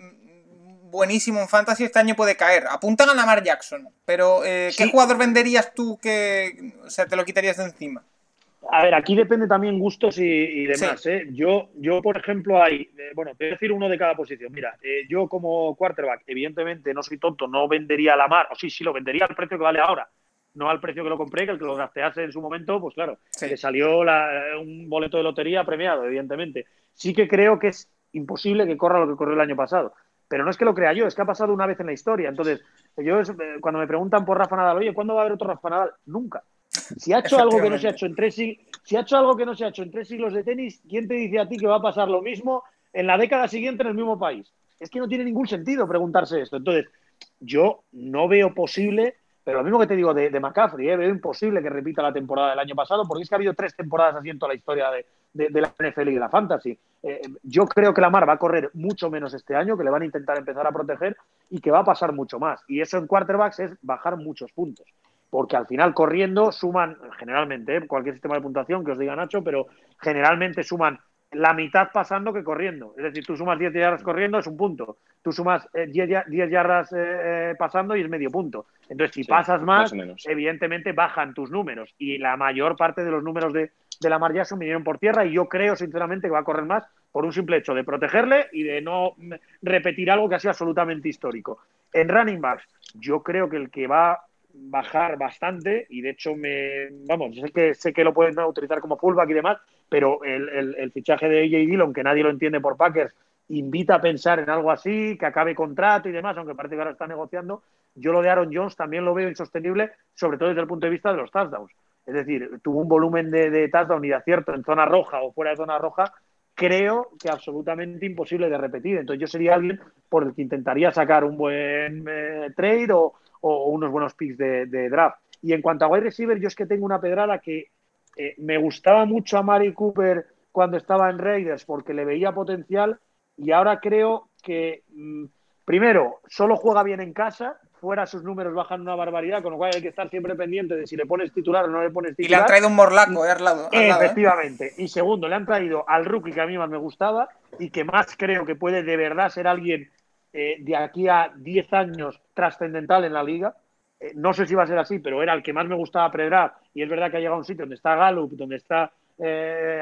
buenísimo en Fantasy este año puede caer. Apuntan a Lamar Jackson, pero ¿qué Sí. jugador venderías tú que o sea, te lo quitarías de encima? A ver, aquí depende también gustos y, y demás. Sí. ¿eh? Yo, yo, por ejemplo, hay, eh, bueno, te voy a decir uno de cada posición. Mira, eh, yo como quarterback, evidentemente no soy tonto, no vendería a la mar, o sí, sí, lo vendería al precio que vale ahora, no al precio que lo compré, que el que lo gastease en su momento, pues claro, Sí. le salió la- un boleto de lotería premiado, evidentemente. Sí que creo que es imposible que corra lo que corrió el año pasado. Pero no es que lo crea yo, es que ha pasado una vez en la historia. Entonces, yo eh, cuando me preguntan por Rafa Nadal, oye, ¿cuándo va a haber otro Rafa Nadal? Nunca. Si ha hecho algo que no se ha hecho en tres siglos, si ha hecho algo que no se ha hecho en tres siglos de tenis, ¿quién te dice a ti que va a pasar lo mismo en la década siguiente en el mismo país? Es que no tiene ningún sentido preguntarse esto. Entonces, yo no veo posible, pero lo mismo que te digo de, de McCaffrey, ¿eh? veo imposible que repita la temporada del año pasado, porque es que ha habido tres temporadas así en toda la historia de, de- de la NFL y de la Fantasy. Eh, yo creo que Lamar va a correr mucho menos este año, que le van a intentar empezar a proteger y que va a pasar mucho más. Y eso en quarterbacks es bajar muchos puntos. Porque al final corriendo suman, generalmente, ¿eh? cualquier sistema de puntuación que os diga Nacho, pero generalmente suman la mitad pasando que corriendo. Es decir, tú sumas 10 yardas corriendo, es un punto. Tú sumas 10, eh, yardas eh, pasando y es medio punto. Entonces, si pasas más, evidentemente bajan tus números. Y la mayor parte de los números de, de Lamar Jackson vinieron por tierra y yo creo, sinceramente, que va a correr más por un simple hecho de protegerle y de no repetir algo que ha sido absolutamente histórico. En running backs, yo creo que el que va bajar bastante y de hecho me vamos sé que sé que lo pueden utilizar como fullback y demás pero el, fichaje de AJ Dillon que nadie lo entiende por Packers invita a pensar en algo así que acabe contrato y demás aunque parece que ahora está negociando yo lo de Aaron Jones también lo veo insostenible sobre todo desde el punto de vista de los touchdowns es decir tuvo un volumen de, de touchdown y de acierto en zona roja o fuera de zona roja creo que absolutamente imposible de repetir. Entonces yo sería alguien por el que intentaría sacar un buen eh, trade o, unos buenos picks de, draft. Y en cuanto a wide receiver, yo es que tengo una pedrada que eh, me gustaba mucho a Mari Cooper cuando estaba en Raiders porque le veía potencial y ahora creo que, mm, primero, solo juega bien en casa fuera sus números bajan una barbaridad, con lo cual hay que estar siempre pendiente de si le pones titular o no le pones titular. Y le han traído un morlaco, eh, Efectivamente. Y segundo, le han traído al rookie que a mí más me gustaba y que más creo que puede de verdad ser alguien eh, de aquí a 10 años trascendental en la liga. Eh, no sé si va a ser así, pero era el que más me gustaba predrar. Y es verdad que ha llegado a un sitio donde está Gallup, donde está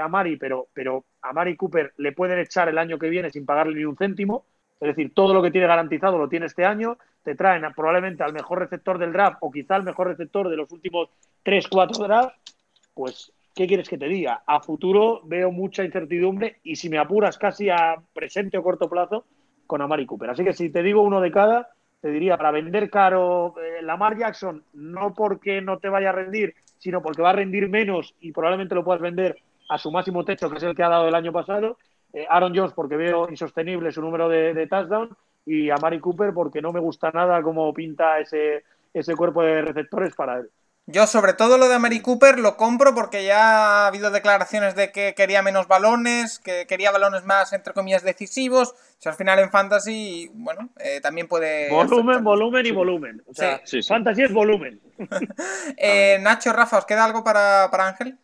Amari, pero, pero a Cooper le pueden echar el año que viene sin pagarle ni un céntimo. Es decir, todo lo que tiene garantizado lo tiene este año. Te traen probablemente al mejor receptor del draft o quizá al mejor receptor de los últimos 3, 4 drafts. Pues, ¿qué quieres que te diga? A futuro veo mucha incertidumbre y si me apuras casi a presente o corto plazo con Amari Cooper. Así que si te digo uno de cada, te diría para vender caro eh, Lamar Jackson, no porque no te vaya a rendir, sino porque va a rendir menos y probablemente lo puedas vender a su máximo techo, que es el que ha dado el año pasado. Eh, Aaron Jones porque veo insostenible su número de, de touchdown y a Mari Cooper porque no me gusta nada cómo pinta ese, ese cuerpo de receptores para él. Yo sobre todo lo de Mari Cooper lo compro porque ya ha habido declaraciones de que quería menos balones, que quería balones más, entre comillas, decisivos. O al final en Fantasy, bueno, eh, también puede... Volumen, volumen y volumen. O sea, Fantasy es volumen. Eh, Nacho, Rafa, ¿os queda algo para, Ángel?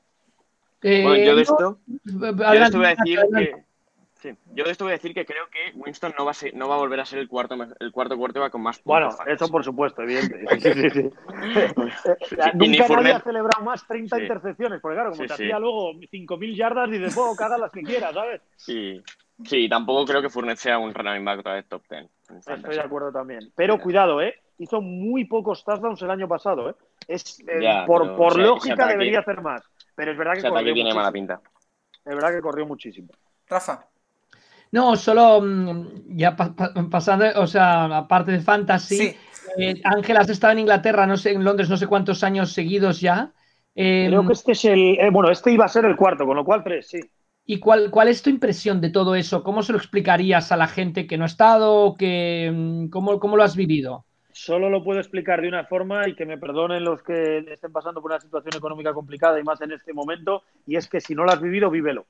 bueno, yo de esto, yo de esto voy a decir que yo de esto voy a decir que creo que Winston no va a, no va a volver a ser el cuarto el cuarto va con más puntos. Bueno, eso por supuesto, evidente. Nunca nadie ha celebrado más 30 intercepciones, porque claro, como te hacía luego 5.000 yardas y de fuego cada las que quieras, ¿sabes? Sí. Sí, tampoco creo que Fournette sea un running back otra vez top 10. Estoy de acuerdo también. Pero cuidado, ¿eh? Hizo muy pocos touchdowns el año pasado, ¿eh? Es, eh, por, por lógica debería hacer más. Pero es verdad que corrió tiene mala pinta. Es verdad que corrió muchísimo. Rafa. No, solo mm, ya pasando, o sea, aparte de fantasy, eh, Ángel, has estado en Inglaterra, no sé, en Londres, no sé cuántos años seguidos ya. Creo em, que este es el, eh, bueno, este iba a ser el cuarto, con lo cual tres, sí. ¿Y cuál, cuál es tu impresión de todo eso? ¿Cómo se lo explicarías a la gente que no ha estado? Que, mm, ¿cómo, ¿Cómo lo has vivido? Solo lo puedo explicar de una forma y que me perdonen los que estén pasando por una situación económica complicada y más en este momento, y es que si no lo has vivido, vívelo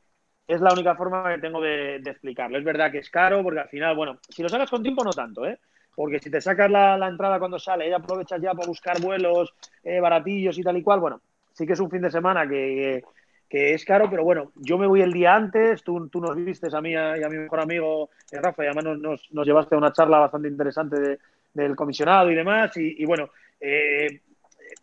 es la única forma que tengo de, explicarlo. Es verdad que es caro porque al final, bueno, si lo sacas con tiempo no tanto, ¿eh? Porque si te sacas la, entrada cuando sale y aprovechas ya para buscar vuelos eh, baratillos y tal y cual, bueno, sí que es un fin de semana que, es caro, pero bueno, yo me voy el día antes, tú, tú nos viste a mí y a, mi mejor amigo eh, Rafa y además nos, nos, llevaste a una charla bastante interesante del comisionado y demás y, bueno, eh,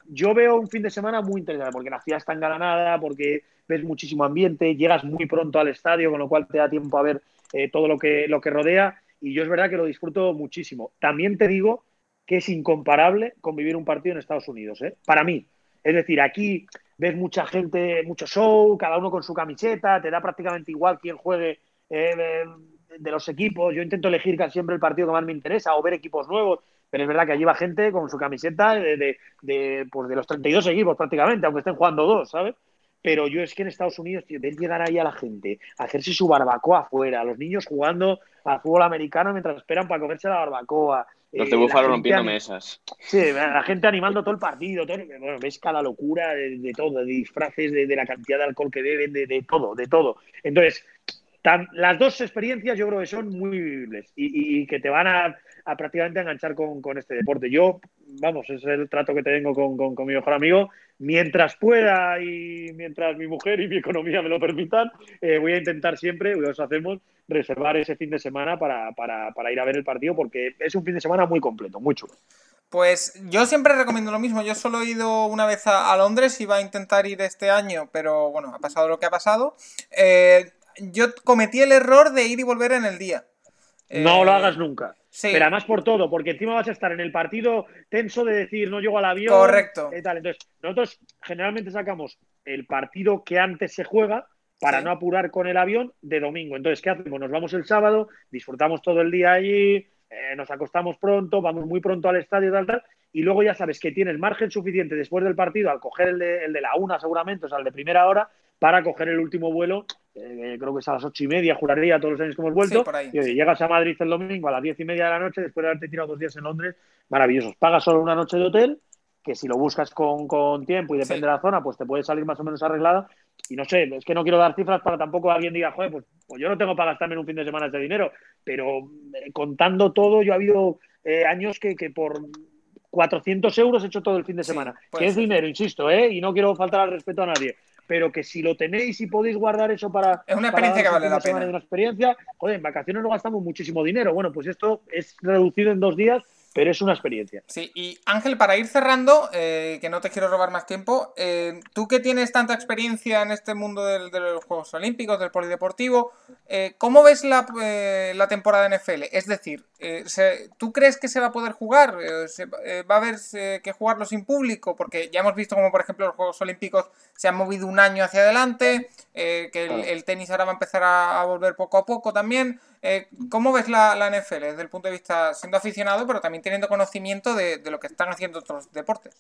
yo veo un fin de semana muy interesante porque la ciudad está engalanada, porque ves muchísimo ambiente, llegas muy pronto al estadio, con lo cual te da tiempo a ver eh, todo lo que, lo que rodea y yo es verdad que lo disfruto muchísimo. También te digo que es incomparable con vivir un partido en Estados Unidos, ¿eh? para mí. Es decir, aquí ves mucha gente, mucho show, cada uno con su camiseta, te da prácticamente igual quién juegue eh, de los equipos. Yo intento elegir casi siempre el partido que más me interesa o ver equipos nuevos, pero es verdad que allí va gente con su camiseta de, de, de, pues de los 32 equipos prácticamente, aunque estén jugando dos, ¿sabes? Pero yo es que en Estados Unidos, tío, ves llegar ahí a la gente, a hacerse su barbacoa afuera, los niños jugando al fútbol americano mientras esperan para comerse la barbacoa. Los de eh, Búfalo rompiendo mesas. Sí, la gente animando todo el partido. bueno, ves cada locura de, todo, de disfraces, de, la cantidad de alcohol que beben, de, todo, de todo. Entonces, las dos experiencias yo creo que son muy vivibles y, que te van a, prácticamente enganchar con, este deporte. Yo, vamos, es el trato que tengo con, con, mi mejor amigo. Mientras pueda y mientras mi mujer y mi economía me lo permitan, eh, voy a intentar siempre, os hacemos, reservar ese fin de semana para, para, ir a ver el partido porque es un fin de semana muy completo, muy chulo. Pues yo siempre recomiendo lo mismo. Yo solo he ido una vez a, Londres, iba a intentar ir este año, pero bueno, ha pasado lo que ha pasado. Eh, yo cometí el error de ir y volver en el día. No lo eh, hagas nunca. Pero además por todo, porque encima vas a estar en el partido tenso de decir no llego al avión. Correcto. Entonces, nosotros generalmente sacamos el partido que antes se juega para no apurar con el avión de domingo. Entonces, ¿qué hacemos? Nos vamos el sábado, disfrutamos todo el día allí, eh, nos acostamos pronto, vamos muy pronto al estadio, tal, tal, y luego ya sabes que tienes margen suficiente después del partido al coger el de, el de la una seguramente, o sea, el de primera hora, para coger el último vuelo, eh, creo que es a las ocho y media, juraría todos los años que hemos vuelto, y llegas a Madrid el domingo a las diez y media de la noche, después de haberte tirado dos días en Londres, maravillosos. Pagas solo una noche de hotel, que si lo buscas con, tiempo y depende de la zona, pues te puede salir más o menos arreglada. Y no sé, es que no quiero dar cifras para tampoco alguien diga, joder, pues, pues yo no tengo para gastarme en un fin de semana ese dinero, pero eh, contando todo, yo ha habido eh, años que, por 400 euros he hecho todo el fin de semana. que es dinero, insisto, ¿eh? y no quiero faltar al respeto a nadie. Pero que si lo tenéis y podéis guardar eso para. Es una experiencia que vale la pena. Una experiencia, joder, en vacaciones no gastamos muchísimo dinero. Bueno, pues esto es reducido en dos días pero es una experiencia. Sí, y Ángel, para ir cerrando, eh, que no te quiero robar más tiempo, eh, tú que tienes tanta experiencia en este mundo de los Juegos Olímpicos, del polideportivo, eh, ¿cómo ves la, la, temporada NFL? Es decir, ¿tú crees que se va a poder jugar? ¿Va a haber que jugarlo sin público? Porque ya hemos visto como, por ejemplo, los Juegos Olímpicos se han movido un año hacia adelante, que el, tenis ahora va a empezar a volver poco a poco también. Eh, ¿Cómo ves la, NFL desde el punto de vista siendo aficionado, pero también teniendo conocimiento de, lo que están haciendo otros deportes?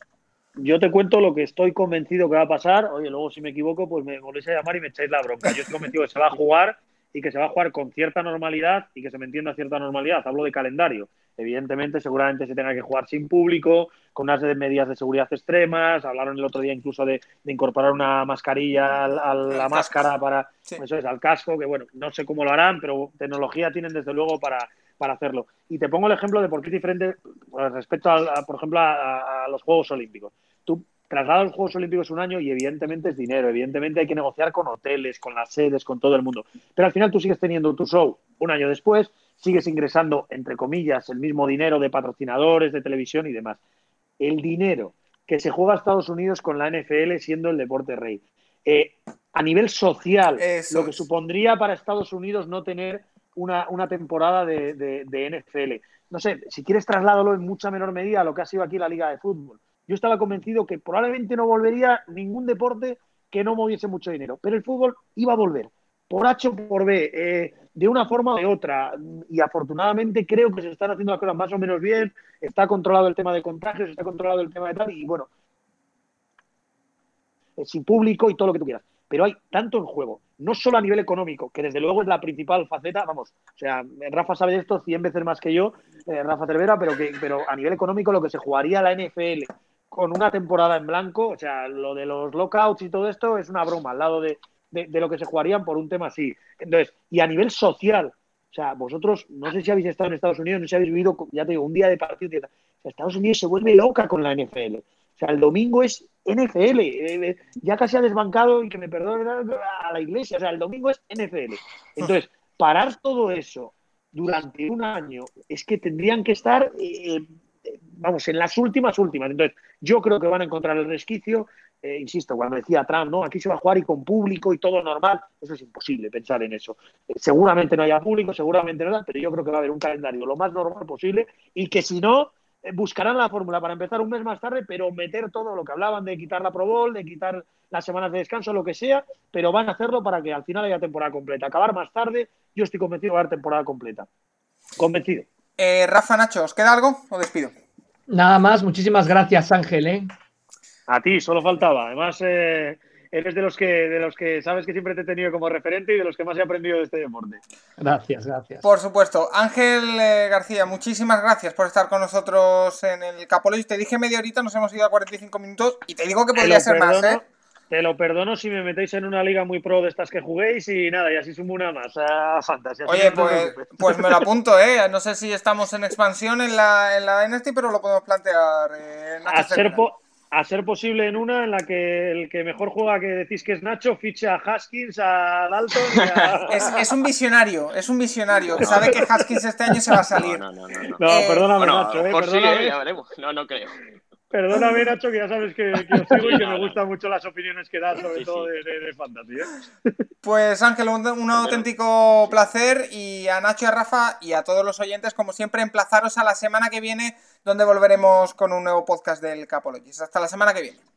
Yo te cuento lo que estoy convencido que va a pasar. Oye, luego si me equivoco, pues me volvéis a llamar y me echáis la bronca. Yo estoy convencido que se va a jugar y que se va a jugar con cierta normalidad y que se me entienda cierta normalidad. Hablo de calendario. Evidentemente, seguramente se tenga que jugar sin público, con unas medidas de seguridad extremas. Hablaron el otro día incluso de, incorporar una mascarilla a, la máscara para, eso es, al casco, que bueno, no sé cómo lo harán, pero tecnología tienen desde luego para, para hacerlo. Y te pongo el ejemplo de por qué es diferente pues, respecto, a, por ejemplo, a, los Juegos Olímpicos. Tú trasladas los Juegos Olímpicos un año y evidentemente es dinero, evidentemente hay que negociar con hoteles, con las sedes, con todo el mundo. Pero al final tú sigues teniendo tu show un año después, sigues ingresando, entre comillas, el mismo dinero de patrocinadores, de televisión y demás. El dinero que se juega a Estados Unidos con la NFL siendo el deporte rey. Eh, a nivel social, lo que supondría para Estados Unidos no tener una, temporada de, de, NFL. No sé, si quieres trasladarlo en mucha menor medida a lo que ha sido aquí la Liga de Fútbol. Yo estaba convencido que probablemente no volvería ningún deporte que no moviese mucho dinero, pero el fútbol iba a volver por H o por B, eh, de una forma o de otra. Y afortunadamente creo que se están haciendo las cosas más o menos bien, está controlado el tema de contagios, está controlado el tema de tal, y bueno, sin público y todo lo que tú quieras. Pero hay tanto en juego, no solo a nivel económico, que desde luego es la principal faceta, vamos, o sea, Rafa sabe de esto 100 veces más que yo, eh, Rafa Cervera, pero, que, pero a nivel económico lo que se jugaría la NFL con una temporada en blanco, o sea, lo de los lockouts y todo esto es una broma al lado de, de, lo que se jugarían por un tema así. Entonces, y a nivel social, o sea, vosotros, no sé si habéis estado en Estados Unidos, no sé si habéis vivido, ya te digo, un día de partido. Estados Unidos se vuelve loca con la NFL. O sea, el domingo es NFL. Eh, eh, ya casi ha desbancado, y que me perdone a la iglesia. O sea, el domingo es NFL. Entonces, parar todo eso durante un año es que tendrían que estar, eh, vamos, en las últimas, últimas. Entonces, yo creo que van a encontrar el resquicio. Eh, insisto, cuando decía Trump, no, aquí se va a jugar y con público y todo normal, eso es imposible pensar en eso. Eh, seguramente no haya público, seguramente no, pero yo creo que va a haber un calendario lo más normal posible y que si no, eh, buscarán la fórmula para empezar un mes más tarde, pero meter todo lo que hablaban de quitar la Pro Bowl, de quitar las semanas de descanso, lo que sea, pero van a hacerlo para que al final haya temporada completa. Acabar más tarde, yo estoy convencido de haber temporada completa. Convencido. Rafa Nacho, ¿os queda algo o despido? Nada más, muchísimas gracias Ángel. ¿eh? A ti, solo faltaba. Además, eh, eres de los que de los que sabes que siempre te he tenido como referente y de los que más he aprendido de este deporte. Gracias, gracias. Por supuesto. Ángel eh, García, muchísimas gracias por estar con nosotros en el Capolo. Te dije media horita, nos hemos ido a 45 minutos y te digo que podría ser más, ¿eh? Te lo perdono si me metéis en una liga muy pro de estas que juguéis y nada, y así sumo una más a Fantasy. Oye, pues, pues me lo apunto, ¿eh? No sé si estamos en expansión en la, en la Dynasty, pero lo podemos plantear. Eh, a, ser a ser posible en una en la que el que mejor juega que decís que es Nacho fiche a Haskins, a Dalton y a... es, es, un visionario, es un visionario. Sabe que Haskins este año se va a salir. No, no, no. No, no eh, perdóname, Nacho. Eh, perdóname. Sí, ya veremos. No, no creo. Perdóname, Nacho, que ya sabes que, que os sigo y que me gustan mucho las opiniones que das, sobre todo de, de, de fantasy. ¿eh? Pues Ángel, un, un auténtico placer y a Nacho y a Rafa y a todos los oyentes, como siempre, emplazaros a la semana que viene, donde volveremos con un nuevo podcast del Capologist. Hasta la semana que viene.